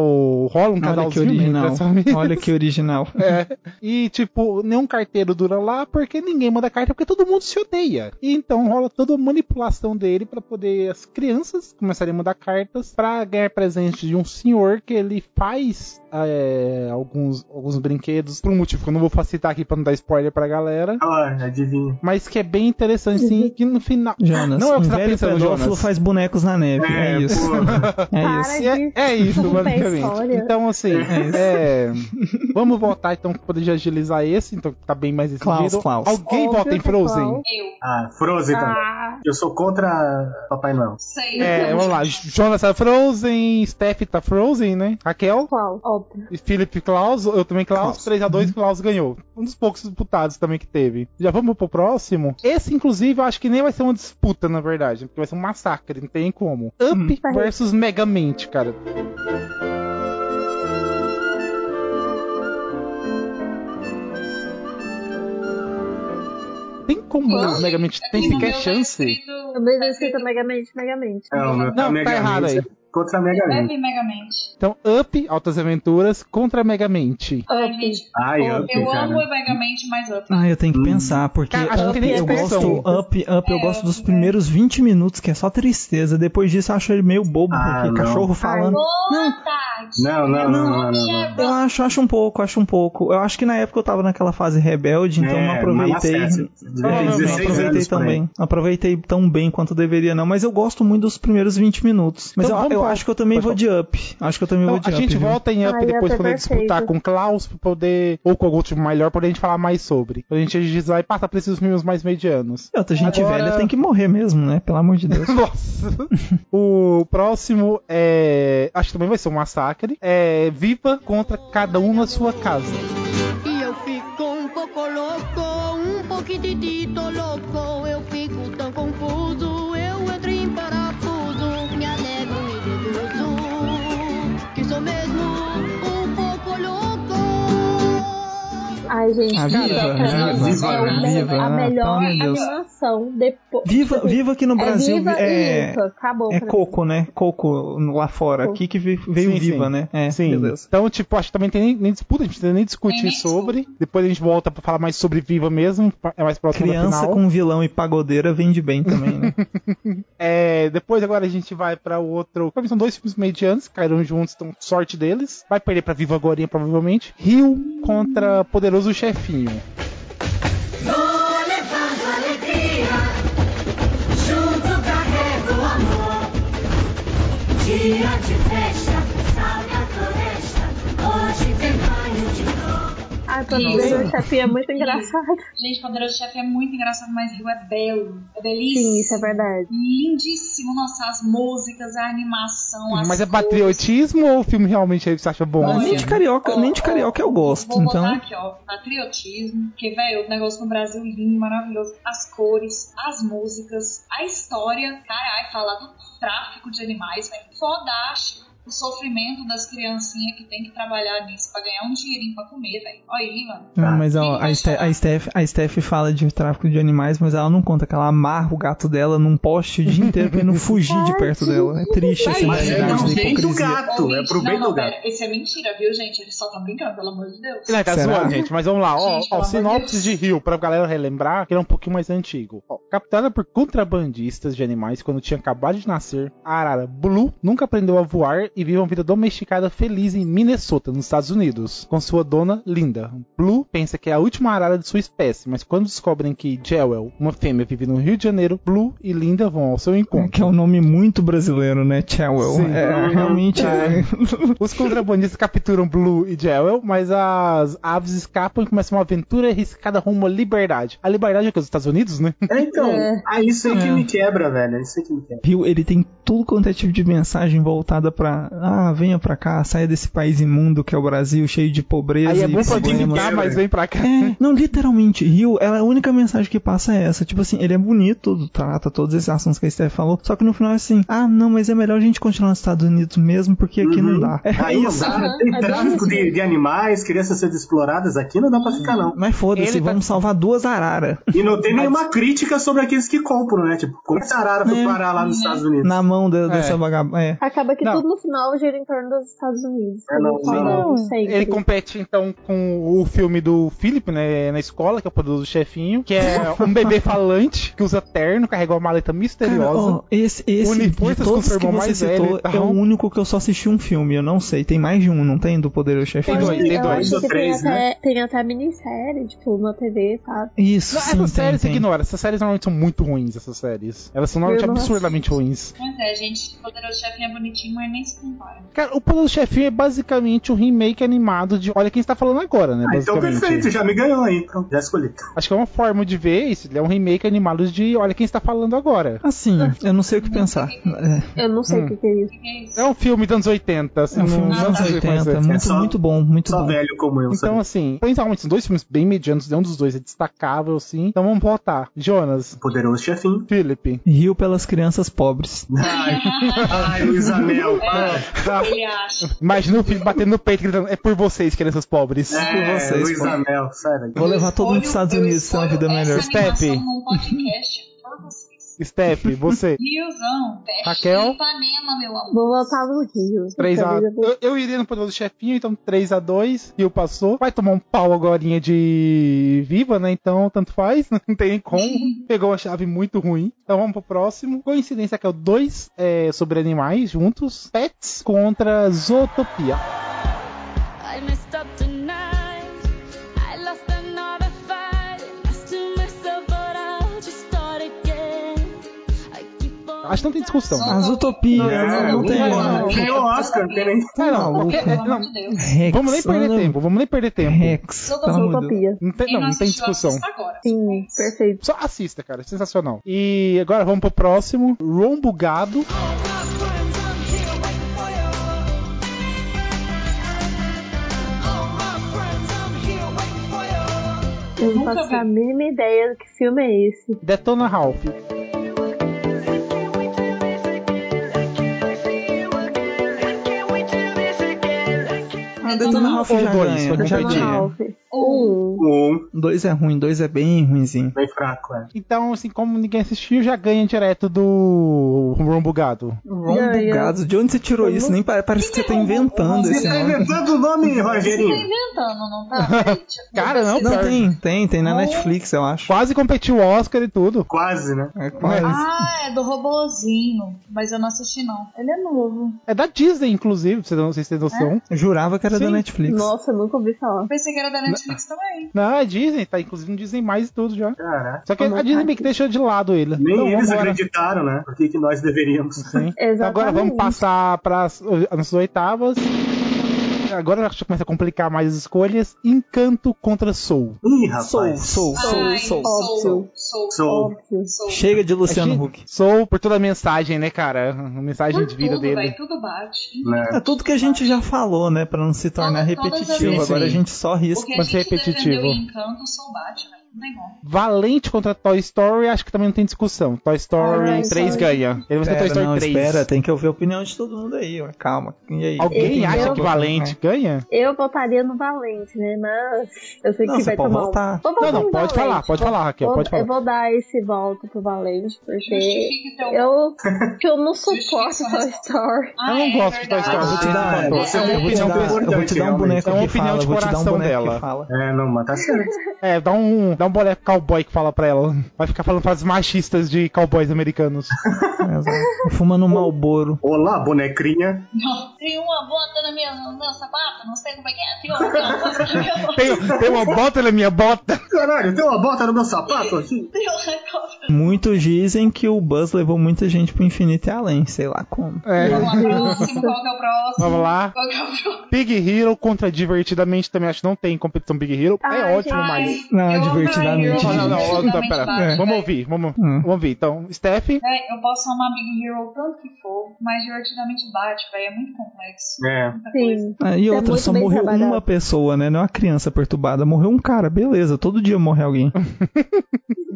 rola um Olha que original. famílias. Olha que original. É. E, tipo, nenhum carteiro dura lá porque ninguém manda carta, porque todo mundo se odeia. E então rola toda a manipulação dele pra poder as crianças começarem a mandar cartas pra ganhar presente de um senhor que ele faz é, alguns, alguns brinquedos por um motivo que eu não vou facilitar aqui pra não dar spoiler pra galera. Ah, adivinha. Mas que é bem interessante, sim, que no final. Jonas, não é o um que você tá velho pensando, Jonas. faz bonecos na neve. É, É, isso. pô. É isso. Para É, é isso, Conta a basicamente. história. Então, assim, é, vamos voltar então pra poder agilizar esse, então tá bem mais Klaus. Alguém vota em é Frozen? Eu Ah, Frozen também. Ah, Eu sou contra Papai Noel. sei. É, vamos lá. Jonas tá Frozen, Steph tá Frozen, né? Raquel qual? E Felipe Klaus, eu também Klaus, Klaus. 3x2 Klaus ganhou. Um dos poucos disputados também que teve. Já vamos pro próximo. Esse, inclusive, eu acho que nem vai ser uma disputa, na verdade, porque vai ser um massacre, não tem como. Up Tá versus Megamente, cara. Tem como o Megamente tem sequer chance? Eu mesmo escrito Megamente, Megamente. Não, meu Não, tá Mega errado aí. Contra a Mega Man. Up Megamente. Então, Up, Altas Aventuras, contra Megamente. Ai, gente, Ai, eu, Up, eu cara. amo o Megamente, mas Up. Ah, eu tenho que pensar, porque Cara, Up, tem eu gosto, Up, Up, eu É, gosto dos Up, primeiros 20 minutos, que é só tristeza. Depois disso eu acho ele meio bobo, Ah, porque não. cachorro falando. Não, não, não, não, não, não. Eu acho, acho um pouco, acho um pouco. Eu acho que na época eu tava naquela fase rebelde, então É, não aproveitei. mas Não, Devia ter não, não 16 aproveitei tão bem. Aproveitei tão bem quanto deveria, não. Mas eu gosto muito dos primeiros 20 minutos. Mas Então eu, vamos eu acho que eu também vou de up. Acho que eu também Então, vou de a up. gente viu? volta em Up Ai, depois é perfeito. disputar com Klaus pra poder. Ou com algum time melhor, pra gente falar mais sobre. A gente vai passar pra esses filmes mais medianos. E outra gente Agora- velha tem que morrer mesmo, né? Pelo amor de Deus. Nossa. o próximo é. Acho que também vai ser um massacre. É Viva contra cada um na sua casa. E eu fico um pouco louco, um pouquitito louco. Ai, gente, Ah, Viva, Viva, Viva, é o Viva, a né? melhor amor de Deus. animação depois. Viva, tipo assim, viva aqui no é Brasil Viva é, e Luca, acabou. é. Coco, né? Coco lá fora. Coco. Aqui que veio, Sim, Viva, sim. né? É, Sim. beleza. Então, tipo, acho que também tem nem, nem disputa, a gente nem discutir nem sobre. Depois a gente volta pra falar mais sobre Viva mesmo. É mais próximo Criança final. com vilão e pagodeira vende bem também, né? É, depois agora a gente vai pra o outro. São dois filmes medianos, caíram juntos, então sorte deles. Vai perder pra Viva Agorinha, provavelmente. Rio contra Poderoso Chefinho. Dia de flor. Ai, Poderoso Isso. Chefinho é muito engraçado. Gente, Poderoso Chefe é muito engraçado, mas Rio é belo. É belíssimo. Sim, isso é verdade. Lindíssimo. Nossa, as músicas, a animação, as Mas é cores. patriotismo ou o filme realmente aí você acha bom? nem de carioca, nem de carioca eu gosto, Vou então. botar aqui, ó, patriotismo, que, velho, o negócio no Brasil lindo, maravilhoso. As cores, as músicas, a história, caralho, falar do tráfico de animais, velho, fodástico. O sofrimento das criancinhas que tem que trabalhar nisso pra ganhar um dinheirinho pra comer, velho. Olha aí, mano. Não, mas ó, a, Ste a, Steph, a Steph fala de tráfico de animais, mas ela não conta que ela amarra o gato dela num poste o dia inteiro pra ele não fugir de perto dela. É triste essa Mas é realidade pro da bem do gato, é pro bem não, do gato. pera, isso é mentira, viu, gente? Ele só tá brincando, pelo amor de Deus. Ele tá Será? zoando, gente, mas vamos lá. Ó, Gente, ó, de sinopse de Rio, pra galera relembrar, que ele é um pouquinho mais antigo. Ó, capturada por contrabandistas de animais quando tinha acabado de nascer, a arara Blue nunca aprendeu a voar e vive uma vida domesticada feliz em Minnesota, nos Estados Unidos, com sua dona Linda. Blue pensa que é a última arara de sua espécie, mas quando descobrem que Jewel, uma fêmea, vive no Rio de Janeiro, Blue e Linda vão ao seu encontro. Que é um nome muito brasileiro, né? Chowell. Sim. É, realmente é. Os contrabandistas capturam Blue e Jewel, mas as aves escapam e começam uma aventura arriscada rumo à liberdade. A liberdade é que os Estados Unidos, né? É, então, É. é isso aí que É. me quebra, velho. É isso aí que me quebra. Viu? Ele tem tudo quanto é tipo de mensagem voltada pra. Ah, venha pra cá, saia desse país imundo que é o Brasil, cheio de pobreza Aí é e bom pra problemas. limitar, mas vem pra cá. É, não, literalmente, Rio, ela, a única mensagem que passa é essa. Tipo assim, ele é bonito, trata todos esses assuntos que a Steph falou. Só que no final é assim, ah, não, mas é melhor a gente continuar nos Estados Unidos mesmo, porque aqui não dá. É Aí não isso. dá. Aham, Tem é bem tráfico de, de animais, crianças sendo exploradas aqui, não dá pra ficar, não. Mas foda-se, tá- vamos salvar duas araras E não tem nenhuma crítica sobre aqueles que compram, né? Tipo, como essa arara foi É. parar lá nos Estados Unidos? na mão de- dessa vagabunda. É. Acaba que Não. tudo no final gira em torno dos Estados Unidos. É, não, como não. falando sempre. Ele compete então com o filme do Philip, né, na escola, que é o poderoso chefinho, que é um bebê falante que usa terno, carrega uma maleta Cara, misteriosa. ó, esse, esse Une de forças com todos seu que irmão você mais citou velho tal. é o único que eu só assisti um filme, eu não sei. Tem mais de um, não tem? Do Poder Chefe? Tem dois, tem eu dois acho ou que três, tem, né? até, tem até minissérie, tipo, na TV, sabe? Isso, Não, sim, essas tem, séries você tem. ignora. Essas séries normalmente são muito ruins, essas séries. Elas são normalmente Eu não absurdamente ruins. Pois é, gente, Poderoso Chefe é bonitinho, mas nem se compara. Cara, o Poderoso Chefinho é basicamente um remake animado de Olha Quem Está Falando Agora, né? Ah, então perfeito, já me ganhou aí. Pronto, já escolhi. Acho que é uma forma de ver isso. Ele é um remake animado de Olha Quem Está Falando Agora. Assim, eu não sei o que pensar. É, Eu não sei Hum. o que, é isso. É? É um filme dos anos 80, assim. é um filme não- dos não anos sei como é 80, que é. muito, só- muito bom, muito Só bom. velho como eu, Então, sabe? assim, principalmente são dois filmes bem medianos, nenhum dos dois é destacável, assim. Então vamos votar. Jonas, Poderoso chefinho. Philip. Rio pelas crianças pobres. Ai, ai Luiz Anel, para. Ah, Ele acha. imagina o filho batendo no peito gritando, é por vocês, crianças pobres. É, vocês, Luiz pô. Anel, sai daqui. Vou levar todo mundo Olho- pros Estados Unidos, ter uma vida escolho melhor. Step. num podcast Steph, você. Riozão, Raquel? Ipanema, meu amor. Vou voltar no Rio. 3 a... Eu eu, iria no poderoso chefinho, então 3 a 2 Rio passou. Vai tomar um pau agora de viva, né? Então, tanto faz, não tem nem como. Pegou a chave muito ruim. Então vamos pro próximo. Coincidência que é o 2 é, sobre animais juntos. Pets contra Zootopia. Acho que não tem discussão. As utopias, É, não, não tem. não, Ganhou o Oscar, não tem nem. É, não, qualquer- é, Pelo não, amor de Deus. Rex, vamos nem perder tempo, vamos nem perder tempo. Rex, Deus. Utopia. Não tem, não, não tem discussão. assista agora. Sim, perfeito. Só assista, cara, sensacional. E agora vamos pro próximo. Rombo Gado. Eu não faço a mínima ideia do que filme é esse. Detona Ralph. Ah, Detona Ralph já dois, ganha, já ganha. Ralph. Um. Um, Dois é ruim, dois é bem ruinzinho. bem fraco, é. Então, assim, como ninguém assistiu, já ganha direto do Rombo Gado. Rombo Ganha. Gado, de onde você tirou isso? Nem pare- parece que você tá inventando Você esse tá nome. inventando o nome, Tá Rogerinho? inventando, não tá? Cara, não, Não, tem, tem, tem na Netflix, eu acho. Quase competiu o Oscar e tudo. Quase, né? É quase. Ah, é do robozinho. Mas eu não assisti, não. Ele é novo. É da Disney, inclusive, pra vocês terem noção. Eu jurava que era da Sim. Netflix. Nossa, nunca ouvi falar. Pensei que era da Netflix também. Não, é Disney, tá inclusive no Disney mais e tudo já. Caraca. Só que a Disney meio que deixou de lado ele. Nem Então, eles vambora. acreditaram, né? Por que, que nós deveríamos? Sim. Exatamente. Agora vamos passar para as nossas oitavas. Agora que começa a complicar mais as escolhas. Encanto contra Soul. Ih, Soul, rapaz. Soul, Soul, Ai, Soul. Soul, Soul, Soul. Soul. Chega de Luciano Achei- Huck. Soul por toda a mensagem, né, cara? A mensagem Por de vida tudo, dele. véi, tudo bate. Né? É tudo que a gente já falou, né? Pra não se tornar repetitivo. Agora a gente só risca. que a Mas gente repetitivo. Encanto, Soul bate, velho. Valente contra Toy Story, acho que também não tem discussão. Toy Story Ai, 3 Toy- ganha. Ele vai ser Toy Espera, Story não, 3. espera, tem que ouvir a opinião de todo mundo aí, ó. Calma. E aí? Alguém Quem acha vai? que Valente ganha? Eu votaria no Valente, né? Mas eu sei Não, que você vai pode tomar. um- votar. Votar Não, não, pode Valente. falar, pode Vou- falar, Raquel, vou- pode falar. Eu vou dar esse voto pro Valente, porque eu, eu não suporto Toy Story. Ah, Eu não é gosto de Toy. Story, Ah, é, Eu vou te opinião dar, eu vou te dar um boneco É uma que opinião fala, de eu vou te dar um coração boneco dela. que fala. É, não, mas tá certo. É, dá um, dá um boneco cowboy que fala pra ela. Vai ficar falando frases machistas de cowboys americanos. Exato. Fumando um malboro. Olá, bonecrinha. Não, Tem uma bota na minha, no meu sapato, não sei como é que é. Tem uma, bota na minha bota. Tem, tem uma bota na minha bota. Caralho, tem uma bota no meu sapato aqui? Tem uma bota. Muitos dizem que o Buzz levou muita gente pro infinito e além, sei lá como. É. Vamos lá, próximo. Qual que é o próximo? Vamos lá. Qual que é o próximo? Big Hero contra Divertidamente também acho que não tem competição Big Hero. Ai, é ótimo, gente. mas. Não, Eu divertidamente. Não, não, não, não, tá, pera. Divertidamente Vamos ouvir, vamos, Hum. vamos ouvir. Então, Steph, Véi, eu posso amar Big Hero o tanto que for, mas divertidamente bate, velho. É muito complexo. É. Sim. Ah, e É outra, muito só morreu trabalhado. uma pessoa, né? Não é uma criança perturbada. Morreu um cara, beleza. Todo dia morre alguém.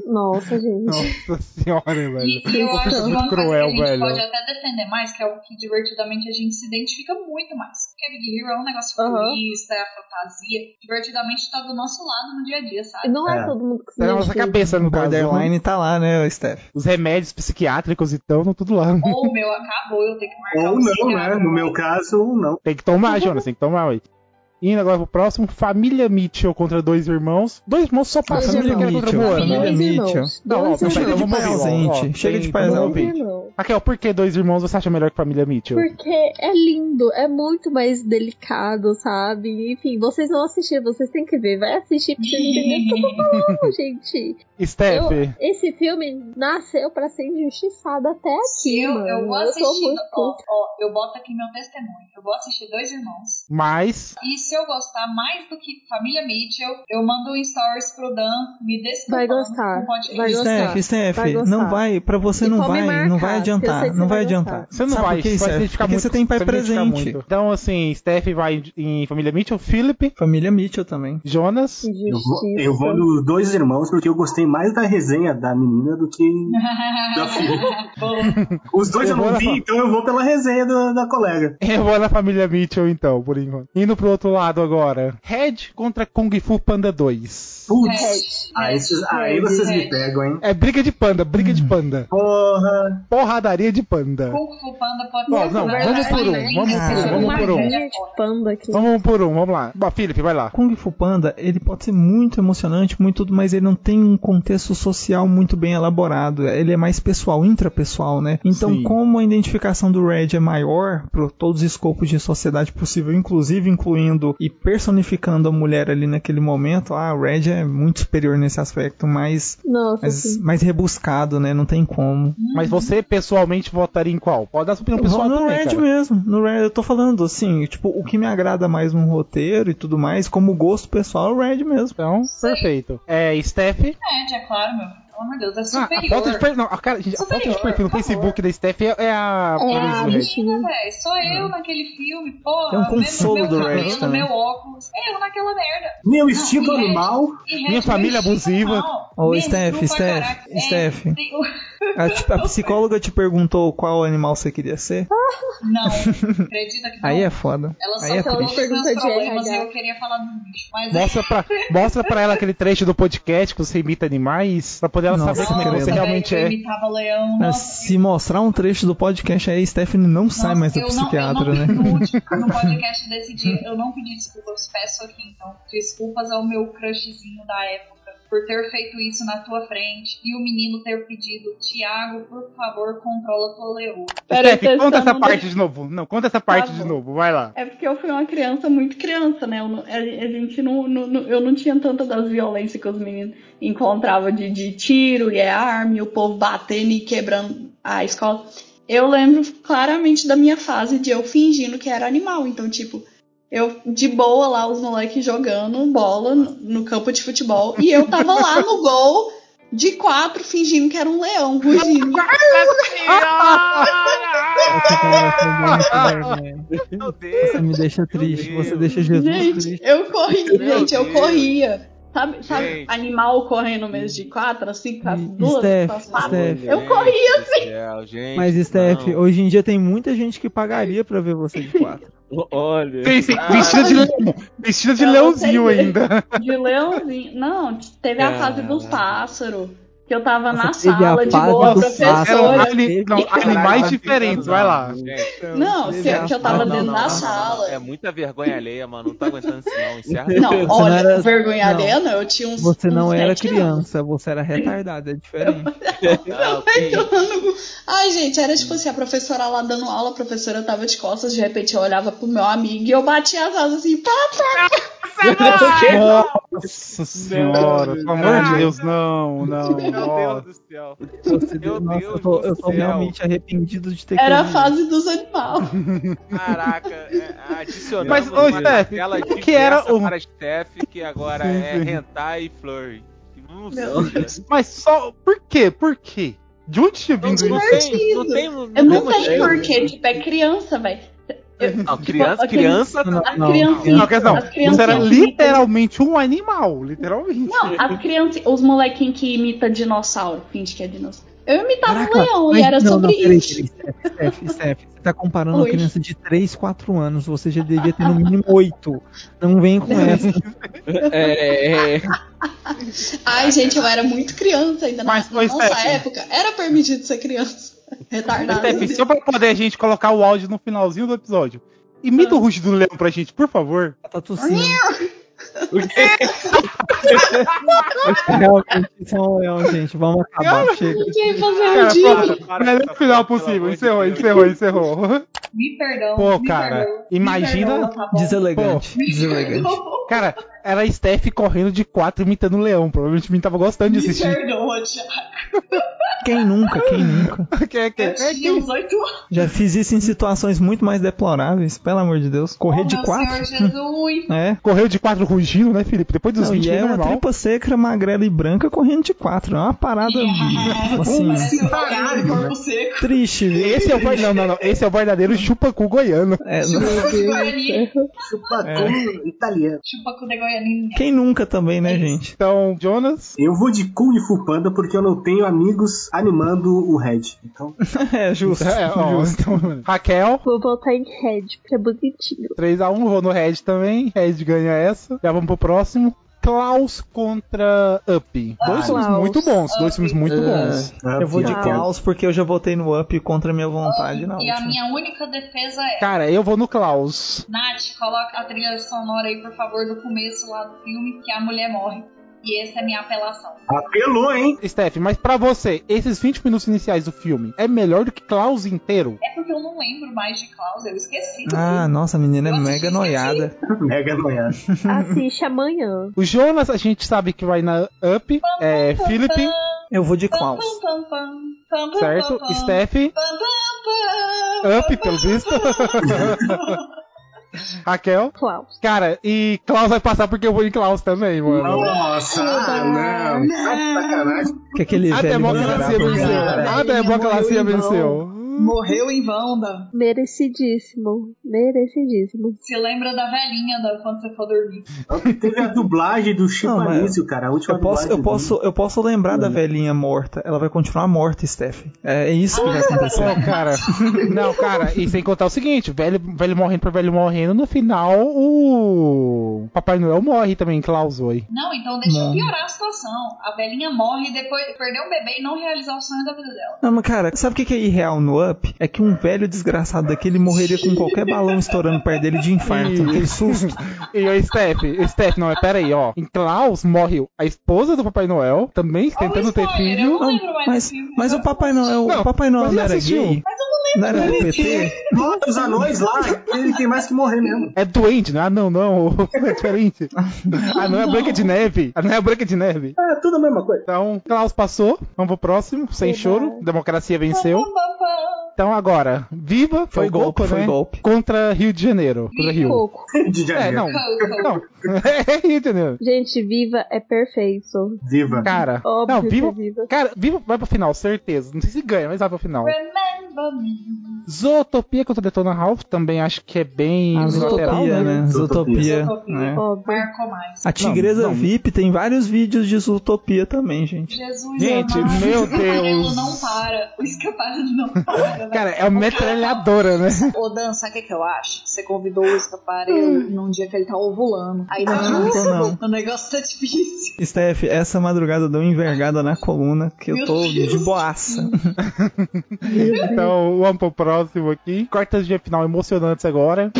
Nossa, gente. nossa senhora, velho. E, e eu Eu acho que muito uma coisa cruel, que a gente velho. pode até defender mais, que é o que divertidamente a gente se identifica muito mais. Porque Big Hero é um negócio futurista, é a fantasia. Divertidamente tá do nosso lado no dia a dia, sabe? Não é, É. todo mundo que se Tá na nossa cabeça, no caso. borderline tá lá, né, Steph? Os remédios psiquiátricos então estão tudo lá. Ou o meu acabou, eu tenho que marcar Ou não, né? No meu caso, ou não. Tem que tomar, Jonas, tem que tomar, ué. Indo agora pro próximo, Família Mitchell contra dois irmãos. Dois irmãos só pra Dois família que era irmãos. contra Mitchell, Moana. família Dois Mitchell. irmãos. Não, pera, Chega de vamos pai ouvir, ó, ausente. ó, Chega tem- de pai vamos ausente. ouvir. Não. Raquel, por que dois irmãos você acha melhor que Família Mitchell? Porque é lindo, é muito mais delicado, sabe? Enfim, vocês não assistiram, vocês têm que ver. Vai assistir pra vocês entenderem o que eu tô falando, gente. Steph, Eu- esse filme nasceu pra ser injustiçado até aqui, eu, mano. eu vou assistir. muito Ó, ó, eu boto aqui meu testemunho. Eu vou assistir Dois Irmãos. mas E se eu gostar mais do que Família Mitchell, eu mando um stories pro Dan me Vai desculpando gostar, no podcast. vai gostar. Steph, Steph, Vai gostar. não vai, pra você E não vai, marcar, não vai adiantar, não você vai vai adiantar. gostar. você não Sabe vai, por vai Steph? Porque muito. você tem pai vai presente. muito. Então, assim, Steph vai em Família Mitchell, Philip, Família Mitchell também. Jonas. Eu vou, eu vou nos dois irmãos porque eu gostei mais da resenha da menina do que da filha. Os dois eu, Eu não vi, fa- então eu vou pela resenha do- da colega. Eu vou na família Mitchell, então, por enquanto. Indo pro outro lado agora. Red contra Kung Fu Panda 2. Putz, aí, vocês- aí vocês me pegam, hein? É briga de panda, briga de panda. Porra. Porradaria de panda. Kung Fu Panda pode ser não, vamos por um, né? vamos por um, vamos por um. Vamos por um, vamos lá. Bom, Felipe, vai lá. Kung Fu Panda, ele pode ser muito emocionante, muito tudo, mas ele não tem um contexto social muito bem elaborado. Ele é mais pessoal, intrapessoal, né? Então, Sim. como a identificação do Red é maior para todos os escopos de sociedade possível, inclusive incluindo e personificando a mulher ali naquele momento, ah, o Red é muito superior nesse aspecto, mais, Nossa, mais, rebuscado, né? Não tem como. Mas você pessoalmente votaria em qual? Pode dar sua opinião Eu vou pessoal no também, Red cara. mesmo. No Red, eu tô falando assim, tipo, o que me agrada mais no roteiro e tudo mais, como gosto pessoal, é o Red mesmo. Então, perfeito. É, Steph. Red, é claro, meu. Pelo amor de Deus, é Ah, superior. a foto de perfil. Não, a cara, gente, a foto de Superior, perfil no Facebook da Steph é, é a. É a Red. bichinha. velho. Sou eu naquele filme, porra. Tem um consolo meu do cabelo, também. meu óculos. Eu naquela merda. Meu Não, instinto e Red- animal. Red, Minha família meu abusiva. Ô, Steph, Steph. É, Steph. A, a psicóloga te perguntou qual animal você queria ser? Não, acredita que não. Aí é foda. Ela só Aí é falou triste. dos meus problemas e eu queria falar do bicho. Mas Mostra pra, mostra pra ela aquele trecho do podcast que você imita animais, pra poder ela Nossa, saber quem credo. você realmente eu é. imitava leão. Mas Nossa, se mostrar um trecho do podcast aí, Stephanie não sai mais do psiquiatra, eu não, né? No, no podcast desse dia, eu não pedi desculpas, peço aqui então. Desculpas ao meu crushzinho da época por ter feito isso na tua frente e o menino ter pedido, Tiago, por favor, controla tua leoa. Peraí, Steph, conta essa parte de novo. Não, conta essa parte Tá de novo, vai lá. É porque eu fui uma criança muito criança, né? Eu não- a, a gente não, não- não- Eu não tinha tanta das violências que os meninos encontravam de, de tiro e é arma, e o povo batendo e quebrando a escola. Eu lembro claramente da minha fase de eu fingindo que era animal. Então, tipo, eu de boa lá, os moleques jogando bola no, no campo de futebol. E eu tava lá no gol de quatro, fingindo que era um leão, rugindo. Você me deixa triste, você deixa Jesus Gente, triste. eu corri, Meu gente, eu corria. Sabe, sabe Gente. animal correndo mesmo de quatro, assim, com as duas, Steph, com as patas? Steph. Eu corria assim. Céu, gente, Mas, Steph, não. hoje em dia tem muita gente que pagaria pra ver você de quatro. Olha. Sim, sim, Ah, vestida de leão. Vestida de leãozinho ainda. De leãozinho. Não, teve a fase dos pássaros. Que eu tava na Nossa, teve a sala de boa, Eram professora. não, Caralho, animais não, diferentes, vai lá. Gente, Não, Teve se- a que eu tava dentro não, da não, sala. É muita vergonha alheia, mano. Não tá aguentando isso, não. Encerra. Não, não olha, era- vergonha não. alheia não, eu tinha uns. Você não uns era sete criança, você era retardada, é diferente. Ah, ok. anos. Ai, gente, era tipo assim, a professora lá dando aula, a professora tava de costas, de repente eu olhava pro meu amigo e eu batia as asas assim, pá, Nossa senhora, pelo amor de Deus, não, não. Meu Deus do céu. Meu nossa, Deus eu tô, eu realmente arrependido de ter Era a fase dos animais. Caraca, é, adicionamos Mas, ô, Steph, que era o- para Steph, que agora Sim, é hentai e flurry. Não. Mas só. Por quê? Por quê? De onde tinha Não, vindo não isso? tem, não tem, Eu não tem sei motivo. porquê, tipo, é criança, velho. Não, criança, aquele- criança Não, não. Não, não. as criancinhas Você era literalmente um animal, literalmente. Não, as crianças, os molequinhos que imitam dinossauro, finge que é dinossauro. Eu imitava Caraca, um leão mas e era não, sobre não, peraí, isso. peraí, Steph, Steph, você tá comparando uma Oi. criança de 3, 4 anos, você já devia ter no mínimo 8. Não vem com essa. É, é, Ai, gente, eu era muito criança ainda na, Mas, na ô, nossa Steph. época. Era permitido ser criança. Retardada. Steph, só pra poder a gente colocar o áudio no finalzinho do episódio. Imita o rugido do leão pra gente, por favor. Tá tossindo. Realmente, isso é um leão, gente. Vamos acabar, chega. Quem fazer um Cara, dia? pronto, melhor final possível. Encerrou, encerrou, encerrou. Me perdão. Pô, me cara, perdoa, me imagina- perdoa, tá? Deselegante, Me deselegante. perdoa, Cara, era a Steph correndo de quatro imitando o leão. Provavelmente o menino tava gostando de Me assistir. perdoa, Thiago. Quem nunca, quem nunca? Que- que- Eu é anos. Já fiz isso em situações muito mais deploráveis, pelo amor de Deus. Correr Oh, de quatro? Senhor Jesus. É. Correu de quatro rugindo, né, Felipe? Depois dos Não, 20 e é é uma normal. tripa seca, magrela e branca correndo de quatro. É uma parada assim, Parece um corpo seco. triste, viu? Esse é o não, não, não. Esse é o verdadeiro chupacu goiano. É. Chupacu italiano. Chupacu de Goianinha. Quem nunca também, né, gente? Então, Jonas, Eu vou de Kung Fu Panda porque eu não tenho amigos animando o Red. Então, É, justo. é, ó, justo. então, Raquel, Vou botar em Red, porque é bonitinho. 3x1, vou no Red também. Red ganha essa. Já vamos pro próximo. Klaus contra Up. Dois Ah, filmes Klaus. muito bons. Dois filmes muito É. bons. Eu vou de. Klaus porque eu já votei no Up contra a minha vontade na E a última. minha única defesa é. Cara, eu vou no Klaus. Nath, coloca a trilha sonora aí, por favor, do começo lá do filme, que a mulher morre. E essa é a minha apelação. apelou, hein? Steph, mas pra você, esses 20 minutos iniciais do filme é melhor do que Klaus inteiro? É porque eu não lembro mais de Klaus, eu esqueci. do Ah, filme. nossa, a menina é Eu assisti, mega noiada. Mega noiado. Assiste amanhã. O Jonas, a gente sabe que vai na Up. É, Philip, Eu vou de Pam, Klaus. pam, pam, pam, pam, pam, certo? pam, pam, Steph, pam, pam, pam, Up, pelo visto. Raquel. Klaus. Cara, e Klaus vai passar porque eu vou em Klaus também, mano. Nossa, ah, não. De sacanagem. Que aquele A democracia venceu. A democracia venceu. Morreu em vão. Merecidíssimo. Merecidíssimo. Se lembra da velhinha da quando você for dormir. Teve a dublagem do Chico Anísio, cara. A última Eu posso, dublagem eu, posso, eu posso lembrar da velhinha morta. Ela vai continuar morta, Steph. É, é isso que vai acontecer. Não, cara. Não, cara, e sem contar o seguinte, velho, velho morrendo por velho morrendo, no final o Papai Noel morre também, Klaus Oi. Não, então deixa eu Não. piorar a situação. A velhinha morre depois perdeu o bebê e não realizar o sonho da vida dela. Não, mas cara, sabe o que que é irreal no Up? É que um velho desgraçado daquele morreria com qualquer balão estourando perto dele de infarto. Aquele susto. E o Steph, Steph, não, é pera aí, ó. Em Klaus morre a esposa do Papai Noel, também tentando ter filho. Não, mas, mas o Papai Noel, o Papai Noel mas não era assistiu. gay? Não era do PT? Os anões lá, ele tem mais que morrer mesmo. É doente, né? Ah, não, não. É diferente. Ah, não é a Branca de Neve. Ah, não é a Branca de Neve. É, tudo a mesma coisa. Então, Klaus passou. Vamos pro próximo. Sem choro. Democracia venceu. Então agora, Viva Foi golpe, Coco, foi né? golpe. Contra Rio de Janeiro. Contra Rio. Coco. De É, janeiro. não. Não. É Rio de Janeiro. Gente, Viva é perfeito. Viva. Cara, Óbvio não, que Viva, é Viva. Cara, Viva vai pra final, certeza. Não sei se ganha, mas vai pra final. Remember me. Zootopia contra Detona Ralph também acho que é bem A unilateral, Zootopia, né? Zootopia. Zootopia. né? Marcou mais. A Tigresa Não, não. VIP tem vários vídeos de Zootopia também, gente. Jesus Gente, amado. meu O Deus. não para. O escapamento não para. Cara, é uma metralhadora, né? Ô, Dan, sabe o que, que eu acho? Você convidou o escaparelo num dia que ele tá ovulando. Aí tá Não, difícil. tô não. O negócio tá difícil. Steph, essa madrugada deu uma envergada na coluna que eu Meu tô Deus. de boaça. Então, vamos pro próximo aqui. Quartas de final emocionantes agora.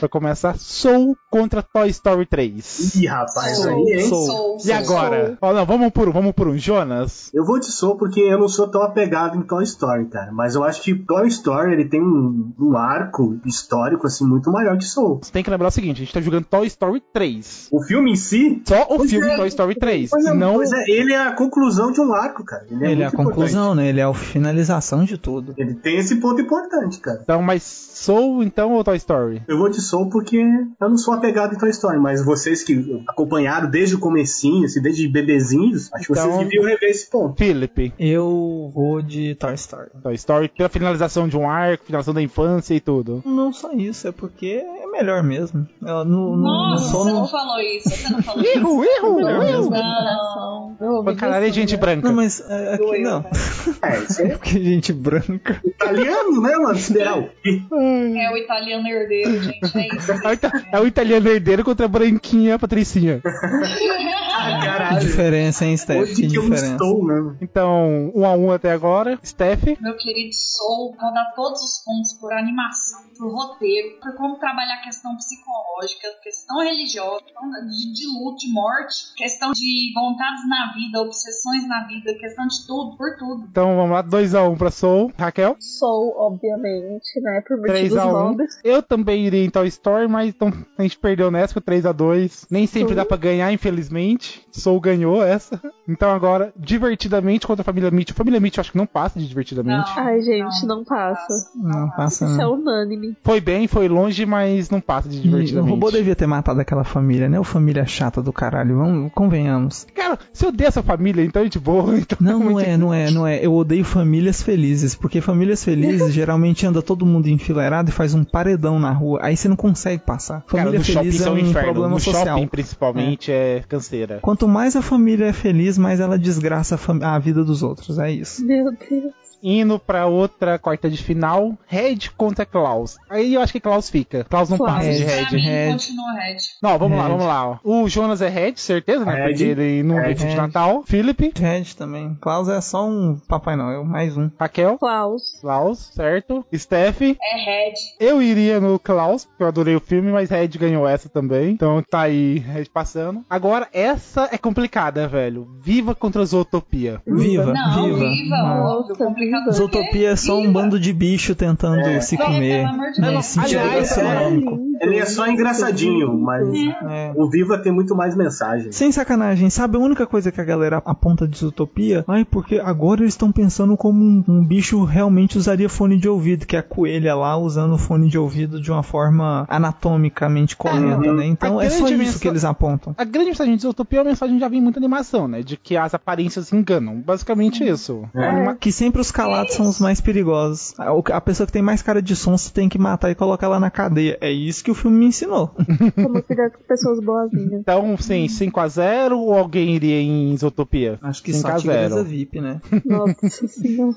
Vai começar Soul contra Toy Story 3. Ih, rapaz, Soul. aí, hein? Soul. Soul, E soul, agora? Ó, não, vamos por um, vamos por um. Jonas. Eu vou de Soul porque eu não sou tão apegado em Toy Story, cara. Mas eu acho que Toy Story ele tem um, um arco histórico assim muito maior que Soul. Você tem que lembrar o seguinte: a gente tá jogando Toy Story 3. O filme em si. Só o Pois filme é. Toy Story 3. Pois é, não. pois é, ele é a conclusão de um arco, cara. Ele é, Ele é a importante. conclusão, né? Ele é a finalização de tudo. Ele tem esse ponto importante, cara. Então, mas Soul então ou Toy Story? Eu vou de Soul porque eu não sou apegado em Toy Story, mas vocês que acompanharam desde o comecinho, assim, desde bebezinhos, acho que Então- vocês deviam rever esse ponto. Philip. Eu vou de Toy Story. Toy Story pela finalização de um arco, finalização da infância e tudo. Não só isso, é porque é melhor mesmo. Eu não Nossa, sou você no... não falou isso. Você não falou isso. Erro, erro, erro. Não. Não, Pra caralho é gente branca. Não, mas é, aqui Doeu, não. É, isso é Porque gente branca. italiano, né, mano? Sideral. É o italiano herdeiro, gente. É É o italiano herdeiro contra a branquinha Patricinha. Que caralho. diferença, hein, Steph? Onde Que que eu diferença. estou, né? Então, um a um até agora. Steph. Meu querido Soul, vou dar todos os pontos por animação, por roteiro, por como trabalhar a questão psicológica, questão religiosa, questão de, de luto, de morte, questão de vontades na vida, obsessões na vida, questão de tudo, por tudo. Então vamos lá, 2x1 pra Soul. Raquel. Sou, obviamente, né? Por motivos 3x1. óbvios. Eu também iria em Toy Story, mas então a gente perdeu nessa com 3x2. Nem sempre Sim. dá pra ganhar, infelizmente. Soul ganhou essa. Então agora, divertidamente contra a família Mitchell. Família Mitchell acho que não passa de divertidamente. Não. Ai, gente, não passa. Não passa Isso é não. unânime. Foi bem, foi longe, mas não passa de E o divertidamente. robô devia ter matado aquela família, né? O família chata do caralho. Vamos, convenhamos. Cara, se eu odeio essa família, então é de boa. Então Não, não é, não é, não é. Eu odeio famílias felizes, porque famílias felizes geralmente anda todo mundo enfileirado e faz um paredão na rua. Aí você não consegue passar. Cara, Família no shopping feliz isso é é um inferno. problema No social. shopping, principalmente, é, canseira. Quanto mais a família é feliz, mais ela desgraça a, a vida dos outros. É isso. Meu Deus. Indo pra outra quarta de final, Red contra Klaus. Aí eu acho que Klaus fica. Klaus não Klaus. passa de Red, Red. pra mim, Red. continua Red. Não, vamos lá, Red. vamos lá. O Jonas é Red, certeza, né? Red. Porque ele não Red. vive de Natal. Felipe, Red também. Klaus é só um Papai Noel, mais um. Raquel, Klaus. Klaus, certo. Steph, É Red. eu iria no Klaus, porque eu adorei o filme, mas Red ganhou essa também. Então tá aí, Red passando. Agora, essa é complicada, velho. Viva contra Zootopia. Viva, Não, viva. viva, Ah. óbvio, Zootopia é só um bando de bicho tentando É. se Não, comer. né? Deus. Sentido Aliás, gastronômico. Ele é só engraçadinho, mas É. o Viva tem muito mais mensagem. Sem sacanagem, sabe a única coisa que a galera aponta de Zootopia? Ai, porque agora eles estão pensando como um, um bicho realmente usaria fone de ouvido, que é a coelha lá usando o fone de ouvido de uma forma anatomicamente correta, né? Então A é só isso mensa- que eles apontam. A grande mensagem de Zootopia é uma mensagem que já vem em muita animação, né? De que as aparências enganam. Basicamente isso. É. Que sempre os calados são os mais perigosos. A, a pessoa que tem mais cara de som você tem que matar e colocar lá na cadeia. É isso que o filme me ensinou. Como cuidar com pessoas boazinhas. Então, sim, 5x0 ou alguém iria em Isotopia? Acho que só Tigresa VIP, né? Nossa senhora.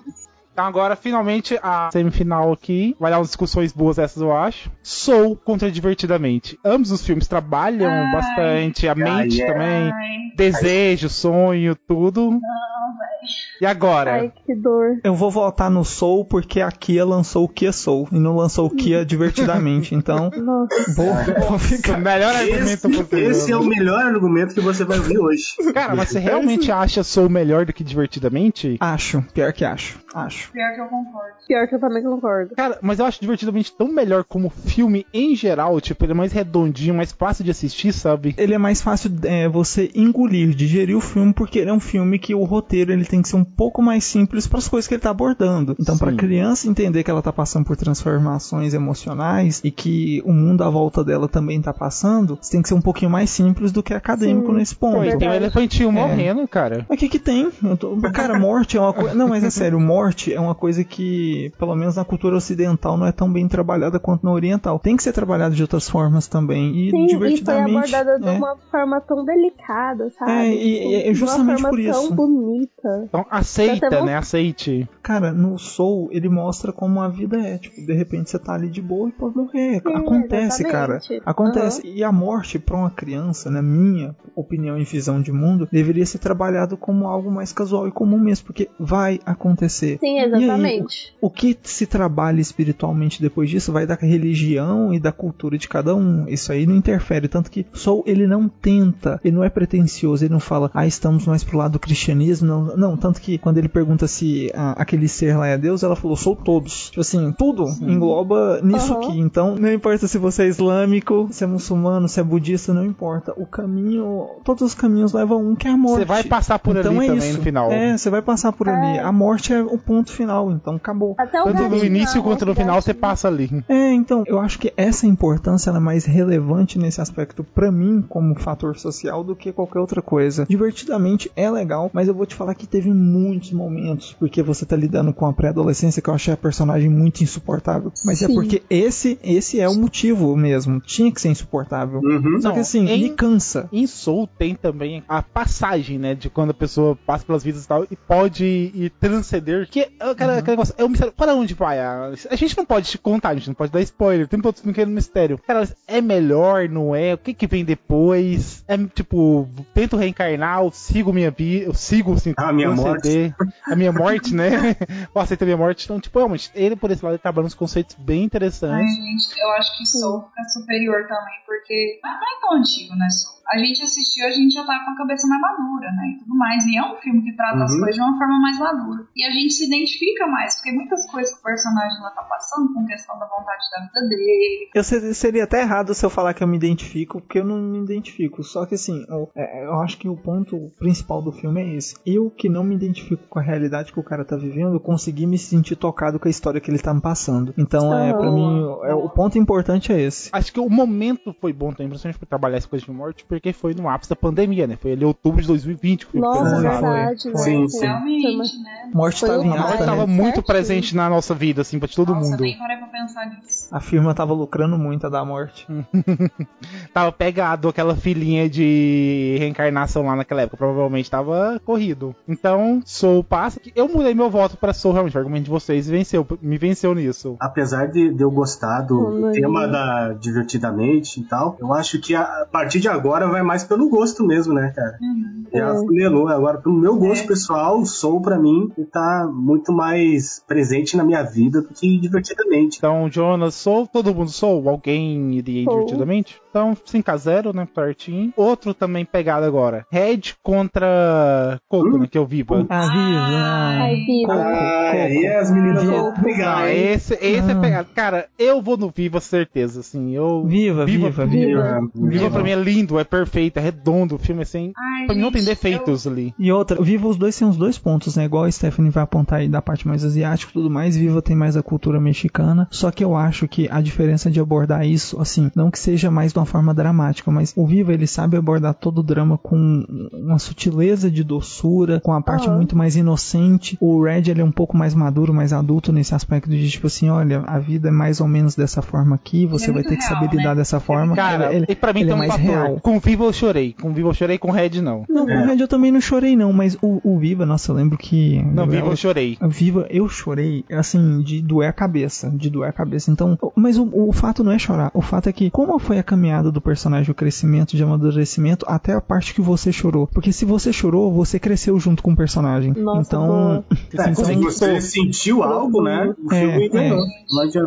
Então agora, finalmente, a semifinal aqui. Vai dar umas discussões boas essas, eu acho. Soul contra Divertidamente. Ambos os filmes trabalham Ai. bastante, a mente Ai, também. Ai, Desejo, sonho, tudo. não, velho. E agora? Ai, que dor. Eu vou votar no Soul porque a Kia lançou o Kia Soul e não lançou o Kia divertidamente. Então, Nossa. vou, ficar. melhor argumento Esse, possível. esse é o melhor argumento que você vai ouvir hoje. Cara, mas você realmente acha Soul melhor do que Divertidamente? Acho, pior que acho. Acho. Pior que eu concordo. Pior que eu também concordo. Cara, mas eu acho Divertidamente tão melhor como filme em geral. Tipo, ele é mais redondinho, mais fácil de assistir, sabe? Ele é mais fácil é, você engolir, digerir o filme, porque ele é um filme que o roteiro ele tem que ser um pouco mais simples para as coisas que ele tá abordando. Então, para criança entender que ela tá passando por transformações emocionais e que o mundo à volta dela também tá passando, você tem que ser um pouquinho mais simples do que acadêmico Sim. nesse ponto. Pô, tem um elefantinho morrendo, cara. Mas o que que tem? Eu tô- Cara, morte é uma coisa. Não, mas é sério, morte é uma coisa que, pelo menos na cultura ocidental, não é tão bem trabalhada quanto na oriental. Tem que ser trabalhado de outras formas também. E Sim, e foi divertidamente. abordada de é. uma forma tão delicada, sabe? É, e- e é justamente de uma por forma isso. tão bonita. Então aceita, né? Aceite. Cara, no Soul ele mostra como a vida é. Tipo, de repente você tá ali de boa e pode morrer. Acontece, cara. exatamente. Acontece. E a morte pra uma criança, na minha opinião e visão de mundo, deveria ser trabalhado como algo mais casual e comum mesmo, porque vai acontecer. Sim, E aí, exatamente. o que se trabalha espiritualmente depois disso vai da religião e da cultura de cada um. Isso aí não interfere. Tanto que Soul, ele não tenta, ele não é pretencioso, ele não fala, ah, estamos mais pro lado do cristianismo. Não, não tanto que quando ele pergunta se ah, aquele ser lá é Deus, ela falou, sou todos. Tipo assim, tudo engloba nisso Aham. aqui. Então, não importa se você é islâmico, se é muçulmano, se é budista, não importa. O caminho, todos os caminhos levam um que é a morte. Você vai passar por então ali é também isso. no final. É, você vai passar por ali. A morte é o ponto final, então acabou. Até o Tanto no início quanto no final você passa ali. É, então, eu acho que essa importância ela é mais relevante nesse aspecto pra mim como fator social do que qualquer outra coisa. Divertidamente é legal, mas eu vou te falar que teve muitos momentos porque você tá lidando com a pré-adolescência que eu achei a personagem muito insuportável. Mas é Sim. porque esse esse é o motivo mesmo. Tinha que ser insuportável. Uhum. Só que Não, assim, em- me cansa. Em Soul tem também a passagem, né? De quando a pessoa passa pelas vidas e tal e pode ir transcender. Que aquela, aquele negócio, é um mistério. Para onde vai? A, a gente não pode te contar, a gente não pode dar spoiler. Tem outros filmes que é um mistério. Cara, é melhor, não é? O que que vem depois? É tipo, tento reencarnar, eu sigo minha vida, eu sigo assim, A minha transcender. A minha morte, né? eu aceito a minha morte. Então, tipo, realmente, ele por esse lado ele trabalha uns conceitos bem Ai, interessantes. gente, eu acho que Soul fica superior também, porque não não é tão antigo, né, Soul? A gente assistiu, a gente já tá com a cabeça mais madura, né, e tudo mais. E é um filme que trata as Uhum. coisas de uma forma mais madura. E a gente se identifica mais, porque muitas coisas que o personagem lá tá passando, com questão da vontade da vida dele. Eu ser- seria até errado se eu falar que eu me identifico, porque eu não me identifico. Só que assim, eu, é, eu acho que o ponto principal do filme é esse. Eu que não me identifico com a realidade que o cara tá vivendo, eu consegui me sentir tocado com a história que ele tá me passando. Então, é, para mim, é, o ponto importante é esse. Acho que o momento foi bom também, principalmente pra trabalhar essa coisa de morte, porque foi no ápice da pandemia, né? Foi ali outubro de 2020 que foi Nossa, verdade, né? Sim, sim. Realmente, né? Morte Foi tava em A morte tava né? muito presente na nossa vida, assim, pra todo Nossa, mundo. nem parei pra pensar nisso. A firma tava lucrando muito a da morte. Tava pegado aquela filinha de reencarnação lá naquela época, provavelmente tava corrido. Então, Soul passa. Eu mudei meu voto pra Soul, realmente, o argumento de vocês venceu, me venceu nisso. Apesar de, de eu gostar do, tema da Divertidamente e tal, eu acho que a, a partir de agora vai mais pelo gosto mesmo, né, cara? Uhum. Já É. funilou. Agora, pelo meu gosto É. pessoal, o Soul pra mim tá muito mais presente na minha vida do que divertidamente. Então, Jonas, Soul, todo mundo Soul, alguém iria Soul. divertidamente? Então, 5x0, né, certinho. Outro também pegado agora. Red contra Coco, Hum? né, que é o Viva. Ah, viva. Ai, vida. Ah, aí as meninas vão brigar, Ah, hein? esse esse é Ah. pegado. Cara, eu vou no Viva, certeza, assim. Eu... Viva, viva, viva. Viva. Viva pra mim é lindo, é perfeito, é redondo, o filme é assim. Ai, Pra mim não tem defeitos ali. E outra, Viva os dois têm os dois pontos, né? Igual a Stephanie vai apontar aí da parte mais asiática e tudo mais, Viva tem mais a cultura mexicana. Só que eu acho que a diferença de abordar isso, assim, não que seja mais de uma forma dramática, mas o Viva ele sabe abordar todo o drama com uma sutileza de doçura, com a parte Aham. muito mais inocente. O Red ele é um pouco mais maduro, mais adulto nesse aspecto de tipo assim, olha, a vida é mais ou menos dessa forma aqui, você vai muito ter que real, saber lidar né? dessa forma. Cara, ele, e pra mim ele tem é um mais fator. real. Com Viva eu chorei. Com Viva eu chorei, com Red não. Não, É. o Red eu também não chorei não, mas o, o Viva, nossa, eu lembro que Não, Viva eu chorei. Viva, eu chorei, assim, de doer a cabeça, de doer a cabeça. Então, mas o, o fato não é chorar, o fato é que como foi a caminhada do personagem, o crescimento, de amadurecimento, até a parte que você chorou. Porque se você chorou, você cresceu junto com o personagem. Nossa, então. É, se você sentiu algo, né? O filme É, é.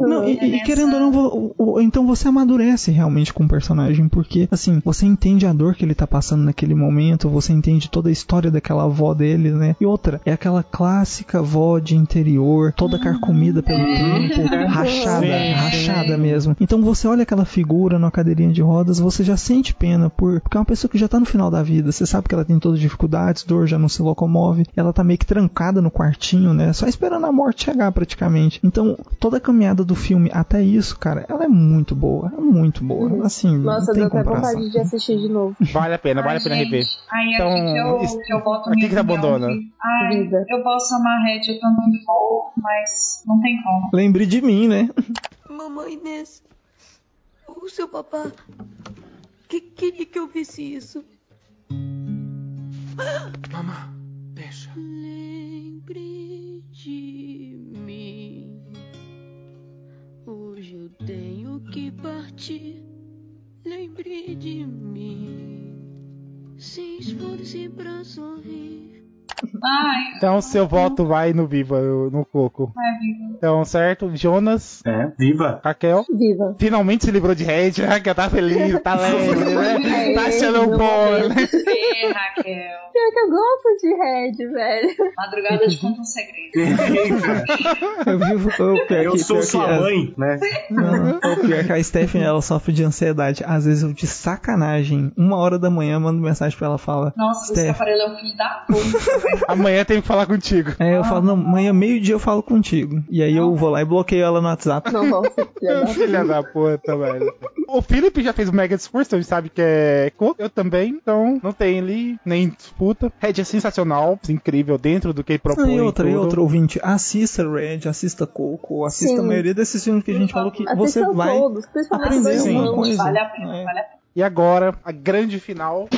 Não e, e querendo ou não, vo- o- o- então você amadurece realmente com o personagem, porque assim, você entende a dor que ele tá passando naquele momento, você entende toda a história daquela avó dele, né? E outra, é aquela clássica avó de interior, toda carcomida pelo tempo, rachada, rachada mesmo. Então você olha aquela figura numa cadeirinha de rodas, você já sente pena por, porque é uma pessoa que já tá no final da vida, você sabe que ela tem todas as dificuldades, dor, já não se locomove, ela tá meio que trancada no quartinho, né? Só esperando a morte chegar praticamente. Então, toda a caminhada do filme até isso, cara, ela é muito boa, é muito boa. Assim, Nossa, não tem deu até vontade de assistir de novo. Vale a pena, vale Ai, a pena gente, rever. Aí Então, aqui que eu, eu boto aqui que você abandona. Ai, Vida. eu posso amar Red, eu também vou, mas não tem como. Lembre de mim, né? Mamãe Inês, o seu papá que queria que eu visse isso. Mamá, deixa. Lembre de mim. Hoje eu tenho que partir. Lembre de mim. Se esforce pra sorrir. Ai, Então seu voto vai no Viva, no Coco. vai, Viva. Então, certo? Jonas, É, viva. Raquel. Viva. Finalmente se livrou de Red, Raquel tá feliz, tá leve, né? Tá achando bom, né? Ê, Raquel. Pior que eu gosto de Red, velho. Madrugada de conta um segredo. Eu vivo. Eu, pior Eu que- sou sua a- mãe, né? Não, o pior é que a Stephanie ela sofre de ansiedade. Às vezes eu de sacanagem, uma hora da manhã, mando mensagem pra ela fala. Nossa, esse Steph, aparelho é um filho da puta. Amanhã tem que falar contigo. É, eu falo, não, amanhã meio-dia eu falo contigo. E aí eu vou lá e bloqueio ela no WhatsApp. Nossa, filha da Filha da puta, velho. O Felipe já fez o mega discurso, ele sabe que é Coco. Eu também, então não tem ali nem disputa. Red é sensacional, incrível dentro do que ele propõe. e outra, e outro ouvinte, assista Red, assista Coco, assista Sim. a maioria desses filmes que a gente falou que você vai todos, aprender alguma coisa. Vale a pena, É. vale a pena. E agora, a grande final.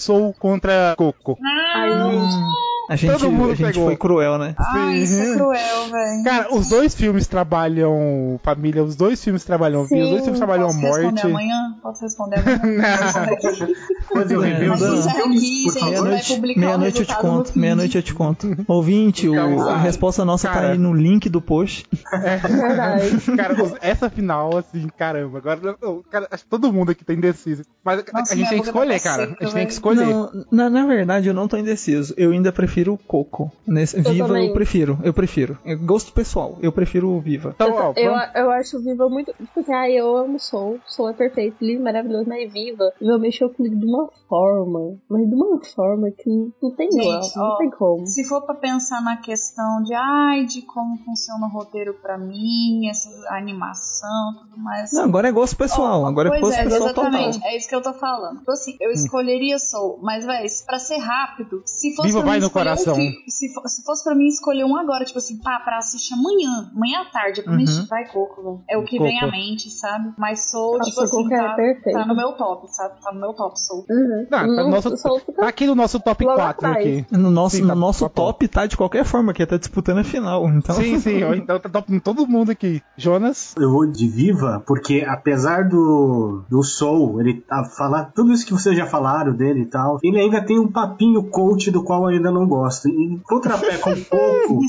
Sou contra Coco. Ai, gente. A gente, Todo mundo a gente pegou. foi cruel, né? Ai, isso é cruel, velho. Cara, os dois filmes trabalham família, os dois filmes trabalham vida, os dois Sim. filmes trabalham Posso morte. responder amanhã? Posso responder amanhã? Eu rever os filmes, por gente, favor? vai Meia-noite publicar o meia-noite eu te conto, meia-noite eu te conto. Ouvinte, o- a resposta nossa tá cara. aí no link do post. Verdade. Cara, os- essa final, assim, caramba, agora, eu- cara, acho que todo mundo aqui tá indeciso. Mas a- Nossa, a gente tem que boca escolher, tá cara. seca, a gente tem que escolher. Não, na, na verdade, eu não tô indeciso. Eu ainda prefiro o Coco. Nesse, Viva também. eu prefiro, eu prefiro. É gosto pessoal, eu prefiro o Viva. Então, ó, Eu, eu acho o Viva muito. Tipo assim, ah, eu amo Soul. Soul é perfeito, lindo, maravilhoso, mas Viva. Viva mexeu comigo de uma forma. Mas de uma forma que não, tem igual. Gente, Não ó, tem como. Se for pra pensar na questão de, ai, de como funciona o roteiro pra mim, essa animação, tudo mais. Não, agora é gosto pessoal, Ó, agora é gosto é, pessoal exatamente. total. É isso que eu tô falando. Então, assim, eu escolheria Soul, mas, véi, pra ser rápido, se fosse Viva pra vai mim no escolher coração. Um fi- se, fo- se fosse pra mim escolher um agora, tipo assim, pá, pra assistir amanhã, amanhã à tarde, pra mim Uhum. vai Coco, velho. É o que Coco. vem à mente, sabe? Mas Soul, Nossa, tipo assim, é tá, tá no meu top, sabe? Tá no meu top, Soul. Uhum. Não, tá, no Não, nosso, tá aqui no nosso top Logo 4 atrás. aqui. No nosso, Sim, no tá- nosso tá top tá de qualquer forma, que tá disputando a final. Então... Sim, sim, ó, então tá top todo mundo aqui. Jonas, Eu vou de Viva, porque apesar do, do Soul, ele tá, falar tudo isso que vocês já falaram dele e tal, ele ainda tem um papinho coach do qual eu ainda não gosto. Em contrapé com o Coco,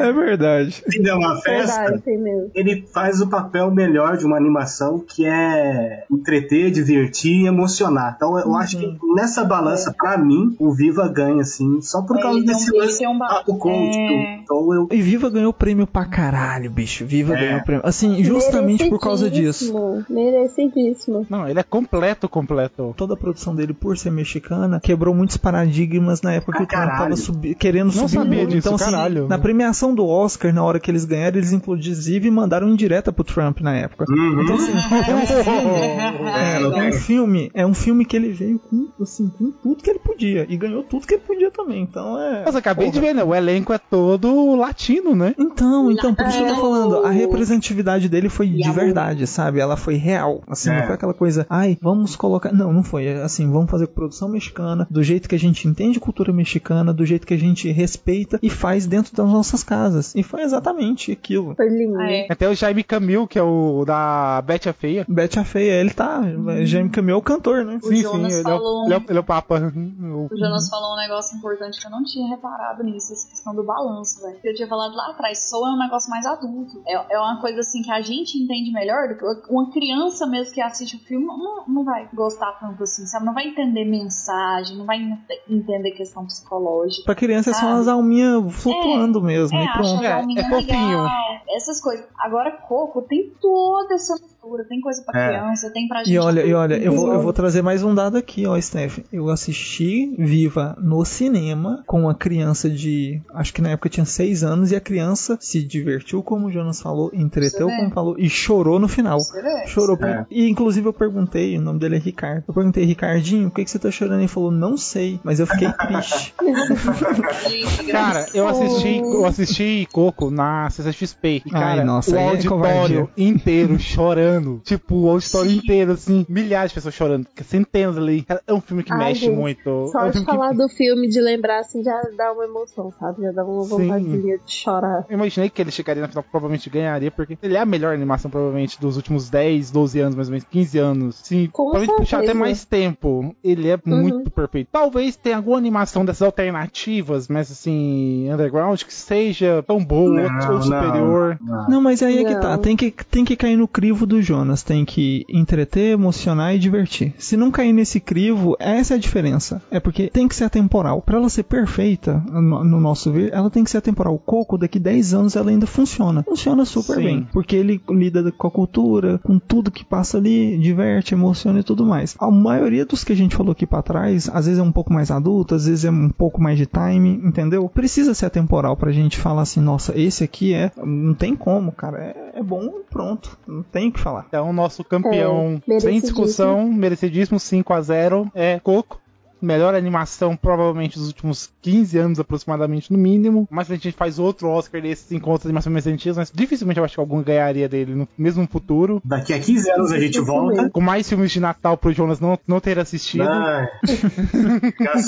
É verdade. é uma festa, Verdade, tem mesmo. ele faz o papel melhor de uma animação que é entreter, divertir e emocionar. Lá. Então eu acho Uhum. que nessa balança, pra mim, o Viva ganha, assim, só por É, causa um- desse lance tem um ba- coach. é. Então eu. E Viva ganhou prêmio pra caralho, bicho. Viva É. ganhou prêmio. Assim, justamente por causa disso. Merecidíssimo. Não, ele é completo, completo. Toda a produção dele, por ser mexicana, quebrou muitos paradigmas na época que o Trump caralho. tava subi- querendo Não subir o sabia disso, Então, assim, caralho. na premiação do Oscar, na hora que eles ganharam, eles inclusive mandaram indireta pro Trump na época. Uhum. Então, assim, é um filme. É, é um filme, é um filme que ele veio com, assim, com tudo que ele podia. E ganhou tudo que ele podia também. Então é. Mas acabei Porra. de ver, né? O elenco é todo latino, né? Então, então, por isso que eu tô É, falando, a representatividade dele foi de verdade, sabe? Ela foi real. Assim, É. não foi aquela coisa, ai, vamos colocar. Não, não foi. Assim, vamos fazer produção mexicana, do jeito que a gente entende cultura mexicana, do jeito que a gente respeita e faz dentro das nossas casas. E foi exatamente aquilo. Foi lindo. É. Até o Jaime Camil, que é o da Betty a Feia. Bete a Feia, ele tá. Jaime Camil é o cantor, né? O sim, sim, Jonas ele é, o, falou- ele, é o, ele é o Papa. O Jonas falou um negócio importante que eu não tinha reparado nisso, essa questão do balanço, velho. Eu tinha falado lá atrás, Soul é um negócio mais adulto. É, é uma coisa assim que a gente entende melhor do que uma criança mesmo que assiste o filme não, não vai gostar tanto assim, sabe? Não vai entender mensagem, não vai ent- entender questão psicológica. Pra criança é só sabe? umas alminhas flutuando mesmo. É, e pronto. acha É, é fofinho. legal, essas coisas. Agora, Coco tem toda essa mistura, tem coisa pra É. criança, tem pra gente. E olha, e olha, eu vou, eu vou trazer mais um dado aqui, ó, Steph. Eu assisti Viva no cinema com uma criança de. Acho que na época tinha 6 anos, e a criança se divertiu, como o Jonas falou, entreteu, Você vê? como falou, e chorou no final. Você? Chorou. É. E inclusive eu perguntei, o nome dele é Ricardo. Eu perguntei, Ricardinho, por que, que você tá chorando? Ele falou, não sei, mas eu fiquei triste. Cara, eu assisti, eu assisti Coco na CCXP. E, Ai, cara, nossa, o é auditório covardia. inteiro chorando. Tipo, o auditório inteiro, assim, milhares de pessoas chorando. Centenas ali. Cara, É um filme que Ai, mexe gente, muito. Só é um de filme que- falar do filme, de lembrar, assim, já dá uma emoção, sabe? Já dá uma vontadezinha de chorar. Eu imaginei que ele chegaria na final, provavelmente ganharia, porque ele é a melhor animação, provavelmente, dos últimos 10, 12 anos, mais ou menos, 15 anos. Sim, Com provavelmente puxar até mais tempo. Ele é Uhum. muito perfeito. Talvez tenha alguma animação dessas alternativas, mas assim, underground, que seja tão boa Não, ou superior. não. Não, mas aí é que Não. tá. Tem que, tem que cair no crivo do Jonas. Tem que entreter, emocionar e divertir. Se não cair nesse crivo, essa é a diferença. É porque tem que ser atemporal. Pra ela ser perfeita, no, no nosso ver, ela tem que ser atemporal. O Coco, daqui 10 anos, ela ainda funciona. Funciona super Sim. bem. Porque ele lida com a cultura, com tudo que passa ali, diverte, emociona e tudo mais. A maioria dos que a gente falou aqui pra trás, às vezes é um pouco mais adulto, às vezes é um pouco mais de time, entendeu? Precisa ser atemporal pra gente falar assim, nossa, esse aqui é. Não tem como, cara. É, é bom pronto. Não tem o que falar. Então, o nosso campeão, É, sem discussão, merecidíssimo 5 a 0 é Coco. Melhor animação, provavelmente, dos últimos 15 anos, aproximadamente, no mínimo. Mas a gente faz outro Oscar desses encontros de animações mais antigas, mas dificilmente eu acho que algum ganharia dele no mesmo futuro. Daqui a 15 anos a gente volta. Com mais filmes de Natal pro Jonas não, não ter assistido. Ah,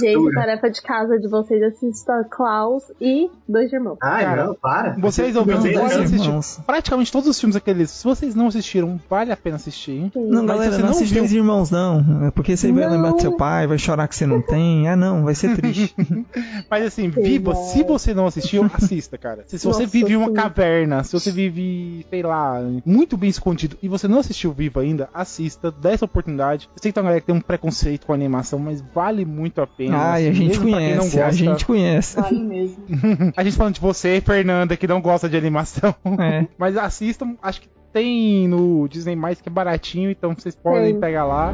Gente, tarefa de casa de vocês assistam Klaus e Dois Irmãos. Ai, Cara, não, para. Vocês Não, não, não. Irmãos. praticamente todos os filmes aqueles. Se vocês não assistiram, vale a pena assistir. Não, Mas galera, não não assiste Dois Irmãos, não. É porque você vai Não. lembrar do seu pai, vai chorar que você não tem. Ah, não, vai ser triste. Mas assim, viva, bom. se você não assistiu, assista, cara. Se, se você Nossa, vive em uma sim. caverna, se você vive, sei lá, muito bem escondido e você não assistiu Viva ainda, assista, dê essa oportunidade. Eu sei que tem uma galera que tem um preconceito com a animação, mas vale muito a pena. Ai, a assim, gente quem não conhece, a gosta. gente conhece. Vale mesmo. A gente falando de você, Fernanda, que não gosta de animação. É. Mas assistam, acho que tem no Disney Mais que é baratinho, então vocês podem Tem. pegar lá.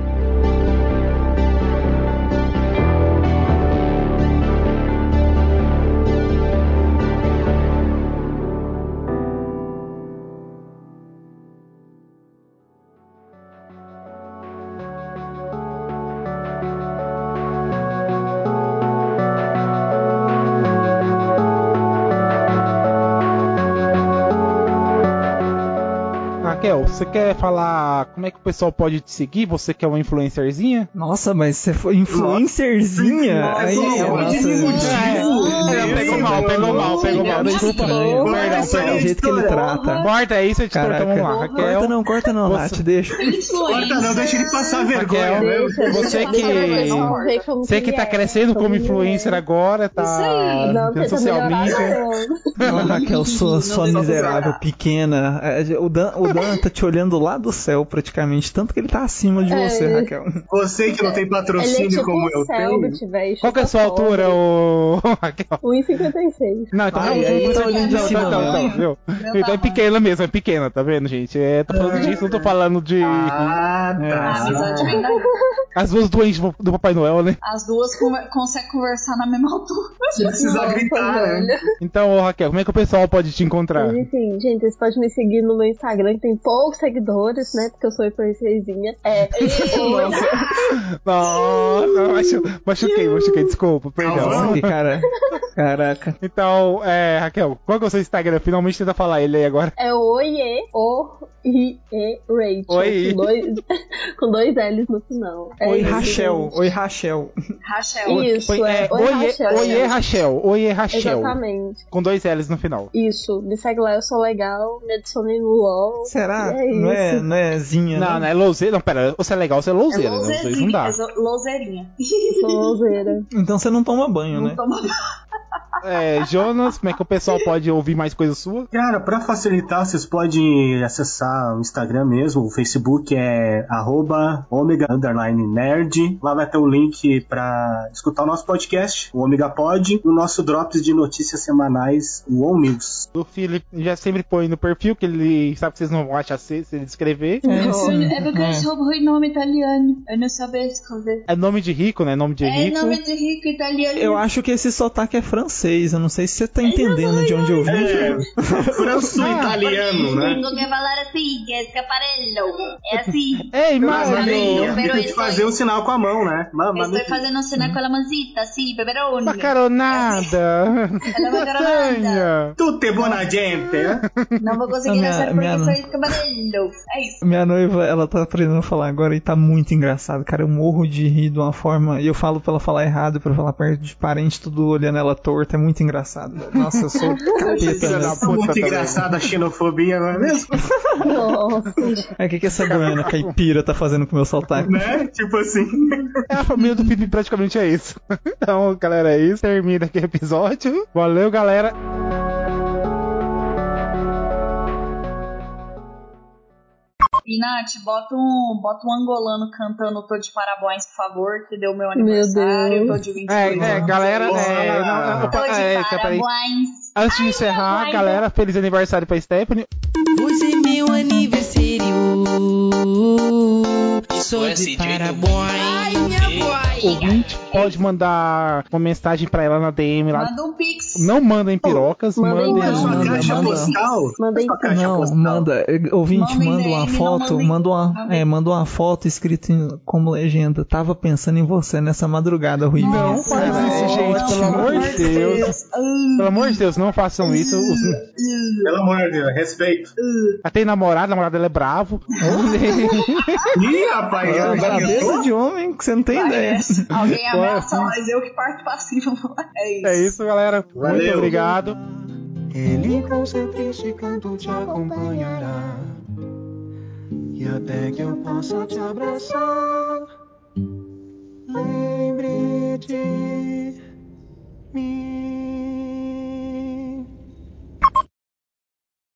Você quer falar como é que o pessoal pode te seguir? Você que é uma influencerzinha? Nossa, mas você foi influencerzinha? Nossa, Aí, nossa, diminutivo. É, pegou mal, pegou mal, pegou cara, desculpa. estranho. Perdão, O perdão. jeito que ele trata. Corta é isso, editor. Então vamos lá. Caraca. Raquel. Corta não, corta não, Nath, deixa. Corta não, deixa ele passar vergonha Raquel, mesmo. você que você que tá é, crescendo como influencer agora, tá Isso aí, não, social media. não. Raquel, sua, sua miserável, pequena. É, O Dan, o Dan tá te olhando lá do céu, praticamente. Tanto que ele tá acima de É, você, Raquel. Você que não tem Ele é patrocínio tipo como eu tenho. Qual que é a sua altura, ô Raquel? 1,56. Não, então Ai, não, tá não, olhando de não, cima não, não, mesmo. não, viu? Então é pequena mesmo, é pequena, tá vendo, gente? É, tô falando disso, não tô falando de. Ah, É. A amizade vem daí. As duas doentes do Papai Noel, né? As duas conver- conseguem conversar na mesma altura. Se precisar gritar, né? Então, ô, Raquel, como é que o pessoal pode te encontrar? Mas enfim, gente, vocês podem me seguir no meu Instagram, que tem poucos seguidores, né? Porque eu sou influencerzinha. É. Não, não, machu- machuquei, machuquei, desculpa, perdão. Nossa, cara. Caraca. Então, é, Raquel, qual que é o seu Instagram? Finalmente tenta falar ele aí agora. É Oiê, O I E Rachel. Oi. Com dois, com dois L's no final. É Oi, Rachel. Oi, Rachel. Rachel. Isso, Oi, é. é, Oi, Oiê, Rachel. Oiê Rachel, Oiê Rachel. Exatamente. Com dois L's no final. Isso, me segue lá, eu sou legal, me adicionei no LOL. Será? É não, é, isso. não é Zinha, Não, não é louzeira. Não, pera, você é legal, você é É louzeira. né? Os dois não dá. é louzeirinha. Sou louzeira. Então você não toma banho, né? Toma- É, Jonas, como é que o pessoal pode ouvir mais coisas suas? Cara, pra facilitar, vocês podem acessar o Instagram mesmo, o Facebook é arroba omega nerd. Lá vai ter o link pra escutar o nosso podcast, o Omega Pod, e o nosso Drops de notícias semanais, o On News. O Felipe já sempre põe no perfil, que ele sabe que vocês não vão achar se se ele escrever. É, sim. É porque eu sou ruim nome italiano. Eu não sabia escrever. É nome de rico, né? Nome de É rico. nome de rico italiano. Eu acho que esse sotaque é francês. Eu não sei se você tá entendendo de onde eu vim. É, franco-italiano, né? Tengo que falar assim, que é escaparello. É assim. Ei, Mas Mario! Tem que fazer um sinal com a mão, né? Mamma Estou fazendo cena com a manzita, sì, peperoni. Macaronada! Macaronada. Tutte é buona gente, eh? Não vou conseguir Minha- achar porque minha- sou escaparello. É isso. Minha noiva, ela tá aprendendo a falar agora e tá muito engraçado, cara. Eu morro de rir de uma forma. E eu falo pra ela falar errado, pra falar perto de parente, tudo olhando ela torta. É muito engraçado. velho. Nossa, eu sou capeta Muito também. engraçada a xenofobia, não é mesmo? Nossa. É o que, que essa goiana caipira tá fazendo com o meu sotaque? né? Tipo assim. É, a família do Felipe praticamente é isso. Então, galera, é isso. Termina aqui o episódio. Valeu, galera. E Nath, bota um, bota um angolano cantando Tô de Parabéns, por favor, que deu meu Meu aniversário. Deus. Tô de 22 É, é, anos. galera, é, Boa. não, não, Tô de é, parabéns. Antes de encerrar, ai, galera, feliz aniversário pra Stephanie. Hoje é meu aniversário. Sou de parabéns. Ai, minha O ouvinte pode mandar uma mensagem pra ela na DM lá. Manda um pix. Não mandem pirocas, mandem. não. Sua manda, caixa manda. postal? Mandem Não, postal. manda. eh, Ouvinte, Mandem manda uma DM, foto, mandem- manda uma, mandem. é, manda uma foto escrita em- como legenda. Tava pensando em você nessa madrugada, Rui. Não Nossa, faz isso, não, gente, pelo amor de Deus. Pelo amor de Deus, não não façam isso. Os... Pelo amor de Deus, respeito. Ela tem namorado, a namorada dela é bravo. Ih, rapaz, é uma cabeça de homem que você não tem Parece. ideia. Alguém é. ameaça, mas eu que parto passivo. É isso. É isso, galera. Valeu. Muito obrigado. Ele com seu triste canto te acompanhará. E até que eu possa te abraçar. Lembre de mim.